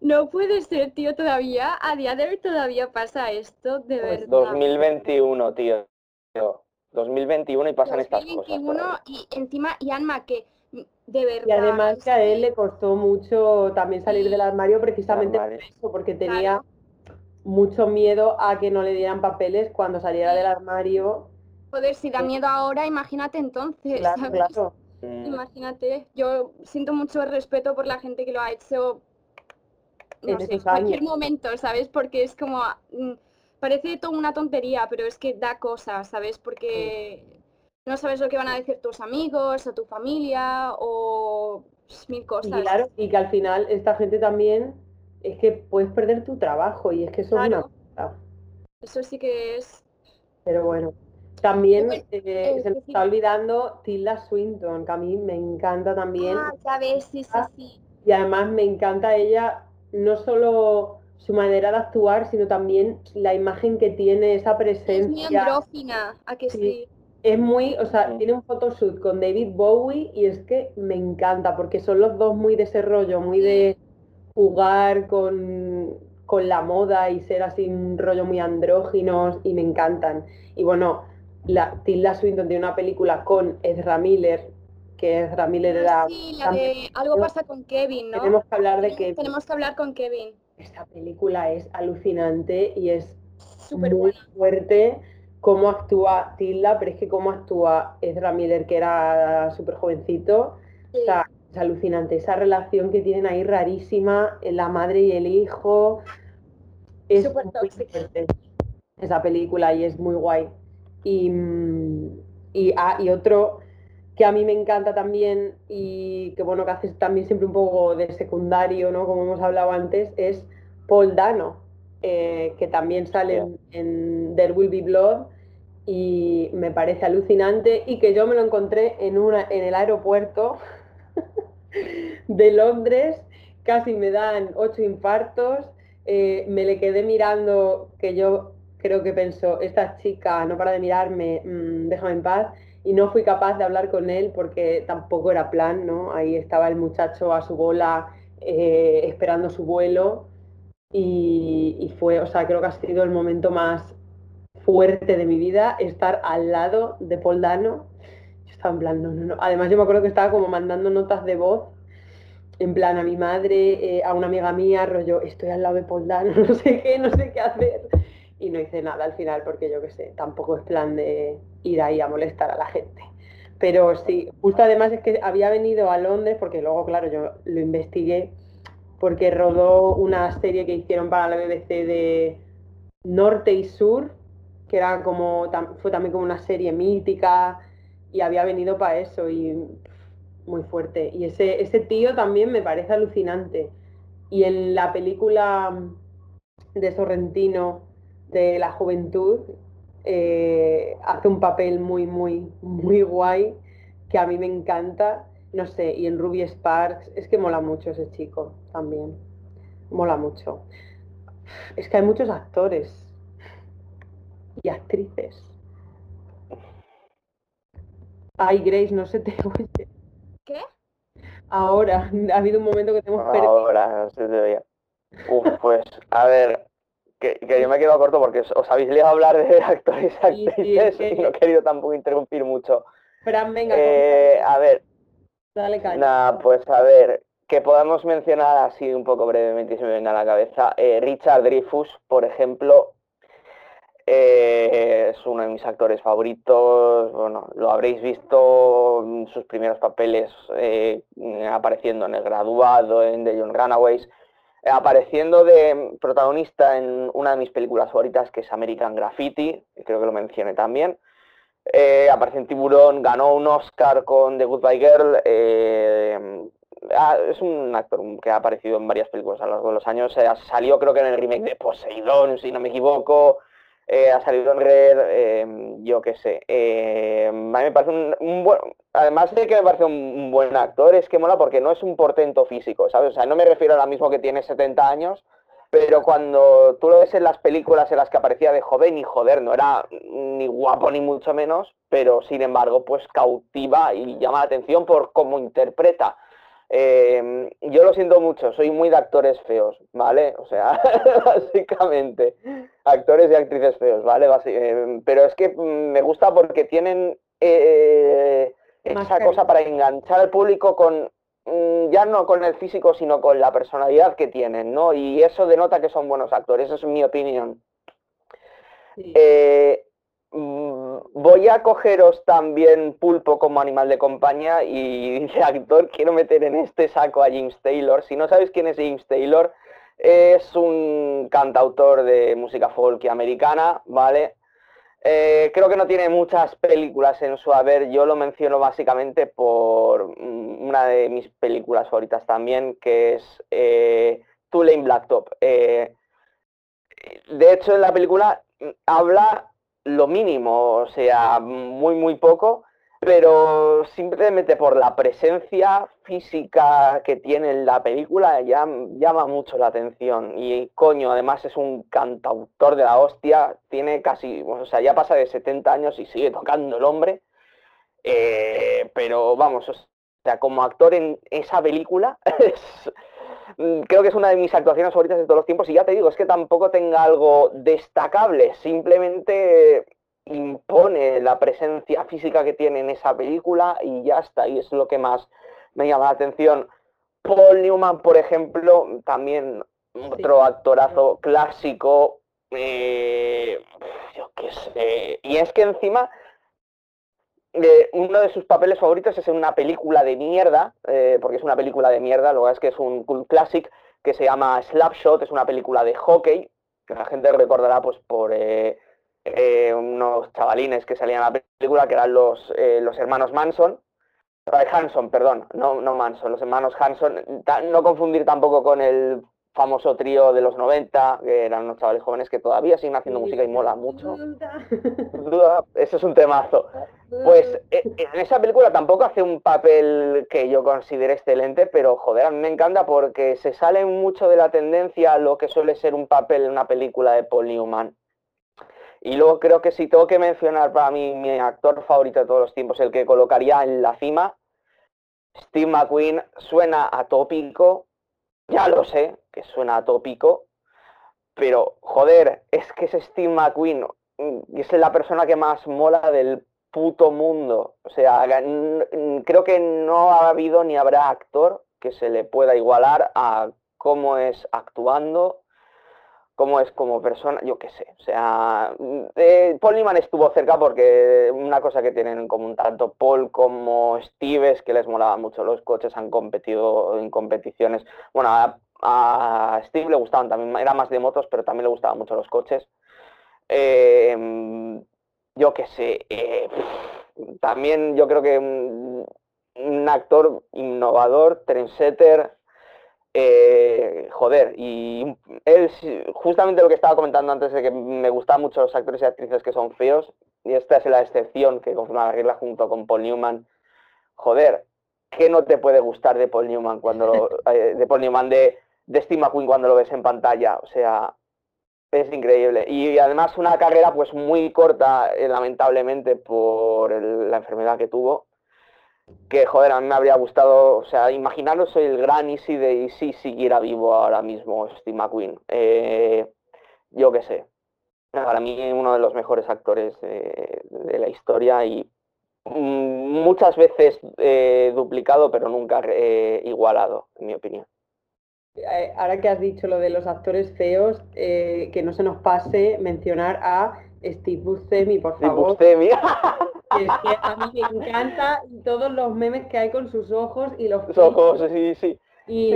No puede ser, tío, todavía, a día de hoy todavía pasa esto, de Pues verdad. 2021, tío. Tío, 2021 y pasan estas cosas. 2021 todavía. y encima Ian McKellen, de verdad. Y además que a él le costó mucho también salir del armario precisamente por eso, porque tenía Claro. mucho miedo a que no le dieran papeles cuando saliera Sí. del armario. Joder, si da miedo ahora, imagínate entonces, Claro, ¿sabes? claro. Mm, Imagínate, yo siento mucho respeto por la gente que lo ha hecho, no En sé, cualquier momento, ¿sabes? Porque es como, mm, parece todo una tontería, pero es que da cosas, ¿sabes? Porque no sabes lo que van a decir tus amigos o tu familia o pues, mil Y cosas. claro, y que al final esta gente también es que puedes perder tu trabajo y es que eso es una. Eso sí que es... Pero bueno, también bueno, eh, eh, se nos está olvidando Tilda Swinton, que a mí me encanta también. Ah, ya ves, sí, sí, sí. Y además me encanta ella, no solo su manera de actuar, sino también la imagen que tiene, esa Es muy presencia. ¿a que Sí. sí? Es muy, o sea, tiene un photoshoot con David Bowie y es que me encanta, porque son los dos muy de ese rollo, muy de jugar con, con la moda y ser así un rollo muy andróginos y me encantan. Y bueno, la, Tilda Swinton tiene una película con Ezra Miller, que Ezra Miller era... Ah, sí, la también- de algo pasa con Kevin, ¿no? Tenemos que hablar de que Tenemos que hablar con Kevin. esta película es alucinante y es Súper muy buena. fuerte cómo actúa Tilda, pero es que cómo actúa Ezra Miller, que era súper jovencito, Sí. o sea, es alucinante. Esa relación que tienen ahí rarísima, en la madre y el hijo, es Súper muy tóxica. esa película y es muy guay. Y, mm, y, ah, y otro que a mí me encanta también y que bueno, que hace también siempre un poco de secundario, ¿no? Como hemos hablado antes, es Paul Dano, eh, que también sale en, en There Will Be Blood y me parece alucinante y que yo me lo encontré en, una, en el aeropuerto de Londres, casi me dan ocho infartos, eh, me le quedé mirando que yo creo que pensó, esta chica no para de mirarme, mm, déjame en paz, y no fui capaz de hablar con él porque tampoco era plan, ¿no? Ahí estaba el muchacho a su bola eh, esperando su vuelo. Y, y fue, o sea, creo que ha sido el momento más fuerte de mi vida estar al lado de Paul Dano. Yo estaba en plan, no, no, no. Además yo me acuerdo que estaba como mandando notas de voz en plan a mi madre, eh, a una amiga mía, rollo, estoy al lado de Paul no sé qué, no sé qué hacer. Y no hice nada al final porque yo qué sé, tampoco es plan de ir ahí a molestar a la gente. Pero sí, justo además es que había venido a Londres, porque luego, claro, yo lo investigué, porque rodó una serie que hicieron para la BBC de Norte y Sur, era como, tam- fue también como una serie mítica, y había venido para eso, y muy fuerte. Y ese, ese tío también me parece alucinante. Y en la película de Sorrentino de la juventud eh, hace un papel muy, muy, muy guay que a mí me encanta. No sé, y en Ruby Sparks es que mola mucho ese chico también. Mola mucho. Es que hay muchos actores y actrices. Ay, Grace, no se te oye. ¿Qué? Ahora, ha habido un momento que tenemos perdido. Ahora, no se te oía. Uf, pues, a ver, que, que yo me he quedado corto porque os, habéis liado a hablar de actores y Sí, sí, actrices es que- y no he querido tampoco interrumpir mucho. Fran, venga, Eh, a ver, dale caña. Nada, pues a ver, que podamos mencionar así un poco brevemente y se me venga a la cabeza. eh, Richard Dreyfuss, por ejemplo, eh, es uno de mis actores favoritos. Bueno, lo habréis visto en sus primeros papeles eh, apareciendo en El Graduado, en The Young Runaways, eh, apareciendo de protagonista en una de mis películas favoritas, que es American Graffiti, creo que lo mencioné también. Aparece en Tiburón, ganó un Oscar con The Goodbye Girl. ah, es un actor que ha aparecido en varias películas a lo largo de los años. salió creo que en el remake de Poseidón, si no me equivoco. Eh, ha salido en Red, eh, yo qué sé. eh, a mí me parece un, un buen... Además de que me parece un, un buen actor, es que mola porque no es un portento físico, ¿sabes? O sea, no me refiero ahora mismo que tiene 70 años, pero cuando tú lo ves en las películas en las que aparecía de joven y joder, no era ni guapo ni mucho menos, pero sin embargo pues cautiva y llama la atención por cómo interpreta. Eh, yo lo siento mucho, soy muy de actores feos, ¿vale? O sea, básicamente, actores y actrices feos, ¿vale? Basi- eh, pero es que mm, me gusta porque tienen eh, esa Mascarilla. cosa para enganchar al público con mm, ya no con el físico, sino con la personalidad que tienen, ¿no? Y eso denota que son buenos actores, eso es mi opinión. Sí. Eh, mm, voy a cogeros también Pulpo como animal de compañía y de actor quiero meter en este saco a James Taylor. Si no sabéis quién es James Taylor, es un cantautor de música folk y americana, ¿vale? Eh, creo que no tiene muchas películas en su haber. Yo lo menciono básicamente por mm, una de mis películas favoritas también, que es eh, Tulane Blacktop. Eh, de hecho, en la película mm, habla lo mínimo, o sea, muy, muy poco, pero simplemente por la presencia física que tiene en la película ya llama mucho la atención. Y coño, además es un cantautor de la hostia, tiene casi, o sea, ya pasa de 70 años y sigue tocando el hombre. Eh, pero vamos, o sea, como actor en esa película, es- creo que es una de mis actuaciones favoritas de todos los tiempos. Y ya te digo, es que tampoco tenga algo destacable, simplemente impone la presencia física que tiene en esa película y ya está, y es lo que más me llama la atención. Paul Newman, por ejemplo, también otro actorazo clásico, eh, yo qué sé, y es que encima uno de sus papeles favoritos es en una película de mierda, eh, porque es una película de mierda, lo que es que es un cult classic que se llama Slapshot, es una película de hockey, que la gente recordará pues por eh, eh, unos chavalines que salían en la película, que eran los, los hermanos Manson, Hanson, perdón, no, no Manson, los hermanos Hanson, no confundir tampoco con el famoso trío de los 90, que eran unos chavales jóvenes que todavía siguen haciendo música y mola mucho. Eso es un temazo. Pues eh, en esa película tampoco hace un papel que yo considere excelente, pero joder, a mí me encanta porque se sale mucho de la tendencia a lo que suele ser un papel en una película de Paul Newman. Y luego creo que si tengo que mencionar para mí mi actor favorito de todos los tiempos, el que colocaría en la cima, Steve McQueen, suena atópico, ya lo sé que suena atópico, pero joder, es que es Steve McQueen, mm, y es la persona que más mola del puto mundo. O sea, creo que no ha habido ni habrá actor que se le pueda igualar a cómo es actuando, cómo es como persona, yo qué sé. O sea, mm, eh, Paul Newman estuvo cerca porque una cosa que tienen en común tanto Paul como Steve es que les molaba mucho los coches, han competido en competiciones. Bueno, a, a Steve le gustaban también, era más de motos, pero también le gustaban mucho los coches. Eh, yo qué sé, eh, también yo creo que un, un actor innovador, trendsetter, eh, joder, y él, sí- justamente lo que estaba comentando antes de que me gustan mucho los actores y actrices que son feos, y esta es la excepción que confirma la regla junto con Paul Newman, joder, ¿qué no te puede gustar de Paul Newman cuando lo- eh, de Paul Newman, de, de Steve McQueen cuando lo ves en pantalla? O sea, Es increíble. Y además una carrera pues muy corta, eh, lamentablemente, por la enfermedad que tuvo. Que, joder, a mí me habría gustado, o sea, imaginaros el gran Easy de Easy siguiera vivo ahora mismo, Steve McQueen. Eh, yo qué sé. Para mí uno de los mejores actores de la historia y mm, muchas veces eh, duplicado, pero nunca igualado, en mi opinión. Eh, ahora que has dicho lo de los actores feos, eh, que no se nos pase mencionar a Steve Buscemi, por favor. Buscemi. es que a mí me encanta todos los memes que hay con sus ojos y los sus ojos, sí, sí. Y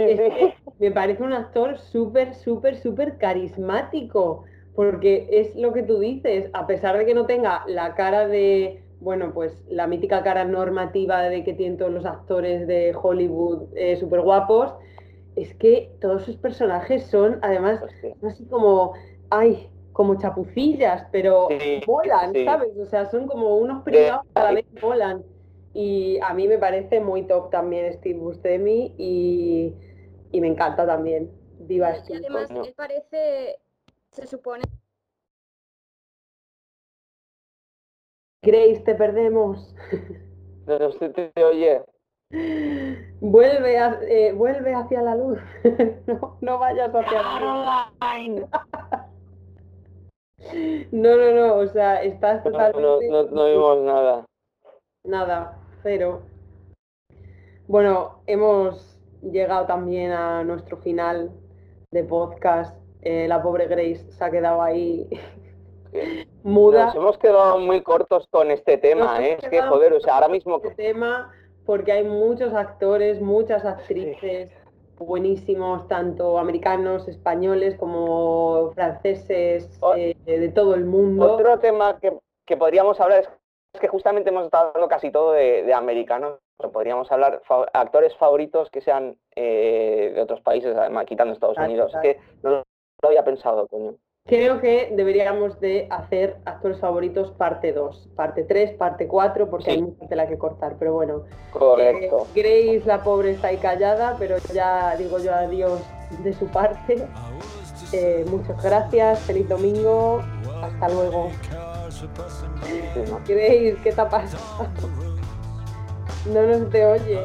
me parece un actor súper, súper, súper carismático, porque es lo que tú dices, a pesar de que no tenga la cara de, bueno, pues la mítica cara normativa de que tienen todos los actores de Hollywood eh, súper guapos, es que todos sus personajes son, además, así como, ay, como chapucillas, pero volan, ¿sabes? O sea, son como unos privados que a la vez volan. Y a mí me parece muy top también Steve Buscemi y, y me encanta también. Viva Y además, él parece, se supone... Grace, te perdemos. Pero usted te oye. Vuelve, eh, vuelve hacia la luz. no, vayas hacia la luz. no, no, no, o sea, estás totalmente... No, no, vimos nada. Nada, pero... Bueno, hemos llegado también a nuestro final de podcast. Eh, la pobre Grace se ha quedado ahí muda. Nos hemos quedado muy cortos con este tema, ¿eh? Es que, joder, o sea, ahora mismo... Este tema porque hay muchos actores, muchas actrices buenísimos, tanto americanos, españoles como franceses, eh, de todo el mundo. Otro tema que, podríamos hablar es que justamente hemos estado hablando casi todo de, americanos, podríamos hablar actores favoritos que sean eh, de otros países, además quitando Estados Unidos, que no lo había pensado, coño. Creo que deberíamos de hacer actores favoritos parte 2, parte 3, parte 4, porque hay mucha tela que cortar, pero bueno. Correcto. Eh, Grace, la pobre, está ahí callada, pero ya digo yo adiós de su parte. Eh, muchas gracias, feliz domingo, hasta luego. Grace, ¿qué te ha pasado? No nos te oye.